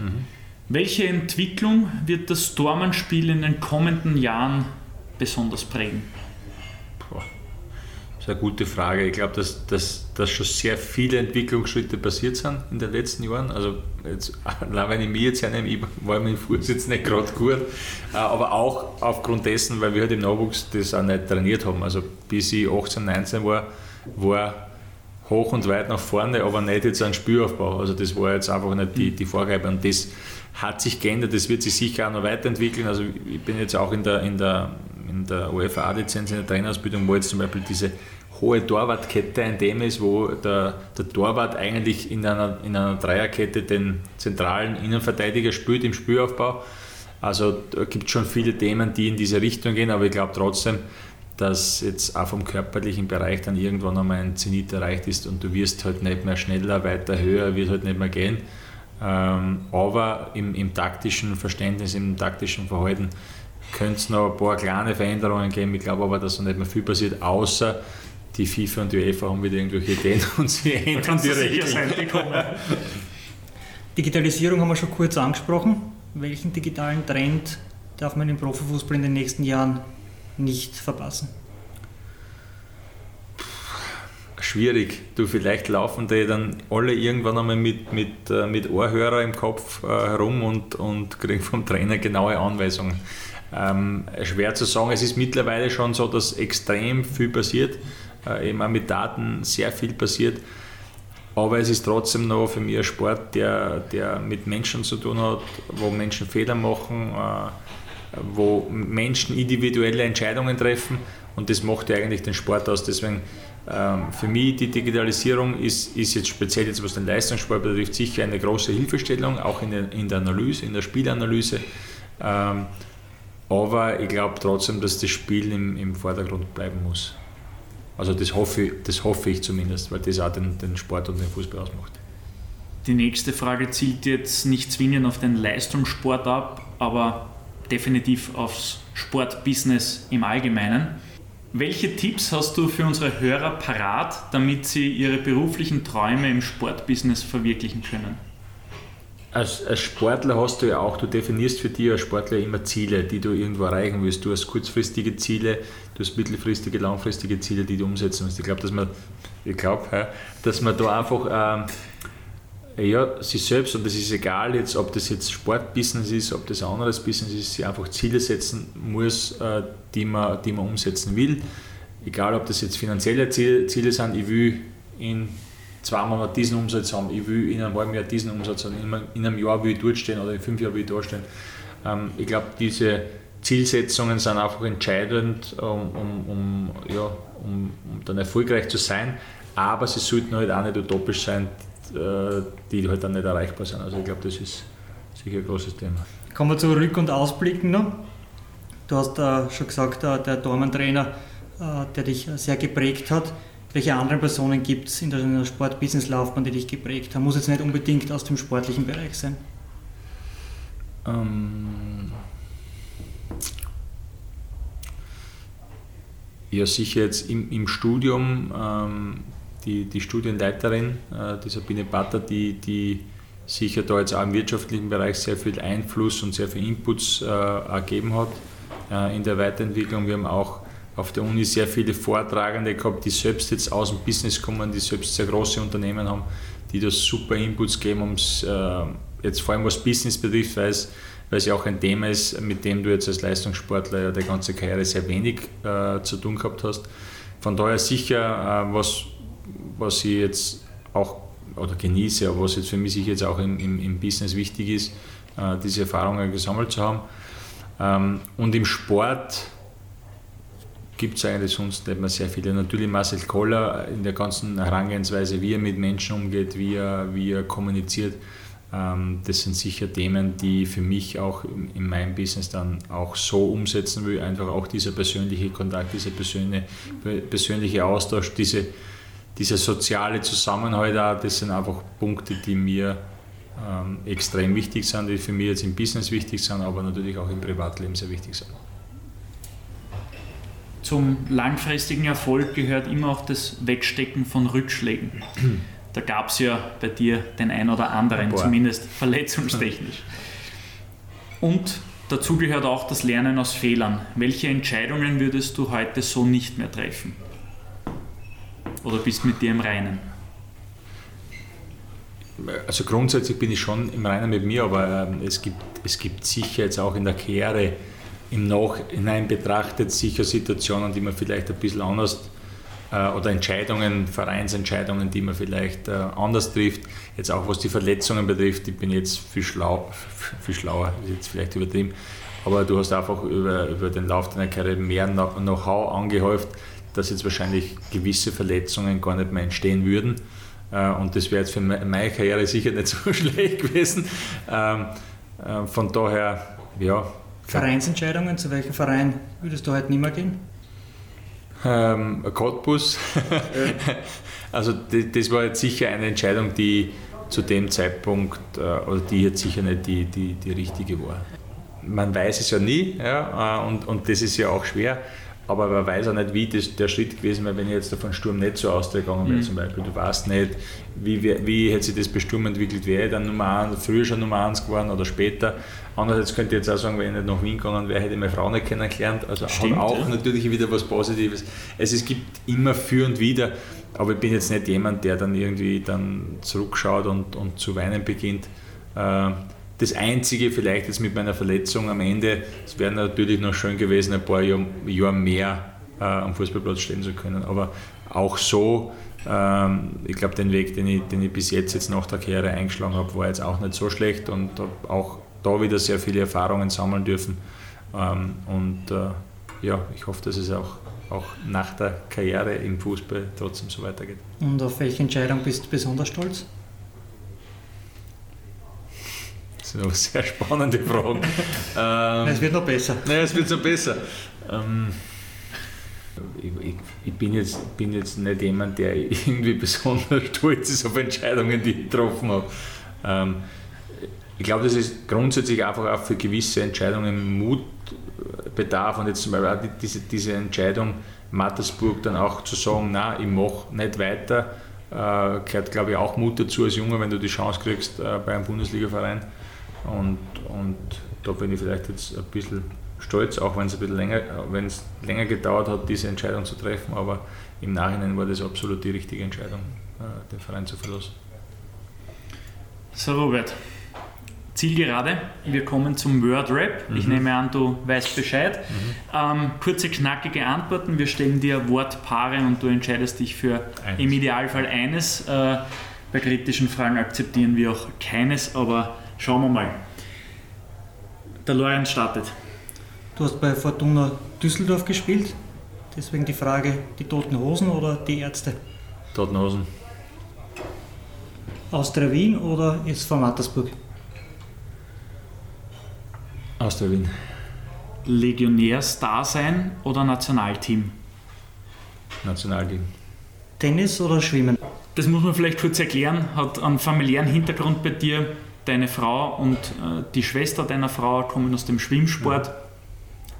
Mhm. Welche Entwicklung wird das Dormanspiel in den kommenden Jahren besonders prägen? Das ist eine gute Frage. Ich glaube, dass, dass, dass schon sehr viele Entwicklungsschritte passiert sind in den letzten Jahren. Also, jetzt, [laughs] wenn ich mich jetzt hernehme, ich war mein Fuß jetzt nicht gerade gut, äh, aber auch aufgrund dessen, weil wir halt im Nachwuchs das auch nicht trainiert haben. Also, bis ich 18, 19 war, war hoch und weit nach vorne, aber nicht jetzt ein Spüraufbau. Also, das war jetzt einfach nicht die, die Vorgabe und das hat sich geändert. Das wird sich sicher auch noch weiterentwickeln. Also, ich bin jetzt auch in der, in der in der UEFA-Lizenz in der Trainerausbildung, wo jetzt zum Beispiel diese hohe Torwartkette ein Thema ist, wo der, der Torwart eigentlich in einer, in einer Dreierkette den zentralen Innenverteidiger spielt im Spielaufbau. Also da gibt es schon viele Themen, die in diese Richtung gehen, aber ich glaube trotzdem, dass jetzt auch vom körperlichen Bereich dann irgendwann einmal ein Zenit erreicht ist und du wirst halt nicht mehr schneller, weiter, höher, wird halt nicht mehr gehen. Ähm, aber im, im taktischen Verständnis, im taktischen Verhalten könnte es noch ein paar kleine Veränderungen geben. Ich glaube aber, dass so nicht mehr viel passiert, außer die FIFA und die UEFA haben wieder irgendwelche Ideen [laughs] und sie ändern die Regeln. Digitalisierung haben wir schon kurz angesprochen. Welchen digitalen Trend darf man im Profifußball in den nächsten Jahren nicht verpassen? Schwierig. Du, vielleicht laufen die dann alle irgendwann einmal mit, mit, äh, mit Ohrhörer im Kopf äh, herum und, und kriegen vom Trainer genaue Anweisungen. Ähm, schwer zu sagen. Es ist mittlerweile schon so, dass extrem viel passiert, äh, eben auch mit Daten sehr viel passiert. Aber es ist trotzdem noch für mich ein Sport, der, der mit Menschen zu tun hat, wo Menschen Fehler machen, äh, wo Menschen individuelle Entscheidungen treffen und das macht ja eigentlich den Sport aus. Deswegen ähm, für mich die Digitalisierung ist, ist jetzt speziell jetzt was den Leistungssport betrifft sicher eine große Hilfestellung, auch in der, in der Analyse, in der Spielanalyse. Ähm, aber ich glaube trotzdem, dass das Spiel im, im Vordergrund bleiben muss. Also das hoffe, das hoffe ich zumindest, weil das auch den, den Sport und den Fußball ausmacht. Die nächste Frage zielt jetzt nicht zwingend auf den Leistungssport ab, aber definitiv aufs Sportbusiness im Allgemeinen. Welche Tipps hast du für unsere Hörer parat, damit sie ihre beruflichen Träume im Sportbusiness verwirklichen können? als, als, Sportler hast du ja auch, du definierst für dich als Sportler immer Ziele, die du irgendwo erreichen willst. Du hast kurzfristige Ziele, du hast mittelfristige, langfristige Ziele, die du umsetzen musst. Ich glaube, dass man, dass man da einfach ähm, ja, sich selbst, und das ist egal jetzt, ob das jetzt Sportbusiness ist, ob das ein anderes Business ist, sich einfach Ziele setzen muss, äh, die, man, die man umsetzen will. Egal, ob das jetzt finanzielle Ziele, sind, ich will in zwei Monate diesen Umsatz haben, ich will in einem halben Jahr diesen Umsatz haben, in einem Jahr will ich dort stehen oder in fünf Jahren will ich da stehen. Ähm, ich glaube, diese Zielsetzungen sind einfach entscheidend, um, um, um, ja, um, um dann erfolgreich zu sein, aber sie sollten halt auch nicht utopisch sein, äh, die halt dann nicht erreichbar sind. Also ich glaube, das ist sicher ein großes Thema. Kommen wir zu Rück- und Ausblicken noch. Du hast äh, schon gesagt, äh, der Dormantrainer, äh, der dich sehr geprägt hat. Welche anderen Personen gibt es in der Sport-Business-Laufbahn, die dich geprägt haben? Muss jetzt nicht unbedingt aus dem sportlichen Bereich sein. Ähm ja, sicher jetzt im, im Studium ähm, die, die Studienleiterin, äh, die Sabine Batter, die, die sicher da jetzt auch im wirtschaftlichen Bereich sehr viel Einfluss und sehr viel Inputs äh, ergeben hat äh, in der Weiterentwicklung. Wir haben auch auf der Uni sehr viele Vortragende gehabt, die selbst jetzt aus dem Business kommen, die selbst sehr große Unternehmen haben, die da super Inputs geben, um äh, jetzt vor allem was Business betrifft, weil es, weil es ja auch ein Thema ist, mit dem du jetzt als Leistungssportler ja die ganze Karriere sehr wenig äh, zu tun gehabt hast. Von daher sicher, äh, was, was ich jetzt auch oder genieße, aber was jetzt für mich jetzt auch im, im, im Business wichtig ist, äh, diese Erfahrungen gesammelt zu haben. Ähm, und im Sport gibt es eigentlich sonst nicht mehr sehr viele. Natürlich Marcel Koller in der ganzen Herangehensweise, wie er mit Menschen umgeht, wie er, wie er kommuniziert. Ähm, das sind sicher Themen, die für mich auch in meinem Business dann auch so umsetzen will. Einfach auch dieser persönliche Kontakt, dieser persönliche, persönliche Austausch, diese, dieser soziale Zusammenhalt auch, das sind einfach Punkte, die mir ähm, extrem wichtig sind, die für mich jetzt im Business wichtig sind, aber natürlich auch im Privatleben sehr wichtig sind. Zum langfristigen Erfolg gehört immer auch das Wegstecken von Rückschlägen. [clears throat] Da gab es ja bei dir den ein oder anderen, zumindest verletzungstechnisch. [laughs] Und dazu gehört auch das Lernen aus Fehlern. Welche Entscheidungen würdest du heute so nicht mehr treffen? Oder bist mit dir im Reinen? Also grundsätzlich bin ich schon im Reinen mit mir, aber ähm, es, gibt, es gibt sicher jetzt auch in der Karriere im Nachhinein betrachtet sicher Situationen, die man vielleicht ein bisschen anders äh, oder Entscheidungen, Vereinsentscheidungen, die man vielleicht äh, anders trifft. Jetzt auch was die Verletzungen betrifft, ich bin jetzt viel, schlau, [laughs] viel schlauer, ist jetzt vielleicht übertrieben, aber du hast einfach über, über den Lauf deiner Karriere mehr Know-how angehäuft, dass jetzt wahrscheinlich gewisse Verletzungen gar nicht mehr entstehen würden. Äh, und das wäre jetzt für meine Karriere sicher nicht [laughs] so schlecht gewesen. Ähm, von daher, ja, Vereinsentscheidungen, zu welchem Verein würdest du heute nicht mehr gehen? Ähm, Cottbus. [laughs] also das, war jetzt sicher eine Entscheidung, die zu dem Zeitpunkt, äh, oder die jetzt sicher nicht die, die, die richtige war. Man weiß es ja nie ja, äh, und, und das ist ja auch schwer aber man weiß auch nicht, wie das, der Schritt gewesen wäre, wenn ich jetzt von Sturm nicht so ausgegangen wäre mhm. zum Beispiel. Du weißt nicht, wie, wie hätte sich das bei Sturm entwickelt, wäre ich dann Nummer 1, früher schon Nummer 1 geworden oder später. Andererseits könnte ich jetzt auch sagen, wenn ich nicht nach Wien gegangen wäre, hätte ich meine Frau nicht kennengelernt. Also Stimmt, auch ja. natürlich wieder was Positives. Also es gibt immer für und wieder, aber ich bin jetzt nicht jemand, der dann irgendwie dann zurückschaut und, und zu weinen beginnt. Äh, das Einzige vielleicht jetzt mit meiner Verletzung am Ende, es wäre natürlich noch schön gewesen, ein paar Jahre, Jahr mehr äh, am Fußballplatz stehen zu können. Aber auch so, ähm, ich glaube, den Weg, den ich, den ich bis jetzt, jetzt nach der Karriere eingeschlagen habe, war jetzt auch nicht so schlecht und habe auch da wieder sehr viele Erfahrungen sammeln dürfen. Ähm, und äh, ja, ich hoffe, dass es auch, auch nach der Karriere im Fußball trotzdem so weitergeht. Und auf welche Entscheidung bist du besonders stolz? Das sind aber sehr spannende Fragen. ähm, [laughs] es wird noch besser. Nein, es wird noch besser. Ähm, ich, ich, ich, bin, jetzt, bin jetzt nicht jemand, der irgendwie [laughs] besonders stolz ist auf Entscheidungen, die ich getroffen habe. Ähm, ich glaube, dass es grundsätzlich einfach auch für gewisse Entscheidungen Mut bedarf und jetzt zum Beispiel auch diese, diese Entscheidung, Mattersburg dann auch zu sagen, nein, ich mache nicht weiter, äh, gehört glaube ich auch Mut dazu als Junge, wenn du die Chance kriegst äh, bei einem Bundesligaverein. Und, und da bin ich vielleicht jetzt ein bisschen stolz, auch wenn es ein bisschen länger, wenn es länger gedauert hat, diese Entscheidung zu treffen, aber im Nachhinein war das absolut die richtige Entscheidung, äh, den Verein zu verlassen. So Robert, Zielgerade, wir kommen zum Word Rap. Mhm. Ich nehme an, du weißt Bescheid. Mhm. Ähm, kurze, knackige Antworten. Wir stellen dir Wortpaare und du entscheidest dich für eines. im Idealfall eines. Äh, bei kritischen Fragen akzeptieren wir auch keines, aber Schauen wir mal. Der Lorenz startet. Du hast bei Fortuna Düsseldorf gespielt. Deswegen die Frage, die Toten Hosen oder die Ärzte? Toten Hosen. Austria Wien oder SV Mattersburg? Austria Wien. Legionärstar sein oder Nationalteam? Nationalteam. Tennis oder Schwimmen? Das muss man vielleicht kurz erklären. Hat einen familiären Hintergrund bei dir deine Frau und äh, die Schwester deiner Frau kommen aus dem Schwimmsport. Ja.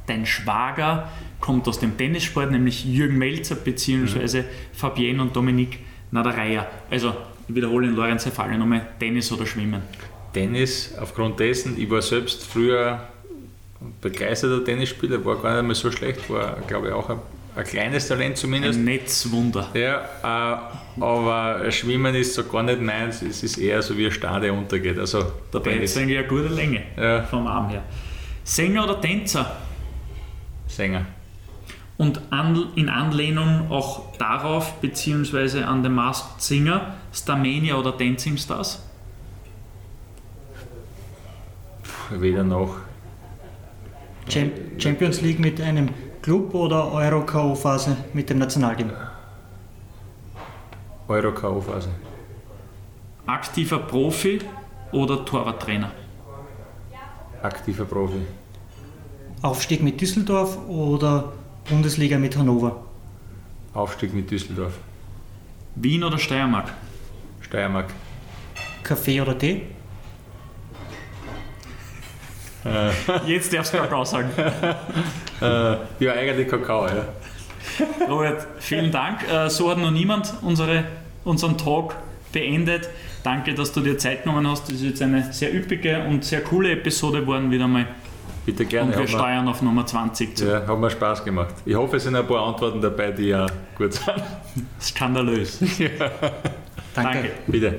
Dein Schwager kommt aus dem Tennissport, nämlich Jürgen Melzer bzw. Mhm. Fabienne und Dominique Na, der Reiher. Also, ich wiederhole in Lorenz Falle nochmal, Tennis oder Schwimmen? Tennis, aufgrund dessen, ich war selbst früher begeisterter Tennisspieler, war gar nicht mehr so schlecht, war glaube ich auch ein, ein kleines Talent zumindest. Ein Netzwunder. Ja, äh, aber Schwimmen ist so gar nicht meins, es ist eher so wie ein Star, der untergeht. Also Dabei ist eigentlich eine gute Länge Ja. vom Arm her. Sänger oder Tänzer? Sänger. Und an, in Anlehnung auch darauf, beziehungsweise an den Masked Singer, Starmania oder Dancing Stars? Weder noch. Cham- Champions League mit einem Club oder Euro K.O.-Phase mit dem Nationalteam? Euro K.O.-Phase. Aktiver Profi oder Torwarttrainer? Aktiver Profi. Aufstieg mit Düsseldorf oder Bundesliga mit Hannover? Aufstieg mit Düsseldorf. Wien oder Steiermark? Steiermark. Kaffee oder Tee? Jetzt darfst du Kakao sagen. [laughs] Äh, ja, eigentlich Kakao, ja. Robert, vielen Dank. Äh, So hat noch niemand unsere, unseren Talk beendet. Danke, dass du dir Zeit genommen hast. Das ist jetzt eine sehr üppige und sehr coole Episode geworden wieder mal. Bitte gerne. Und wir steuern auf Nummer 20 zu. ja, hat mir Spaß gemacht. Ich hoffe, es sind ein paar Antworten dabei, die ja gut sind. Skandalös. [laughs] Danke. Bitte.